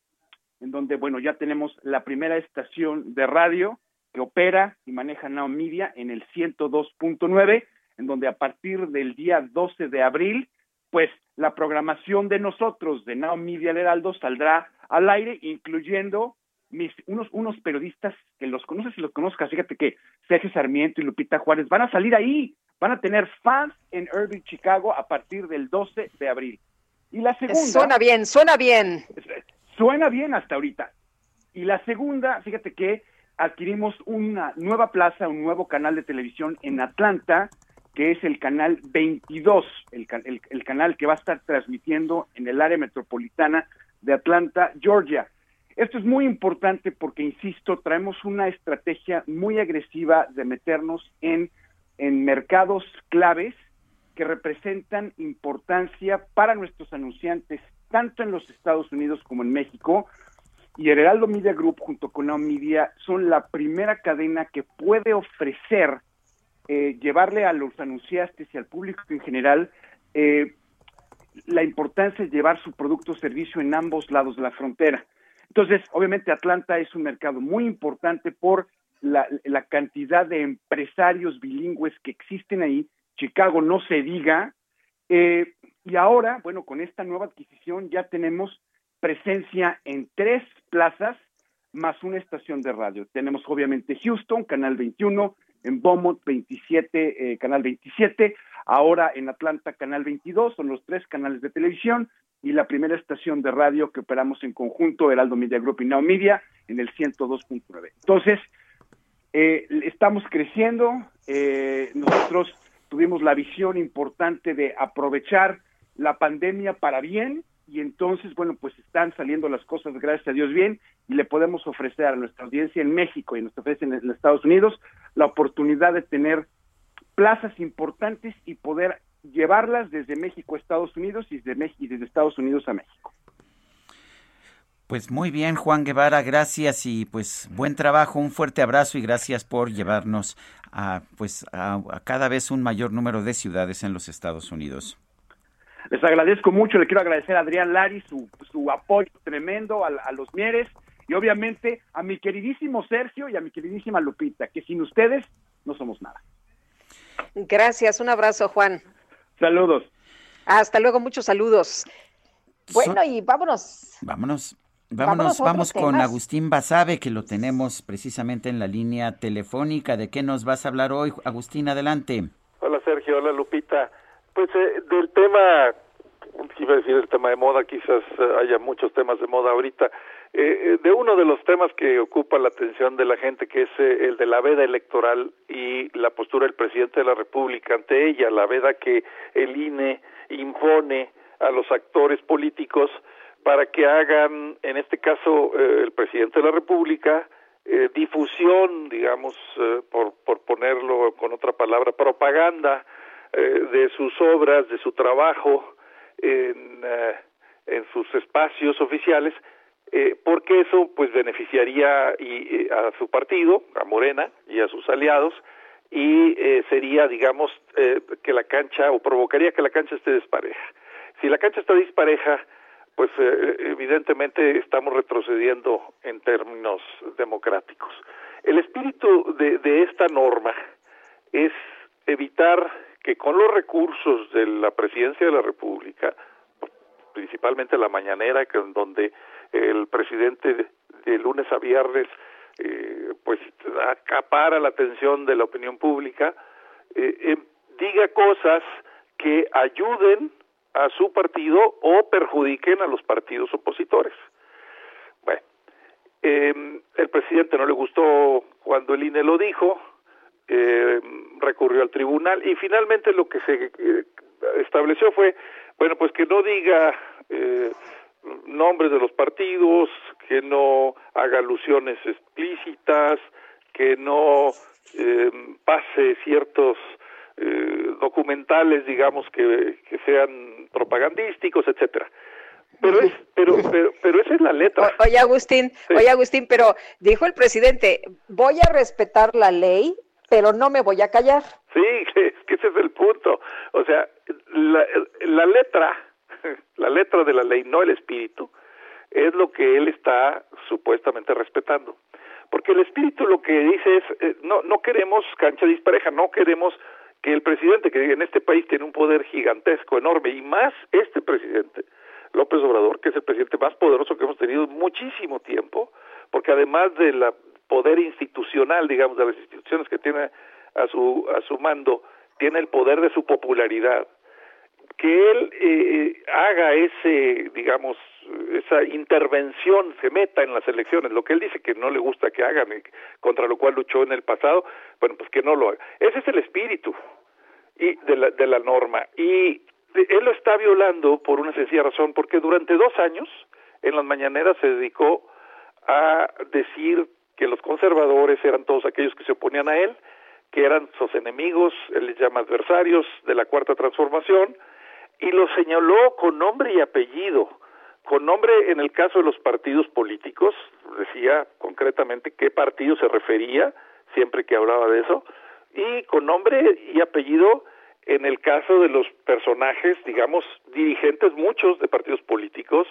en donde, bueno, ya tenemos la primera estación de radio que opera y maneja Now Media en el 102.9, en donde a partir del día 12 de abril, pues la programación de nosotros de Now Media Heraldo saldrá al aire, incluyendo mis, unos, unos periodistas que los conoces y los conozcas. Fíjate que Sergio Sarmiento y Lupita Juárez van a salir ahí, van a tener fans en Irving, Chicago a partir del 12 de abril. Y la segunda. Suena bien, suena bien. Suena bien hasta ahorita. Y la segunda, fíjate que adquirimos una nueva plaza, un nuevo canal de televisión en Atlanta, que es el canal 22, el, el, el canal que va a estar transmitiendo en el área metropolitana de Atlanta, Georgia. Esto es muy importante porque, insisto, traemos una estrategia muy agresiva de meternos en, en mercados claves que representan importancia para nuestros anunciantes, tanto en los Estados Unidos como en México. Y el Heraldo Media Group, junto con Now Media, son la primera cadena que puede ofrecer, eh, llevarle a los anunciantes y al público en general, eh, la importancia de llevar su producto o servicio en ambos lados de la frontera. Entonces, obviamente Atlanta es un mercado muy importante por la, cantidad de empresarios bilingües que existen ahí. Chicago no se diga. Eh, y ahora, bueno, con esta nueva adquisición ya tenemos presencia en tres plazas más una estación de radio. Tenemos obviamente Houston, Canal 21, en Beaumont 27, eh, Canal 27, ahora en Atlanta, Canal 22, son los tres canales de televisión y la primera estación de radio que operamos en conjunto, Heraldo Media Group y Now Media, en el 102.9. Entonces, eh, estamos creciendo, eh, nosotros tuvimos la visión importante de aprovechar la pandemia para bien, y entonces, bueno, pues están saliendo las cosas, gracias a Dios, bien, y le podemos ofrecer a nuestra audiencia en México y en nuestra audiencia en Estados Unidos la oportunidad de tener plazas importantes y poder llevarlas desde México a Estados Unidos y desde, y desde Estados Unidos a México. Pues muy bien, Juan Guevara, gracias y pues buen trabajo, un fuerte abrazo y gracias por llevarnos a pues a, cada vez un mayor número de ciudades en los Estados Unidos. Les agradezco mucho, le quiero agradecer a Adrián Lari su, su apoyo tremendo a, a los Mieres y obviamente a mi queridísimo Sergio y a mi queridísima Lupita, que sin ustedes no somos nada. Gracias, un abrazo, Juan. Saludos. Hasta luego, muchos saludos. Bueno, y vámonos. Vámonos. Vámonos, vamos con Agustín Basabe, que lo tenemos precisamente en la línea telefónica. ¿De qué nos vas a hablar hoy? Agustín, adelante. Hola Sergio, hola Lupita. Pues eh, del tema, iba a decir el tema de moda, quizás eh, haya muchos temas de moda ahorita. Eh, de uno de los temas que ocupa la atención de la gente, que es el de la veda electoral y la postura del presidente de la República ante ella, la veda que el INE impone a los actores políticos para que hagan, en este caso, eh, el presidente de la República, eh, difusión, digamos, eh, por, por ponerlo con otra palabra, propaganda de sus obras, de su trabajo en, en sus espacios oficiales, porque eso pues beneficiaría y, a su partido, a Morena y a sus aliados, y sería, digamos, que la cancha, o provocaría que la cancha esté despareja. Si la cancha está dispareja, pues eh, evidentemente estamos retrocediendo en términos democráticos. El espíritu de, de esta norma es evitar que con los recursos de la presidencia de la República, principalmente la mañanera, que en donde el presidente de, lunes a viernes eh, pues acapara la atención de la opinión pública, eh, eh diga cosas que ayuden a su partido o perjudiquen a los partidos opositores. Bueno, eh, el presidente no le gustó cuando el INE lo dijo, eh, recurrió al tribunal y finalmente lo que se eh, estableció fue, bueno, pues que no diga eh, nombres de los partidos, que no haga alusiones explícitas, que no eh, pase ciertos eh, documentales, digamos, que, que sean propagandísticos, etcétera. Pero es, pero, pero, pero esa es la letra. oye Agustín, oye Agustín, pero dijo el presidente, voy a respetar la ley, pero no me voy a callar. Sí, que, que ese es el punto. O sea, la, la letra, la letra de la ley, no el espíritu, es lo que él está supuestamente respetando. Porque el espíritu lo que dice es, eh, no, no queremos cancha dispareja, no queremos que el presidente, que en este país tiene un poder gigantesco, enorme, y más este presidente, López Obrador, que es el presidente más poderoso que hemos tenido muchísimo tiempo, porque además del poder institucional, digamos, de las instituciones que tiene a su, a su mando, tiene el poder de su popularidad, que él eh, haga ese, digamos, esa intervención, se meta en las elecciones, lo que él dice que no le gusta que hagan, y contra lo cual luchó en el pasado, bueno, pues que no lo haga. Ese es el espíritu y de la, de la norma. Y él lo está violando por una sencilla razón, porque durante dos años en las mañaneras se dedicó a decir que los conservadores eran todos aquellos que se oponían a él, que eran sus enemigos, él les llama adversarios de la cuarta transformación, y lo señaló con nombre y apellido, con nombre en el caso de los partidos políticos, decía concretamente qué partido se refería siempre que hablaba de eso, y con nombre y apellido en el caso de los personajes, digamos, dirigentes muchos de partidos políticos,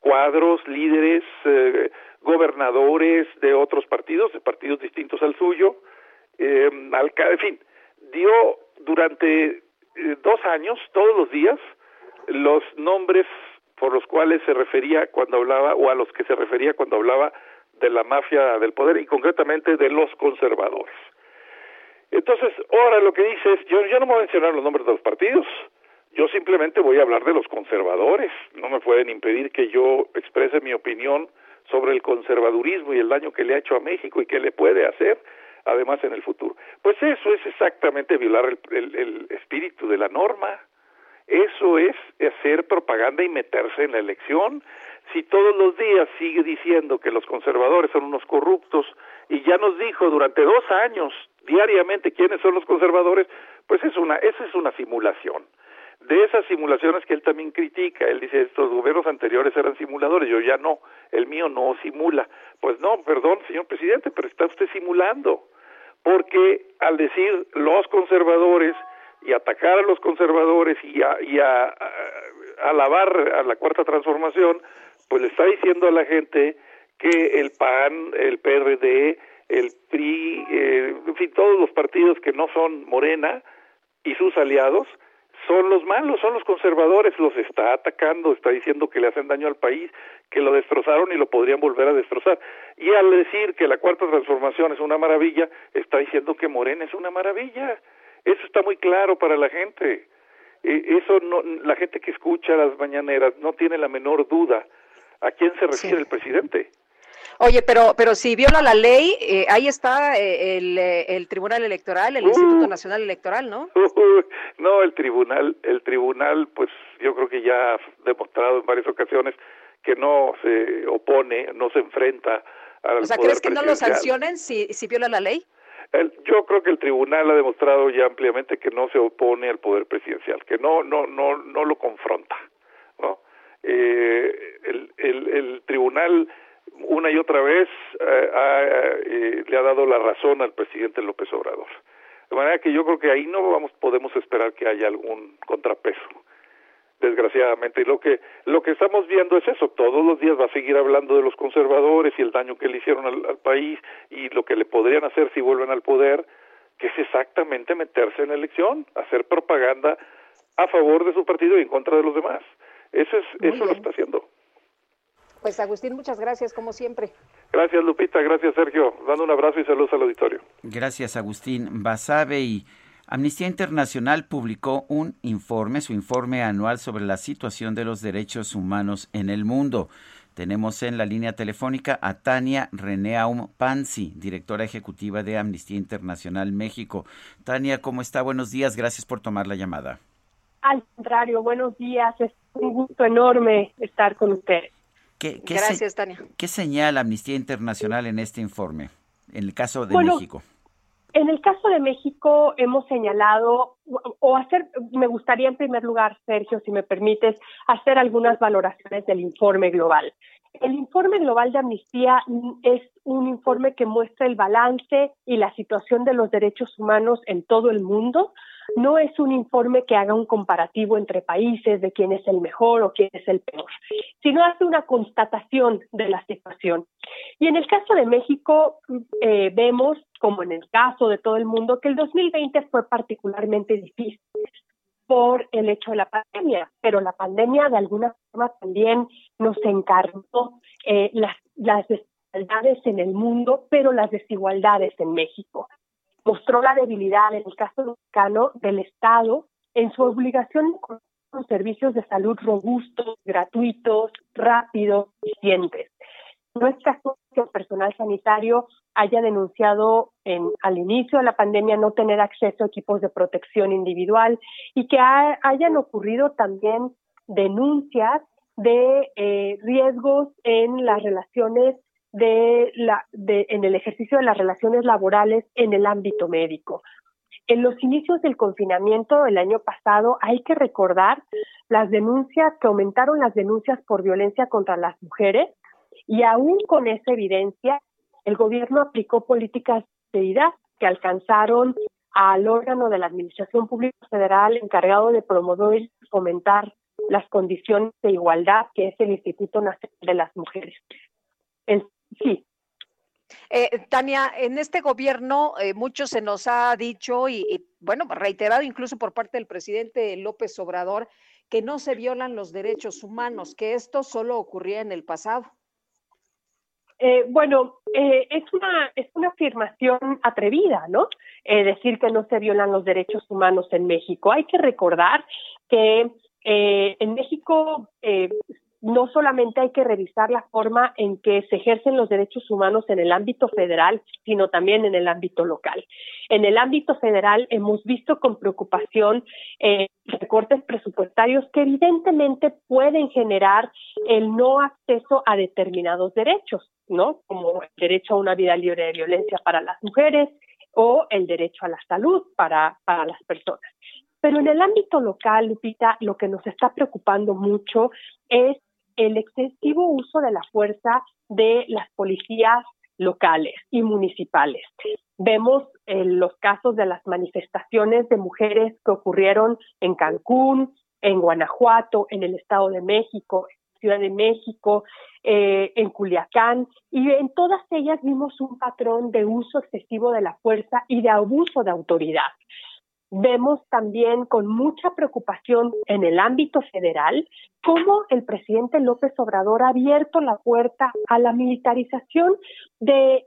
cuadros, líderes, eh, gobernadores de otros partidos, de partidos distintos al suyo, eh, en fin, dio durante eh, dos años, todos los días, los nombres por los cuales se refería cuando hablaba, o a los que se refería cuando hablaba de la mafia del poder y concretamente de los conservadores. Entonces, ahora lo que dice es, yo, yo no voy a mencionar los nombres de los partidos, yo simplemente voy a hablar de los conservadores, no me pueden impedir que yo exprese mi opinión sobre el conservadurismo y el daño que le ha hecho a México y que le puede hacer, además en el futuro. Pues eso es exactamente violar el, el, el espíritu de la norma, eso es hacer propaganda y meterse en la elección. Si todos los días sigue diciendo que los conservadores son unos corruptos y ya nos dijo durante dos años diariamente quiénes son los conservadores, pues es una, esa es una simulación. De esas simulaciones que él también critica. Él dice, estos gobiernos anteriores eran simuladores, yo ya no, el mío no simula. Pues no, perdón, señor presidente, pero está usted simulando, porque al decir los conservadores y atacar a los conservadores y a, y a, alabar a la cuarta transformación, pues le está diciendo a la gente que el PAN, el PRD, el PRI, eh, en fin, todos los partidos que no son Morena y sus aliados, son los malos, son los conservadores, los está atacando, está diciendo que le hacen daño al país, que lo destrozaron y lo podrían volver a destrozar. Y al decir que la cuarta transformación es una maravilla, está diciendo que Morena es una maravilla. Eso está muy claro para la gente. E, eso no, la gente que escucha las mañaneras no tiene la menor duda a quién se refiere el presidente. Oye, pero, pero si viola la ley, eh, ahí está eh, el, eh, el, Tribunal Electoral, el Instituto uh. Nacional Electoral, ¿no? no, el Tribunal, el Tribunal, pues yo creo que ya ha demostrado en varias ocasiones que no se opone, no se enfrenta al O sea, ¿crees que no lo sancionen si, si viola la ley? yo creo que el tribunal ha demostrado ya ampliamente que no se opone al poder presidencial, que no no no no lo confronta, ¿no? Eh, el, el, el tribunal una y otra vez eh, eh, le ha dado la razón al presidente López Obrador. De manera que yo creo que ahí no vamos podemos esperar que haya algún contrapeso, desgraciadamente. Y lo que lo que estamos viendo es eso. Todos los días va a seguir hablando de los conservadores y el daño que le hicieron al, país y lo que le podrían hacer si vuelven al poder, que es exactamente meterse en la elección, hacer propaganda a favor de su partido y en contra de los demás. Eso es eso lo está haciendo. Pues Agustín, muchas gracias como siempre. Gracias Lupita, gracias Sergio. Dando un abrazo y saludos al auditorio. Gracias Agustín. Basabe y Amnistía Internacional publicó un informe, su informe anual sobre la situación de los derechos humanos en el mundo. Tenemos en la línea telefónica a Tania Reneaum Panzi, directora ejecutiva de Amnistía Internacional México. Tania, ¿cómo está? Buenos días, gracias por tomar la llamada. Al contrario, buenos días, es un gusto enorme estar con ustedes. ¿Qué, Gracias, Tania. ¿Qué señala Amnistía Internacional en este informe, en el caso de México? En el caso de México hemos señalado, o hacer, me gustaría en primer lugar, Sergio, si me permites, hacer algunas valoraciones del informe global. El informe global de amnistía es un informe que muestra el balance y la situación de los derechos humanos en todo el mundo, no es un informe que haga un comparativo entre países de quién es el mejor o quién es el peor, sino hace una constatación de la situación. Y en el caso de México, eh, vemos, como en el caso de todo el mundo, que el 2020 fue particularmente difícil por el hecho de la pandemia, pero la pandemia de alguna forma también nos encargó eh, las desigualdades en el mundo, pero las desigualdades en México mostró la debilidad en el caso mexicano del Estado en su obligación con servicios de salud robustos, gratuitos, rápidos, eficientes. No es caso que el personal sanitario haya denunciado en, al inicio de la pandemia no tener acceso a equipos de protección individual y que hayan ocurrido también denuncias de eh, riesgos en las relaciones de la, de, en el ejercicio de las relaciones laborales en el ámbito médico. En los inicios del confinamiento el año pasado hay que recordar las denuncias que aumentaron las denuncias por violencia contra las mujeres y aún con esa evidencia el gobierno aplicó políticas de seguridad que alcanzaron al órgano de la Administración Pública Federal encargado de promover y fomentar las condiciones de igualdad, que es el Instituto Nacional de las Mujeres. Sí. Eh, Tania, en este gobierno eh, mucho se nos ha dicho y, bueno, reiterado incluso por parte del presidente López Obrador que no se violan los derechos humanos, que esto solo ocurría en el pasado. Eh, bueno, es una es una afirmación atrevida, ¿no? decir que no se violan los derechos humanos en México. Hay que recordar que en México no solamente hay que revisar la forma en que se ejercen los derechos humanos en el ámbito federal, sino también en el ámbito local. En el ámbito federal hemos visto con preocupación eh, recortes presupuestarios que evidentemente pueden generar el no acceso a determinados derechos, ¿no? Como el derecho a una vida libre de violencia para las mujeres o el derecho a la salud para, para las personas. Pero en el ámbito local, Lupita, lo que nos está preocupando mucho es el excesivo uso de la fuerza de las policías locales y municipales. Vemos en los casos de las manifestaciones de mujeres que ocurrieron en Cancún, en Guanajuato, en el Estado de México, en Ciudad de México, eh, en Culiacán, y en todas ellas vimos un patrón de uso excesivo de la fuerza y de abuso de autoridad. Vemos también con mucha preocupación en el ámbito federal cómo el presidente López Obrador ha abierto la puerta a la militarización de,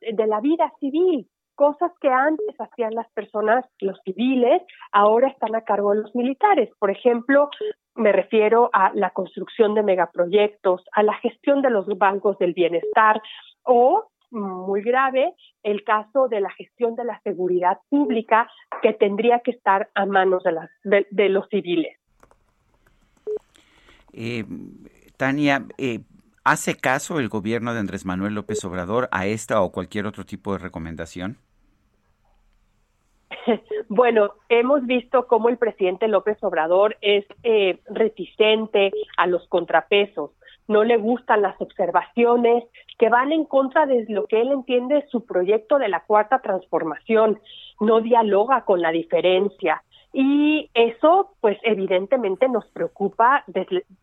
de la vida civil. Cosas que antes hacían las personas, los civiles, ahora están a cargo de los militares. Por ejemplo, me refiero a la construcción de megaproyectos, a la gestión de los bancos del bienestar o muy grave el caso de la gestión de la seguridad pública que tendría que estar a manos de, las, de, los civiles. Eh, Tania, eh, ¿hace caso el gobierno de Andrés Manuel López Obrador a esta o cualquier otro tipo de recomendación? Bueno, hemos visto cómo el presidente López Obrador es eh, reticente a los contrapesos, no le gustan las observaciones que van en contra de lo que él entiende su proyecto de la cuarta transformación, no dialoga con la diferencia. Y eso, pues evidentemente nos preocupa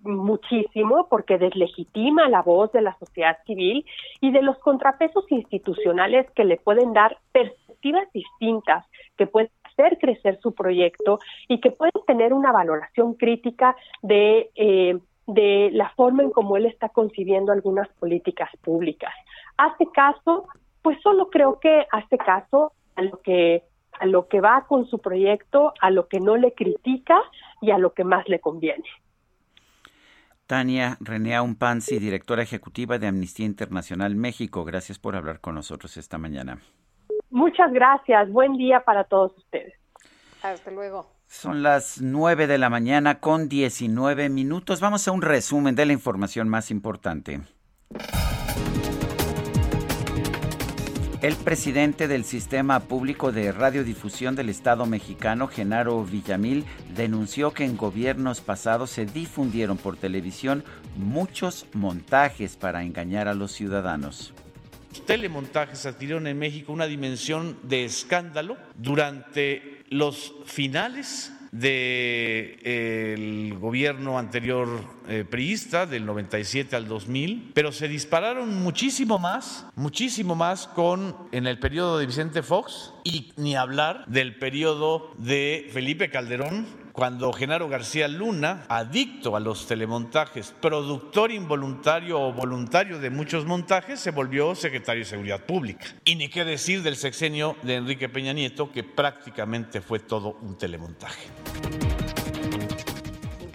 muchísimo porque deslegitima la voz de la sociedad civil y de los contrapesos institucionales que le pueden dar perspectivas distintas, que pueden hacer crecer su proyecto y que pueden tener una valoración crítica de eh, de la forma en cómo él está concibiendo algunas políticas públicas. Hace caso, pues solo creo que hace caso a lo que a lo que va con su proyecto, a lo que no le critica y a lo que más le conviene. Tania Renea Umpanzi, directora ejecutiva de Amnistía Internacional México, gracias por hablar con nosotros esta mañana. Muchas gracias, buen día para todos ustedes. Hasta luego. Son las 9 de la mañana con 19 minutos. Vamos a un resumen de la información más importante. El presidente del Sistema Público de Radiodifusión del Estado mexicano, Genaro Villamil, denunció que en gobiernos pasados se difundieron por televisión muchos montajes para engañar a los ciudadanos. Los telemontajes adquirieron en México una dimensión de escándalo durante los finales del gobierno anterior eh, priista, del 97 al 2000, pero se dispararon muchísimo más, muchísimo más con en el periodo de Vicente Fox y ni hablar del periodo de Felipe Calderón cuando Genaro García Luna, adicto a los telemontajes, productor involuntario o voluntario de muchos montajes, se volvió secretario de Seguridad Pública. Y ni qué decir del sexenio de Enrique Peña Nieto, que prácticamente fue todo un telemontaje.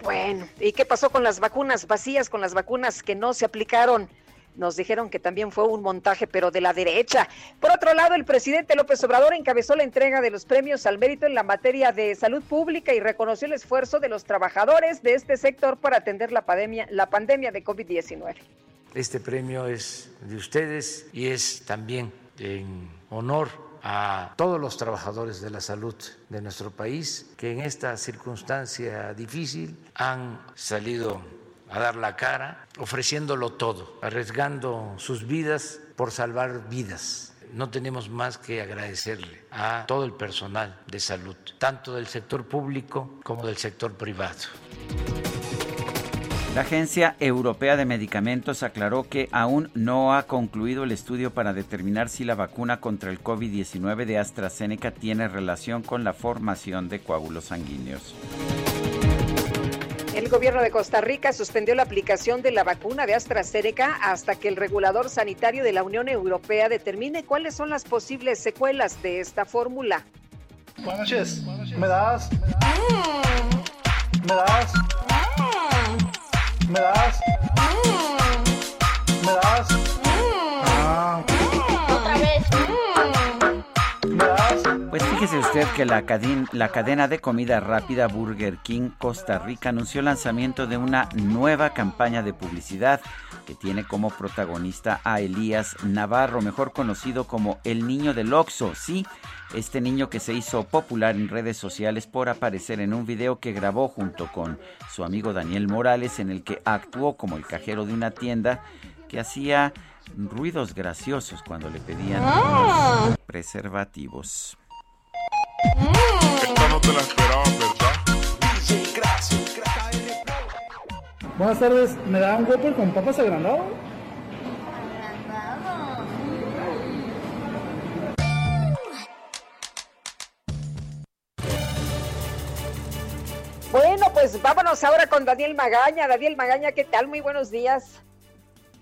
Bueno, ¿y qué pasó con las vacunas vacías, con las vacunas que no se aplicaron? Nos dijeron que también fue un montaje, pero de la derecha. Por otro lado, el presidente López Obrador encabezó la entrega de los premios al mérito en la materia de salud pública y reconoció el esfuerzo de los trabajadores de este sector para atender la pandemia, la pandemia de COVID-19. Este premio es de ustedes y es también en honor a todos los trabajadores de la salud de nuestro país que en esta circunstancia difícil han salido a dar la cara, ofreciéndolo todo, arriesgando sus vidas por salvar vidas. No tenemos más que agradecerle a todo el personal de salud, tanto del sector público como del sector privado. La Agencia Europea de Medicamentos aclaró que aún no ha concluido el estudio para determinar si la vacuna contra el COVID-19 de AstraZeneca tiene relación con la formación de coágulos sanguíneos. El gobierno de Costa Rica suspendió la aplicación de la vacuna de AstraZeneca hasta que el regulador sanitario de la Unión Europea determine cuáles son las posibles secuelas de esta fórmula. Buenas noches. ¿Me das? ¿Me das? ¿Me das? ¿Me das? ¿Me das? Pues Fíjese usted que la, la, cadena de comida rápida Burger King Costa Rica anunció el lanzamiento de una nueva campaña de publicidad que tiene como protagonista a Elías Navarro, mejor conocido como el niño del Oxo. Sí, este niño que se hizo popular en redes sociales por aparecer en un video que grabó junto con su amigo Daniel Morales en el que actuó como el cajero de una tienda que hacía ruidos graciosos cuando le pedían ah. preservativos. Esta no te la esperaba, ¿verdad? Buenas tardes, ¿me da un Whopper con papas agrandado? Bueno, pues vámonos ahora con Daniel Magaña. Daniel Magaña, ¿qué tal? Muy buenos días.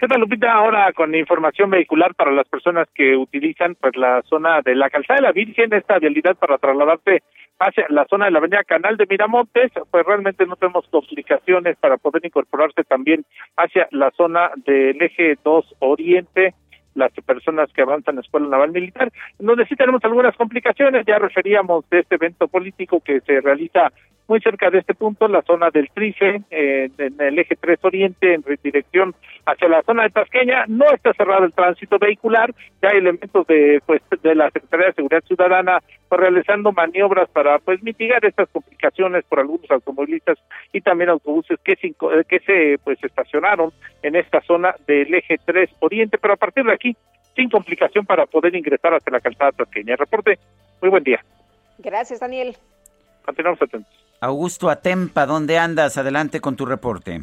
¿Qué tal, Lupita? Ahora con información vehicular para las personas que utilizan pues la zona de la calzada de la Virgen, esta vialidad para trasladarse hacia la zona de la avenida Canal de Miramontes, pues realmente no tenemos complicaciones para poder incorporarse también hacia la zona del eje 2 Oriente las personas que avanzan a la Escuela Naval Militar, donde sí tenemos algunas complicaciones, ya referíamos de este evento político que se realiza muy cerca de este punto, la zona del Trice, eh, en el eje 3 Oriente, en dirección hacia la zona de Tasqueña, no está cerrado el tránsito vehicular, ya hay elementos de pues de la Secretaría de Seguridad Ciudadana pues, realizando maniobras para pues mitigar estas complicaciones por algunos automovilistas y también autobuses que se, que se pues estacionaron en esta zona del eje 3 Oriente, pero a partir de aquí sin complicación para poder ingresar hacia la calzada tasqueña. Reporte, muy buen día. Gracias, Daniel. Continuamos atentos. Augusto Atempa, ¿dónde andas? Adelante con tu reporte.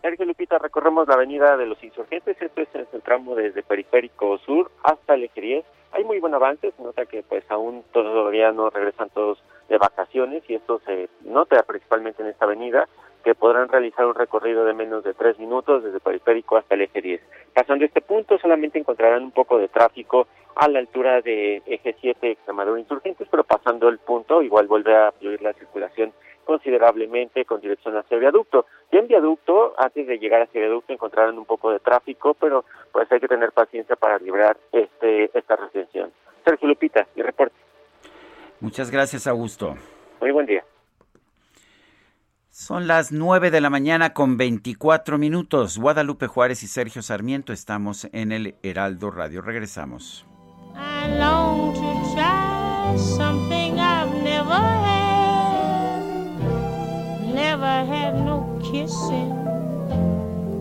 Sergio Lupita, recorremos la avenida de los insurgentes, esto es en el tramo desde Periférico Sur hasta 10. Hay muy buen avance, se nota que pues aún todavía no regresan todos de vacaciones y esto se nota principalmente en esta avenida que podrán realizar un recorrido de menos de tres minutos desde Periférico hasta el eje 10. Pasando este punto solamente encontrarán un poco de tráfico a la altura de eje 7 Extremadura Insurgentes, pero pasando el punto igual vuelve a fluir la circulación considerablemente con dirección hacia el viaducto. Y en viaducto, antes de llegar hacia el viaducto, encontrarán un poco de tráfico, pero pues hay que tener paciencia para librar este esta retención. Sergio Lupita, mi reporte. Muchas gracias, Augusto. Muy buen día. Son las 9 de la mañana con 24 minutos. Guadalupe Juárez y Sergio Sarmiento estamos en el Heraldo Radio. Regresamos. never had no kissing.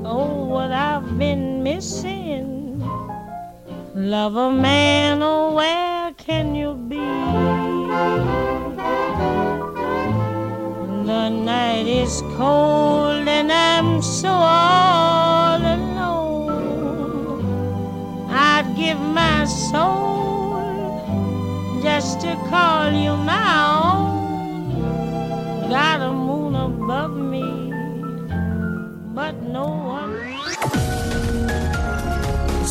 Oh, what I've been missing. Love a man, oh, where can you be? The night is cold and I'm so all alone. I'd give my soul just to call you my own. Got a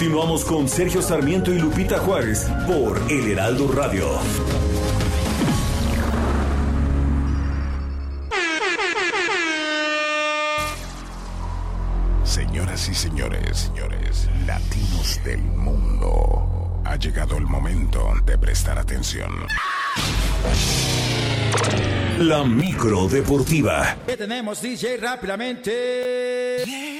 Continuamos con Sergio Sarmiento y Lupita Juárez por El Heraldo Radio. Señoras y señores, señores, latinos del mundo, ha llegado el momento de prestar atención. La micro deportiva. ¿Qué tenemos, DJ? Rápidamente.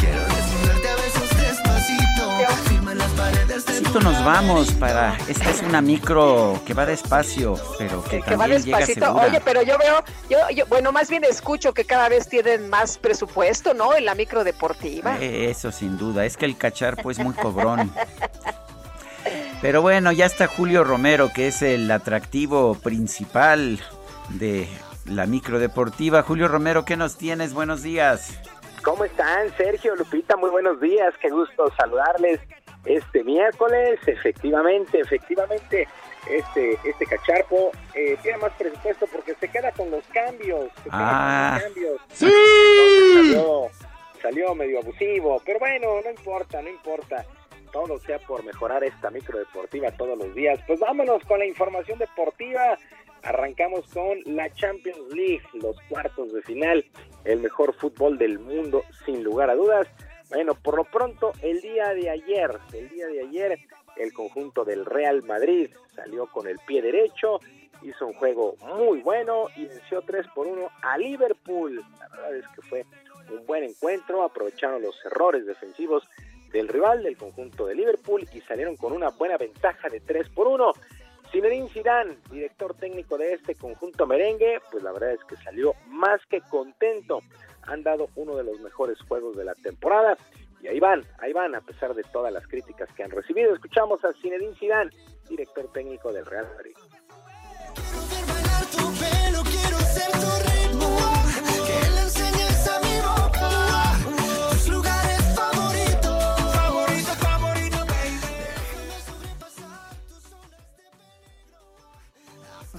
Esto nos vamos para. Esta es una micro que va despacio, pero que, que va despacito. Oye, pero yo veo, yo, yo, bueno, más bien escucho que cada vez tienen más presupuesto, ¿no? En la micro deportiva. Eh, eso sin duda. Es que el cacharpo es muy cobrón. Pero bueno, ya está Julio Romero, que es el atractivo principal de la micro deportiva. Julio Romero, ¿qué nos tienes? Buenos días. ¿Cómo están, Sergio, Lupita? Muy buenos días, qué gusto saludarles este miércoles. Efectivamente, efectivamente, este este cacharpo eh, tiene más presupuesto porque se queda con los cambios. Se queda Ah. con los cambios. ¡Sí! Salió, salió medio abusivo, pero bueno, no importa, no importa. Todo sea por mejorar esta micro deportiva todos los días. Pues vámonos con la información deportiva. Arrancamos con la Champions League, los cuartos de final, el mejor fútbol del mundo, sin lugar a dudas. Bueno, por lo pronto, el día de ayer, el día de ayer, el conjunto del Real Madrid salió con el pie derecho, hizo un juego muy bueno y venció 3 por 1 a Liverpool. La verdad es que fue un buen encuentro, aprovecharon los errores defensivos del rival del conjunto de Liverpool y salieron con una buena ventaja de 3 por 1. Zinedine Zidane, director técnico de este conjunto merengue, pues la verdad es que salió más que contento. Han dado uno de los mejores juegos de la temporada y ahí van, ahí van a pesar de todas las críticas que han recibido. Escuchamos a Zinedine Zidane, director técnico del Real Madrid.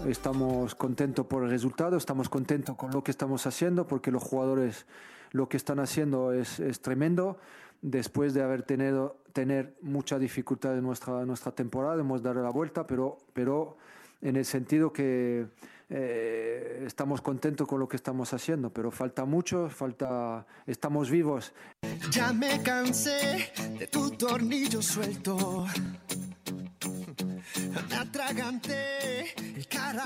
Estamos contentos por el resultado, estamos contentos con lo que estamos haciendo porque los jugadores lo que están haciendo es, es tremendo. Después de haber tenido tener mucha dificultad en nuestra, nuestra temporada, hemos dado la vuelta, pero, pero en el sentido que eh, estamos contentos con lo que estamos haciendo, pero falta mucho, falta, estamos vivos. Ya me cansé de tu tornillo suelto.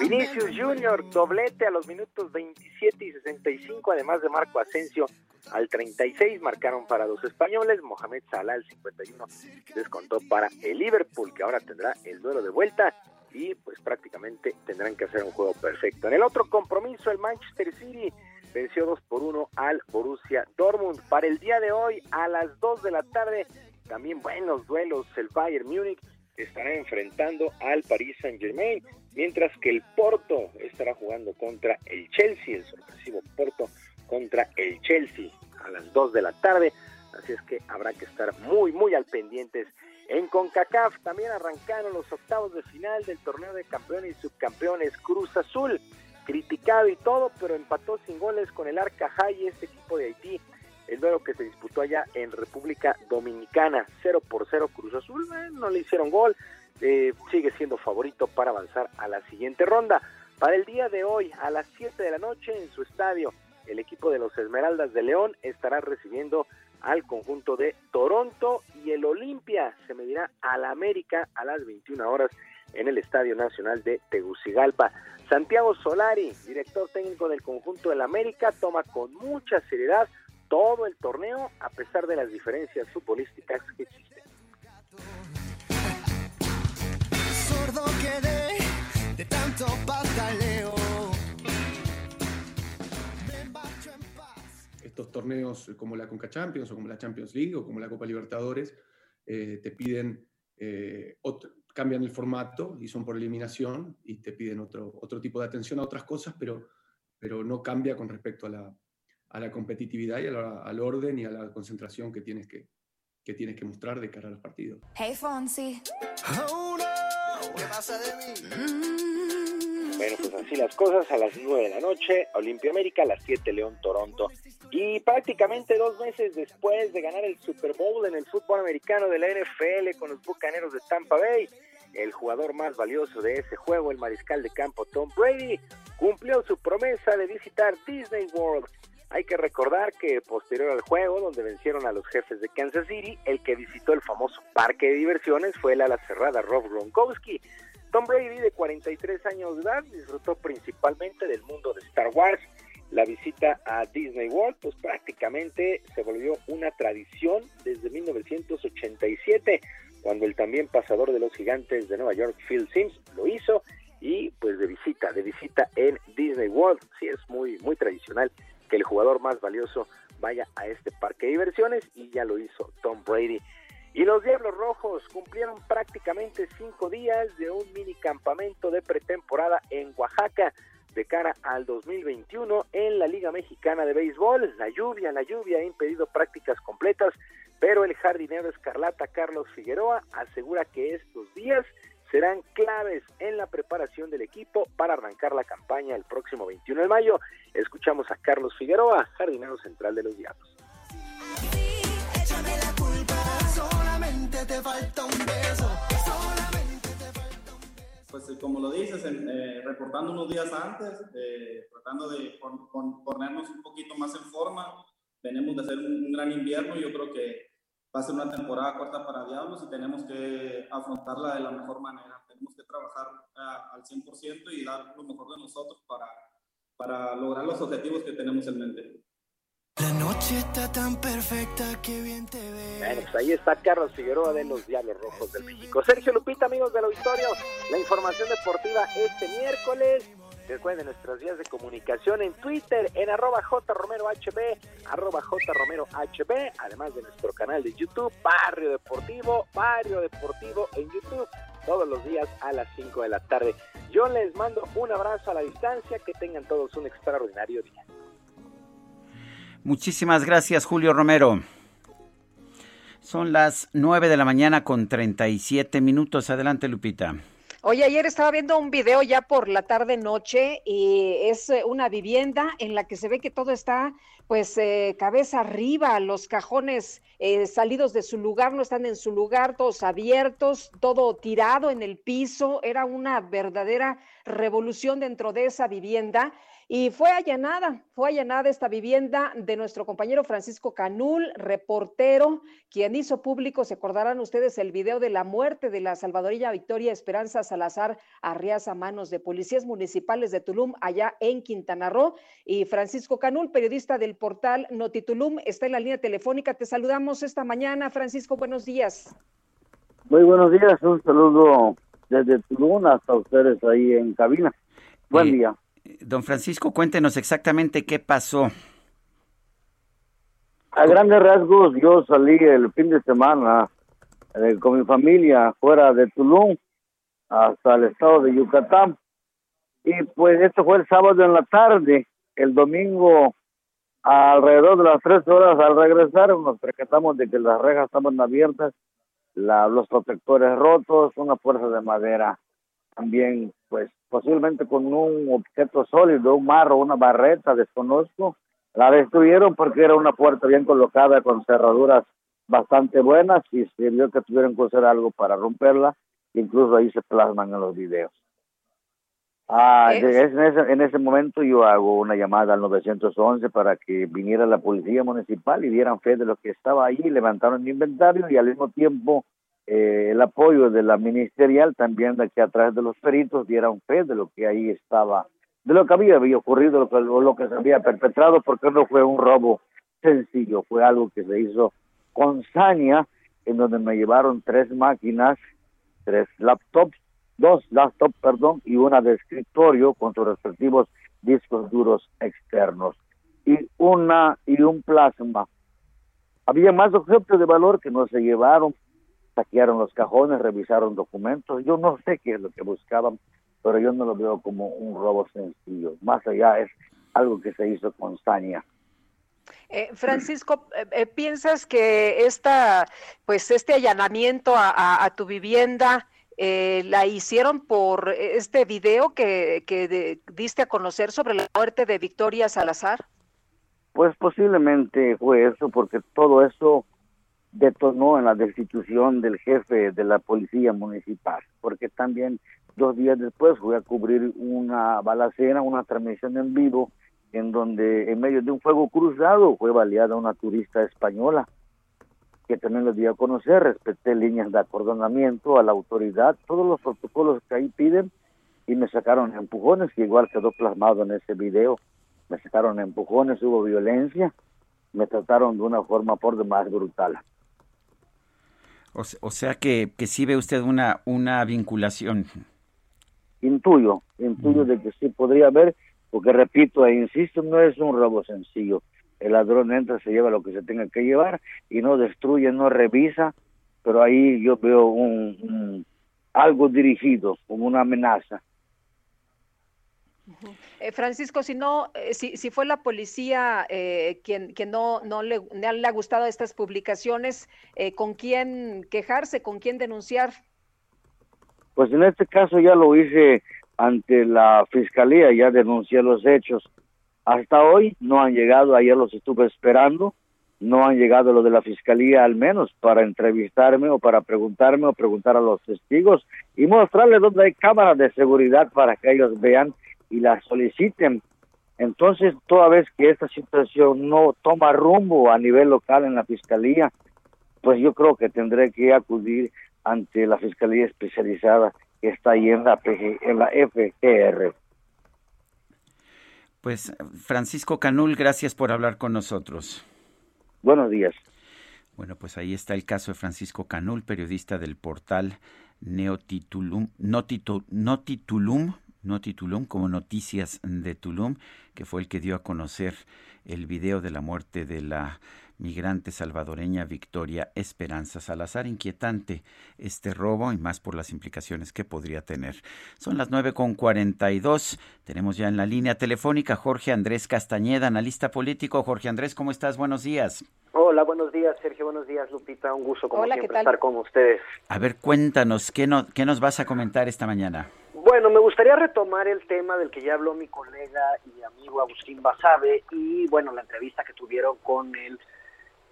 Vinicius Junior, doblete a los minutos 27 y 65, además de Marco Asensio al 36, marcaron para los españoles, Mohamed Salah al 51 descontó para el Liverpool, que ahora tendrá el duelo de vuelta y pues prácticamente tendrán que hacer un juego perfecto. En el otro compromiso, el Manchester City venció 2 por 1 al Borussia Dortmund. Para el día de hoy, a las 2 de la tarde, también buenos duelos, el Bayern Múnich estará enfrentando al Paris Saint Germain, mientras que el Porto estará jugando contra el Chelsea, el sorpresivo Porto contra el Chelsea a las 2 de la tarde, así es que habrá que estar muy, muy al pendientes. En CONCACAF también arrancaron los octavos de final del torneo de campeones y subcampeones Cruz Azul, criticado y todo, pero empató sin goles con el Arca High, este equipo de Haití, el duelo que se disputó allá en República Dominicana, 0 por 0 Cruz Azul, eh, no le hicieron gol, eh, sigue siendo favorito para avanzar a la siguiente ronda. Para el día de hoy, a las 7 de la noche, en su estadio, el equipo de los Esmeraldas de León estará recibiendo al conjunto de Toronto y el Olimpia se medirá a la América a las 21 horas en el Estadio Nacional de Tegucigalpa. Santiago Solari, director técnico del conjunto del América, toma con mucha seriedad todo el torneo a pesar de las diferencias futbolísticas que existen. Sordo quedé de tanto pataleo. estos torneos como la Conca Champions o como la Champions League o como la Copa Libertadores eh, te piden, eh, otro- cambian el formato y son por eliminación y te piden otro, otro tipo de atención a otras cosas, pero, pero no cambia con respecto a la, a la competitividad y a la- al orden y a la concentración que tienes que, que tienes que mostrar de cara a los partidos. Hey Fonsi. Oh no, ¿qué pasa de mí? Bueno, pues así las cosas, a las 9 de la noche, Olimpia América, a las 7 León Toronto. Y prácticamente dos meses después de ganar el Super Bowl en el fútbol americano de la NFL con los Bucaneros de Tampa Bay, el jugador más valioso de ese juego, el mariscal de campo Tom Brady, cumplió su promesa de visitar Disney World. Hay que recordar que posterior al juego, donde vencieron a los jefes de Kansas City, el que visitó el famoso parque de diversiones fue el ala cerrada Rob Gronkowski. Tom Brady, de 43 años de edad, disfrutó principalmente del mundo de Star Wars. La visita a Disney World, pues prácticamente se volvió una tradición desde 1987, cuando el también pasador de los gigantes de Nueva York, Phil Sims, lo hizo y pues de visita, de visita en Disney World. Sí, es muy, muy tradicional que el jugador más valioso vaya a este parque de diversiones y ya lo hizo Tom Brady. Y los Diablos Rojos cumplieron prácticamente cinco días de un mini campamento de pretemporada en Oaxaca. de cara al 2021 en la Liga Mexicana de Béisbol. La lluvia, la lluvia ha impedido prácticas completas, pero el jardinero escarlata Carlos Figueroa asegura que estos días serán claves en la preparación del equipo para arrancar la campaña el próximo 21 de mayo. Escuchamos a Carlos Figueroa, jardinero central de los Diablos. Pues eh, como lo dices, eh, reportando unos días antes, eh, tratando de ponernos un poquito más en forma. Venimos de hacer un, un gran invierno, yo creo que va a ser una temporada corta para Diablos y tenemos que afrontarla de la mejor manera. Tenemos que trabajar al 100% y dar lo mejor de nosotros para, para lograr los objetivos que tenemos en mente. La noche está tan perfecta que bien te ve. Bueno, pues ahí está Carlos Figueroa de los Diablos Rojos del México. Sergio Lupita, amigos del auditorio, la información deportiva este miércoles. Recuerden nuestras vías de comunicación en Twitter, en arroba jromerohb, arroba jromerohb, además de nuestro canal de YouTube, Barrio Deportivo, Barrio Deportivo en YouTube, todos los días a las 5 de la tarde. Yo les mando un abrazo a la distancia, que tengan todos un extraordinario día. Muchísimas gracias, Julio Romero. Son las 9 de la mañana con 37 minutos. Adelante, Lupita. Oye, ayer estaba viendo un video ya por la tarde noche y es eh, una vivienda en la que se ve que todo está pues eh, cabeza arriba, los cajones eh, salidos de su lugar no están en su lugar, todos abiertos, todo tirado en el piso, era una verdadera revolución dentro de esa vivienda y fue allanada, fue allanada esta vivienda de nuestro compañero Francisco Canul, reportero, quien hizo público, se acordarán ustedes, el video de la muerte de la salvadorilla Victoria Esperanza Salazar Arriaza a manos de policías municipales de Tulum, allá en Quintana Roo. Y Francisco Canul, periodista del portal Notitulum, está en la línea telefónica. Te saludamos esta mañana. Francisco, buenos días. Muy buenos días, un saludo desde Tulum hasta ustedes ahí en cabina. Buen día. Don Francisco, cuéntenos exactamente qué pasó. A grandes rasgos, yo salí el fin de semana eh, con mi familia fuera de Tulum hasta el estado de Yucatán. Y pues esto fue el sábado en la tarde. El domingo, alrededor de las tres horas al regresar, nos percatamos de que las rejas estaban abiertas, la, los protectores rotos, una fuerza de madera también, pues posiblemente con un objeto sólido, un marro, una barreta, desconozco. La destruyeron porque era una puerta bien colocada con cerraduras bastante buenas y sirvió que tuvieron que hacer algo para romperla. Incluso ahí se plasman en los videos. Ah, en, ese, en ese momento yo hago una llamada al 911 para que viniera la policía municipal y dieran fe de lo que estaba allí, levantaron el inventario y al mismo tiempo eh, el apoyo de la ministerial también de que a través de los peritos dieran fe de lo que ahí estaba, de lo que había, había ocurrido, lo que, lo que se había perpetrado, porque no fue un robo sencillo, fue algo que se hizo con saña, en donde me llevaron tres máquinas, tres laptops, dos laptops, perdón, y una de escritorio con sus respectivos discos duros externos y una y un plasma. Había más objetos de valor que no se llevaron, saquearon los cajones, revisaron documentos. Yo no sé qué es lo que buscaban, pero yo no lo veo como un robo sencillo. Más allá es algo que se hizo con saña. Eh, Francisco, eh, eh, ¿piensas que esta, pues este allanamiento a, tu vivienda la hicieron por este video que, que diste a conocer sobre la muerte de Victoria Salazar? Pues posiblemente fue eso, porque todo eso detonó en la destitución del jefe de la policía municipal, porque también dos días después fui a cubrir una balacera, una transmisión en vivo, en donde en medio de un fuego cruzado fue baleada una turista española, que también lo di a conocer, respeté líneas de acordonamiento a la autoridad, todos los protocolos que ahí piden, y me sacaron empujones, que igual quedó plasmado en ese video, me sacaron empujones, hubo violencia, me trataron de una forma por demás brutal. O, sea que, que sí ve usted una, una vinculación. Intuyo, intuyo de que sí podría haber, porque repito e insisto, no es un robo sencillo. El ladrón entra, se lleva lo que se tenga que llevar y no destruye, no revisa, pero ahí yo veo un, algo dirigido, como una amenaza. Eh, Francisco, si no, eh, si, si, fue la policía eh, quien, quien no, no le, le, ha gustado estas publicaciones, eh, ¿con quién quejarse, con quién denunciar? Pues en este caso ya lo hice ante la fiscalía, ya denuncié los hechos. Hasta hoy no han llegado, ayer los estuve esperando, no han llegado los de la fiscalía al menos para entrevistarme o para preguntarme o preguntar a los testigos y mostrarles dónde hay cámaras de seguridad para que ellos vean y las soliciten. Entonces, toda vez que esta situación no toma rumbo a nivel local en la fiscalía, pues yo creo que tendré que acudir ante la fiscalía especializada que está ahí en la, PG, en la FGR. Pues Francisco Canul, gracias por hablar con nosotros. Buenos días. Bueno, pues ahí está el caso de Francisco Canul, periodista del portal Neotitulum, Notitulum, Notitulum, como Noticias de Tulum, que fue el que dio a conocer el video de la muerte de la migrante salvadoreña Victoria Esperanza Salazar. Inquietante este robo y más por las implicaciones que podría tener. Son las nueve con dos. Tenemos ya en la línea telefónica Jorge Andrés Castañeda, analista político. Jorge Andrés, ¿cómo estás? Buenos días. Hola, buenos días, Sergio. Buenos días, Lupita. Un gusto, como Hola, siempre, estar con ustedes. A ver, cuéntanos, ¿qué, no, ¿qué nos vas a comentar esta mañana? Bueno, me gustaría retomar el tema del que ya habló mi colega y amigo Agustín Basabe y, bueno, la entrevista que tuvieron con el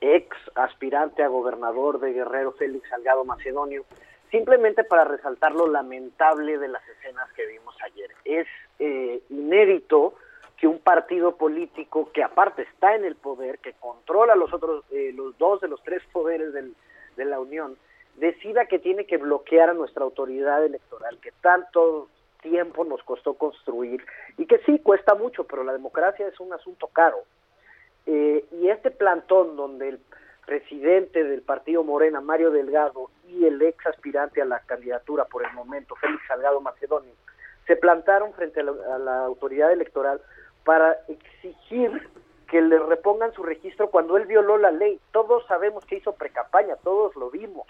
ex aspirante a gobernador de Guerrero, Félix Salgado Macedonio, simplemente para resaltar lo lamentable de las escenas que vimos ayer. Es eh, inédito que un partido político que aparte está en el poder, que controla los otros, eh, los dos de los tres poderes del, de la Unión, decida que tiene que bloquear a nuestra autoridad electoral, que tanto tiempo nos costó construir y que sí cuesta mucho, pero la democracia es un asunto caro. Eh, y este plantón donde el presidente del partido Morena, Mario Delgado, y el ex aspirante a la candidatura por el momento, Félix Salgado Macedonio, se plantaron frente a la, a la autoridad electoral para exigir que le repongan su registro cuando él violó la ley. Todos sabemos que hizo precampaña, todos lo vimos.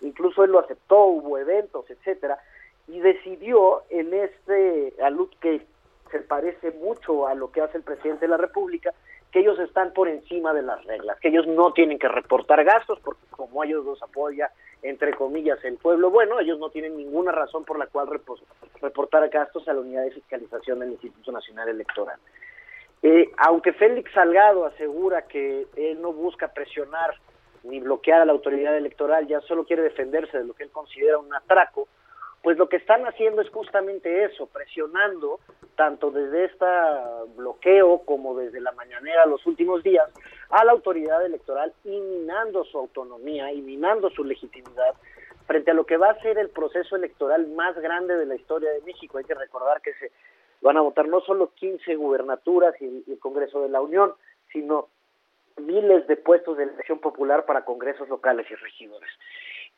Incluso él lo aceptó, hubo eventos, etcétera, y decidió en este alud que se parece mucho a lo que hace el presidente de la República, que ellos están por encima de las reglas, que ellos no tienen que reportar gastos, porque como ellos los apoya, entre comillas, el pueblo, bueno, ellos no tienen ninguna razón por la cual reportar gastos a la unidad de fiscalización del Instituto Nacional Electoral. Eh, aunque Félix Salgado asegura que él no busca presionar ni bloquear a la autoridad electoral, ya solo quiere defenderse de lo que él considera un atraco, pues lo que están haciendo es justamente eso, presionando tanto desde este bloqueo como desde la mañanera los últimos días a la autoridad electoral y minando su autonomía y minando su legitimidad frente a lo que va a ser el proceso electoral más grande de la historia de México. Hay que recordar que se van a votar no solo 15 gubernaturas y el Congreso de la Unión, sino miles de puestos de elección popular para congresos locales y regidores.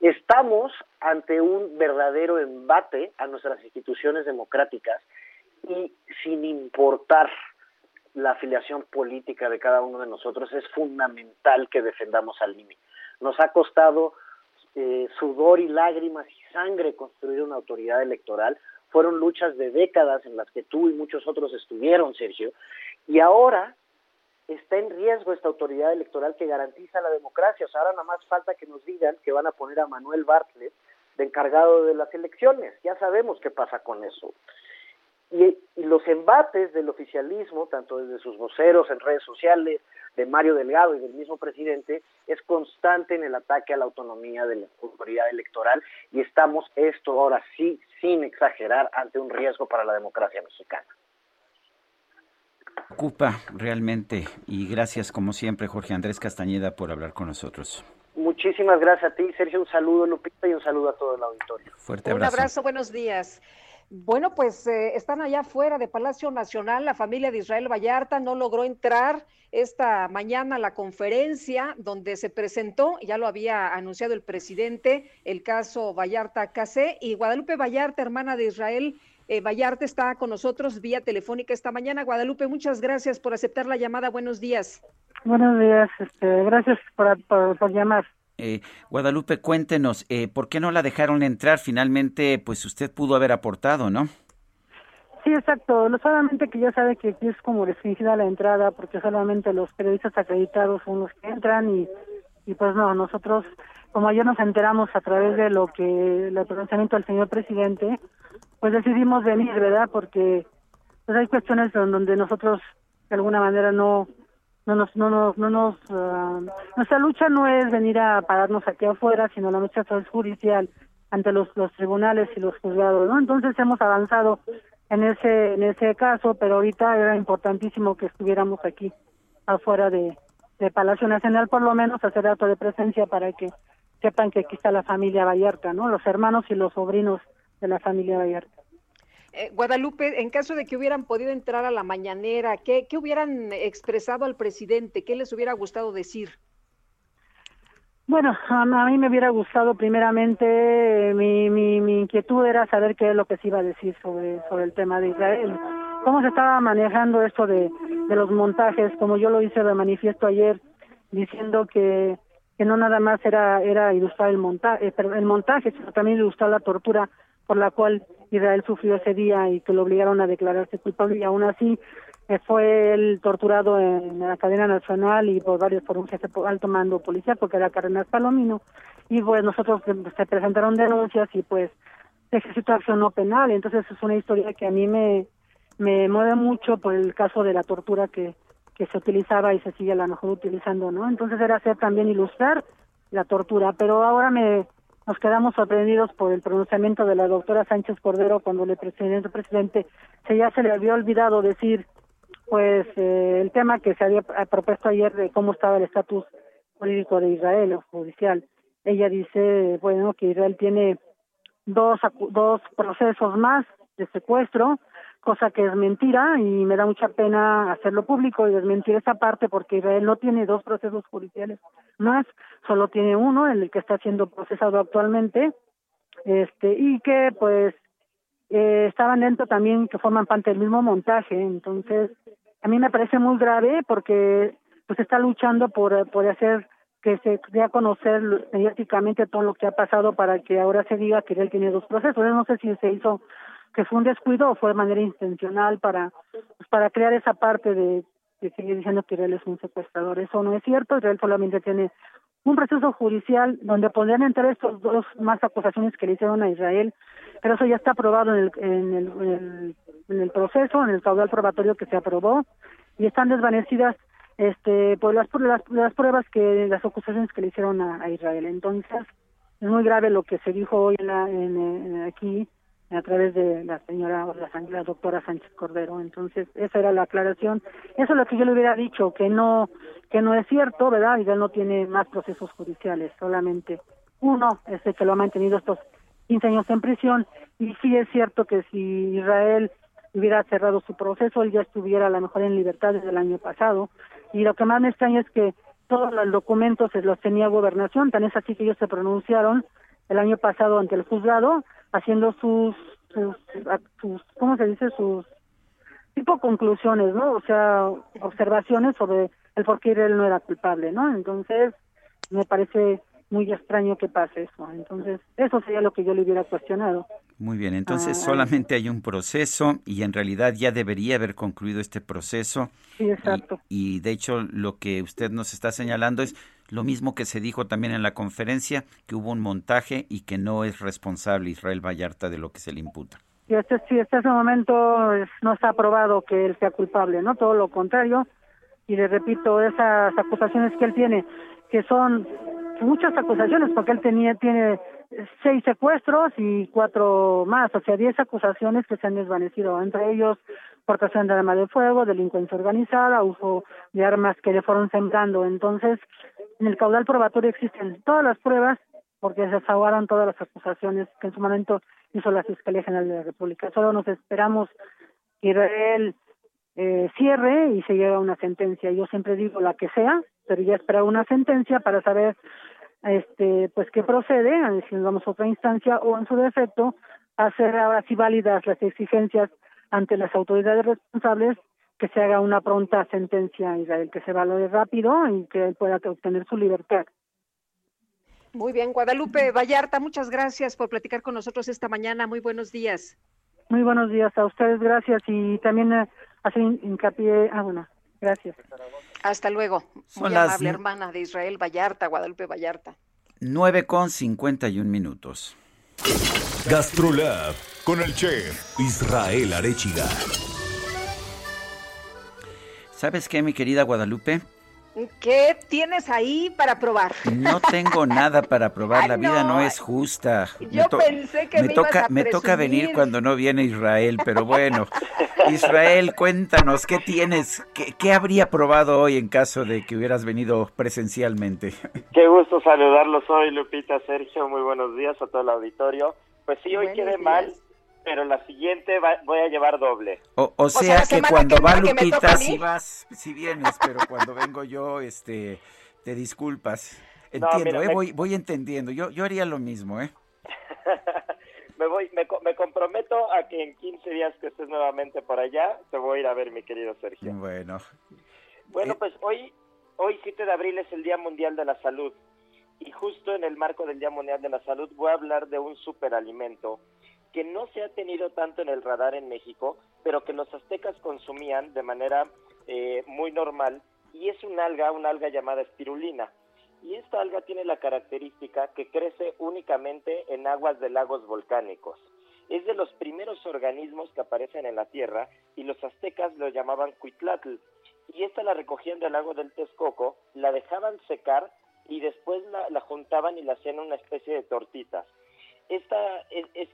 Estamos ante un verdadero embate a nuestras instituciones democráticas y sin importar la afiliación política de cada uno de nosotros, es fundamental que defendamos al INE. Nos ha costado eh, sudor y lágrimas y sangre construir una autoridad electoral. Fueron luchas de décadas en las que tú y muchos otros estuvieron, Sergio. Y ahora está en riesgo esta autoridad electoral que garantiza la democracia. O sea, ahora nada más falta que nos digan que van a poner a Manuel Bartlett de encargado de las elecciones. Ya sabemos qué pasa con eso. Y, y, los embates del oficialismo, tanto desde sus voceros en redes sociales, de Mario Delgado y del mismo presidente, es constante en el ataque a la autonomía de la autoridad electoral y estamos esto ahora sí, sin exagerar, ante un riesgo para la democracia mexicana ocupa realmente y gracias como siempre Jorge Andrés Castañeda por hablar con nosotros. Muchísimas gracias a ti, Sergio. Un saludo, Lupita, y un saludo a todo el auditorio. Fuerte abrazo. Un abrazo, buenos días. Bueno, pues eh, están allá afuera de Palacio Nacional. La familia de Israel Vallarta no logró entrar esta mañana a la conferencia donde se presentó, ya lo había anunciado el presidente, el caso Vallarta KC y Guadalupe Vallarta, hermana de Israel, eh, Vallarta está con nosotros vía telefónica esta mañana. Guadalupe, muchas gracias por aceptar la llamada. Buenos días. Buenos días, este, gracias por, por, llamar. Eh, Guadalupe, cuéntenos, eh, ¿por qué no la dejaron entrar? Finalmente, pues usted pudo haber aportado, ¿no? Sí, exacto. No solamente que ya sabe que aquí es como restringida la entrada porque solamente los periodistas acreditados son los que entran y, y pues no, nosotros como ayer nos enteramos a través de lo que el pronunciamiento del señor presidente, pues decidimos venir, ¿verdad? Porque pues hay cuestiones donde nosotros de alguna manera no no nos no nos no nos ah, nuestra lucha no es venir a pararnos aquí afuera, sino la lucha es judicial ante los los tribunales y los juzgados, ¿no? Entonces hemos avanzado en ese en ese caso, pero ahorita era importantísimo que estuviéramos aquí afuera de, de Palacio Nacional, por lo menos hacer acto de presencia para que sepan que aquí está la familia Vallarta, ¿no? Los hermanos y los sobrinos de la familia Vallarta. Eh, Guadalupe, en caso de que hubieran podido entrar a la mañanera, ¿qué, ¿qué hubieran expresado al presidente? ¿Qué les hubiera gustado decir? Bueno, a, a mí me hubiera gustado primeramente, eh, mi, mi, mi inquietud era saber qué es lo que se iba a decir sobre, sobre el tema de Israel. Cómo se estaba manejando esto de, de los montajes, como yo lo hice de manifiesto ayer, diciendo que, que no nada más era, era ilustrar el, monta eh, el montaje, sino también ilustrar la tortura por la cual Israel sufrió ese día y que lo obligaron a declararse culpable. Y aún así eh, fue él torturado en la cadena nacional y por varios por un jefe alto mando policial porque era Cardenas Palomino. Y pues nosotros eh, se presentaron denuncias y pues se ejercitó acción no penal. Entonces es una historia que a mí me me mueve mucho por el caso de la tortura que que se utilizaba y se sigue a lo mejor utilizando no entonces era hacer también ilustrar la tortura pero ahora me nos quedamos sorprendido por el pronunciamiento de la doctora Sánchez Cordero cuando el presidente, presidente se ya se le había olvidado decir pues eh, el tema que se había propuesto ayer de cómo estaba el estatus jurídico de Israel o judicial. Ella dice, bueno, que Israel tiene dos, dos procesos más de secuestro, cosa que es mentira y me da mucha pena hacerlo público y desmentir esa parte porque Israel no tiene dos procesos judiciales más, solo tiene uno, el que está siendo procesado actualmente, este y que pues eh, estaban dentro también que forman parte del mismo montaje, entonces a mí me parece muy grave porque pues está luchando por por hacer que se dé a conocer mediáticamente todo lo que ha pasado para que ahora se diga que él tiene dos procesos. Yo no sé si se hizo que fue un descuido o fue de manera intencional para pues, para crear esa parte de que sigue diciendo que Israel es un secuestrador. Eso no es cierto. Israel solamente tiene un proceso judicial donde podrían entrar estos dos más acusaciones que le hicieron a Israel, pero eso ya está aprobado en el, en el, en el, proceso, en el caudal probatorio que se aprobó y están desvanecidas este por las, por las, las pruebas que las acusaciones que le hicieron a, Israel. Entonces es muy grave lo que se dijo hoy en, la, en, en aquí a través de la señora, la, la doctora Sánchez Cordero. Entonces, esa era la aclaración. Eso es lo que yo le hubiera dicho, que no, que no es cierto, ¿verdad? Israel no tiene más procesos judiciales, solamente uno es el que lo ha mantenido estos 15 años en prisión. Y sí es cierto que si Israel hubiera cerrado su proceso, él ya estuviera a lo mejor en libertad desde el año pasado. Y lo que más me extraña es que todos los documentos los tenía gobernación, tan es así que ellos se pronunciaron el año pasado ante el juzgado haciendo sus, sus, sus ¿cómo se dice? Sus tipo conclusiones, ¿no? O sea, observaciones sobre el por qué él no era culpable, ¿no? Entonces, me parece muy extraño que pase eso. Entonces, eso sería lo que yo le hubiera cuestionado. Muy bien, entonces Ah, solamente hay un proceso y en realidad ya debería haber concluido este proceso. Sí, exacto. Y, y de hecho lo que usted nos está señalando es lo mismo que se dijo también en la conferencia, que hubo un montaje y que no es responsable Israel Vallarta de lo que se le imputa. Y este, sí, hasta ese momento no está aprobado que él sea culpable, ¿no? Todo lo contrario. Y le repito, esas acusaciones que él tiene, que son muchas acusaciones, porque él tenía tiene seis secuestros y cuatro más, o sea, diez acusaciones que se han desvanecido, entre ellos portación de arma de fuego, delincuencia organizada, uso de armas que le fueron sembrando. Entonces, en el caudal probatorio existen todas las pruebas porque se desahogaron todas las acusaciones que en su momento hizo la Fiscalía General de la República. Solo nos esperamos que Israel eh, cierre y se llegue a una sentencia. Yo siempre digo la que sea, pero ya esperar una sentencia para saber este pues qué procede, si nos vamos a otra instancia o en su defecto hacer ahora sí válidas las exigencias ante las autoridades responsables que se haga una pronta sentencia a Israel, que se valore rápido y que él pueda obtener su libertad. Muy bien, Guadalupe Vallarta, muchas gracias por platicar con nosotros esta mañana. Muy buenos días. Muy buenos días a ustedes, gracias. Y también eh, hacer hincapié, ah, bueno, gracias. Hasta luego. Muy amable hermana de Israel Vallarta, Guadalupe Vallarta. 9 con 51 minutos. Gastrolab con el chef Israel Arechiga. ¿Sabes qué, mi querida Guadalupe? ¿Qué tienes ahí para probar? No tengo nada para probar, la vida no es justa. Yo pensé que me, toca, me toca venir cuando no viene Israel, pero bueno. Israel, cuéntanos, ¿qué tienes? ¿Qué, ¿Qué, habría probado hoy en caso de que hubieras venido presencialmente? Qué gusto saludarlos hoy, Lupita, Sergio, muy buenos días a todo el auditorio. Pues sí, hoy quedé mal, pero la siguiente voy a llevar doble. O, sea, que cuando va Lupita si vas, si vienes, pero cuando vengo yo, este, te disculpas. Entiendo, eh, voy, voy entendiendo. Yo, yo haría lo mismo, ¿eh? me voy, me, me, comprometo a que en 15 días que estés nuevamente por allá, te voy a ir a ver, mi querido Sergio. Bueno. Bueno, eh, pues hoy, hoy 7 de abril es el Día Mundial de la Salud. Y justo en el marco del Día Mundial de la Salud voy a hablar de un superalimento que no se ha tenido tanto en el radar en México, pero que los aztecas consumían de manera eh, muy normal, y es un alga, una alga llamada espirulina. Y esta alga tiene la característica que crece únicamente en aguas de lagos volcánicos. Es de los primeros organismos que aparecen en la Tierra y los aztecas lo llamaban cuitlatl. Y esta la recogían del lago del Texcoco, la dejaban secar y después la, la juntaban y la hacían una especie de tortitas esta,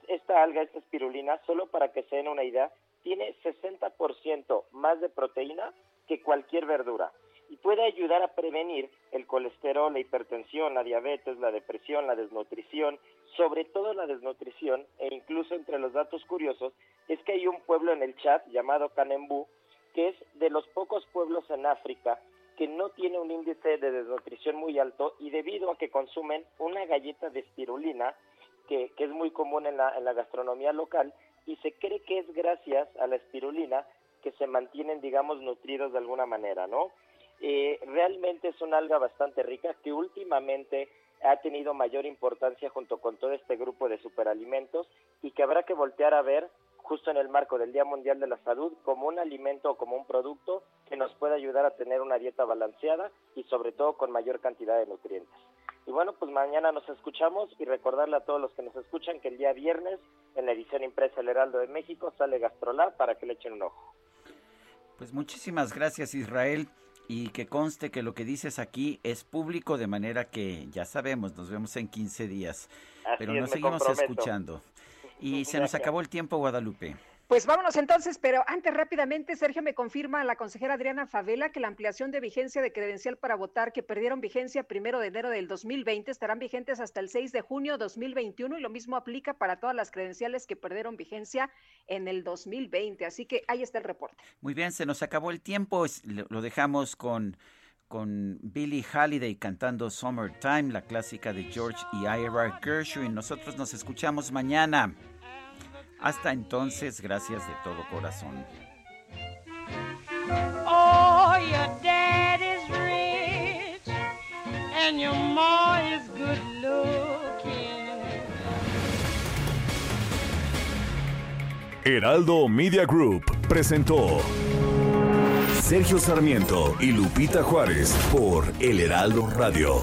esta alga, esta espirulina, solo para que se den una idea, tiene 60% más de proteína que cualquier verdura. Y puede ayudar a prevenir el colesterol, la hipertensión, la diabetes, la depresión, la desnutrición, sobre todo la desnutrición e incluso entre los datos curiosos es que hay un pueblo en el chat llamado Canembú que es de los pocos pueblos en África que no tiene un índice de desnutrición muy alto y debido a que consumen una galleta de espirulina que, es muy común en la, en la gastronomía local y se cree que es gracias a la espirulina que se mantienen, digamos, nutridos de alguna manera, ¿no? Eh, realmente es una alga bastante rica que últimamente ha tenido mayor importancia junto con todo este grupo de superalimentos y que habrá que voltear a ver justo en el marco del Día Mundial de la Salud como un alimento o como un producto que nos puede ayudar a tener una dieta balanceada y sobre todo con mayor cantidad de nutrientes. Y bueno, pues mañana nos escuchamos y recordarle a todos los que nos escuchan que el día viernes en la edición impresa El Heraldo de México sale Gastrolab para que le echen un ojo. Pues muchísimas gracias Israel y que conste que lo que dices aquí es público de manera que ya sabemos, nos vemos en 15 días, pero nos seguimos escuchando. Y se nos acabó el tiempo, Guadalupe. Pues vámonos entonces, pero antes rápidamente, Sergio me confirma la consejera Adriana Favela que la ampliación de vigencia de credencial para votar que perdieron vigencia primero de enero del 2020 estarán vigentes hasta el 6 de junio 2021 y lo mismo aplica para todas las credenciales que perdieron vigencia en el 2020. Así que ahí está el reporte. Muy bien, se nos acabó el tiempo, lo dejamos con con Billie Holiday cantando Summertime, la clásica de George y Ira Gershwin. Nosotros nos escuchamos mañana. Hasta entonces, gracias de todo corazón. Oh, your dad is rich and your mom is good looking. Heraldo Media Group presentó Sergio Sarmiento y Lupita Juárez por El Heraldo Radio.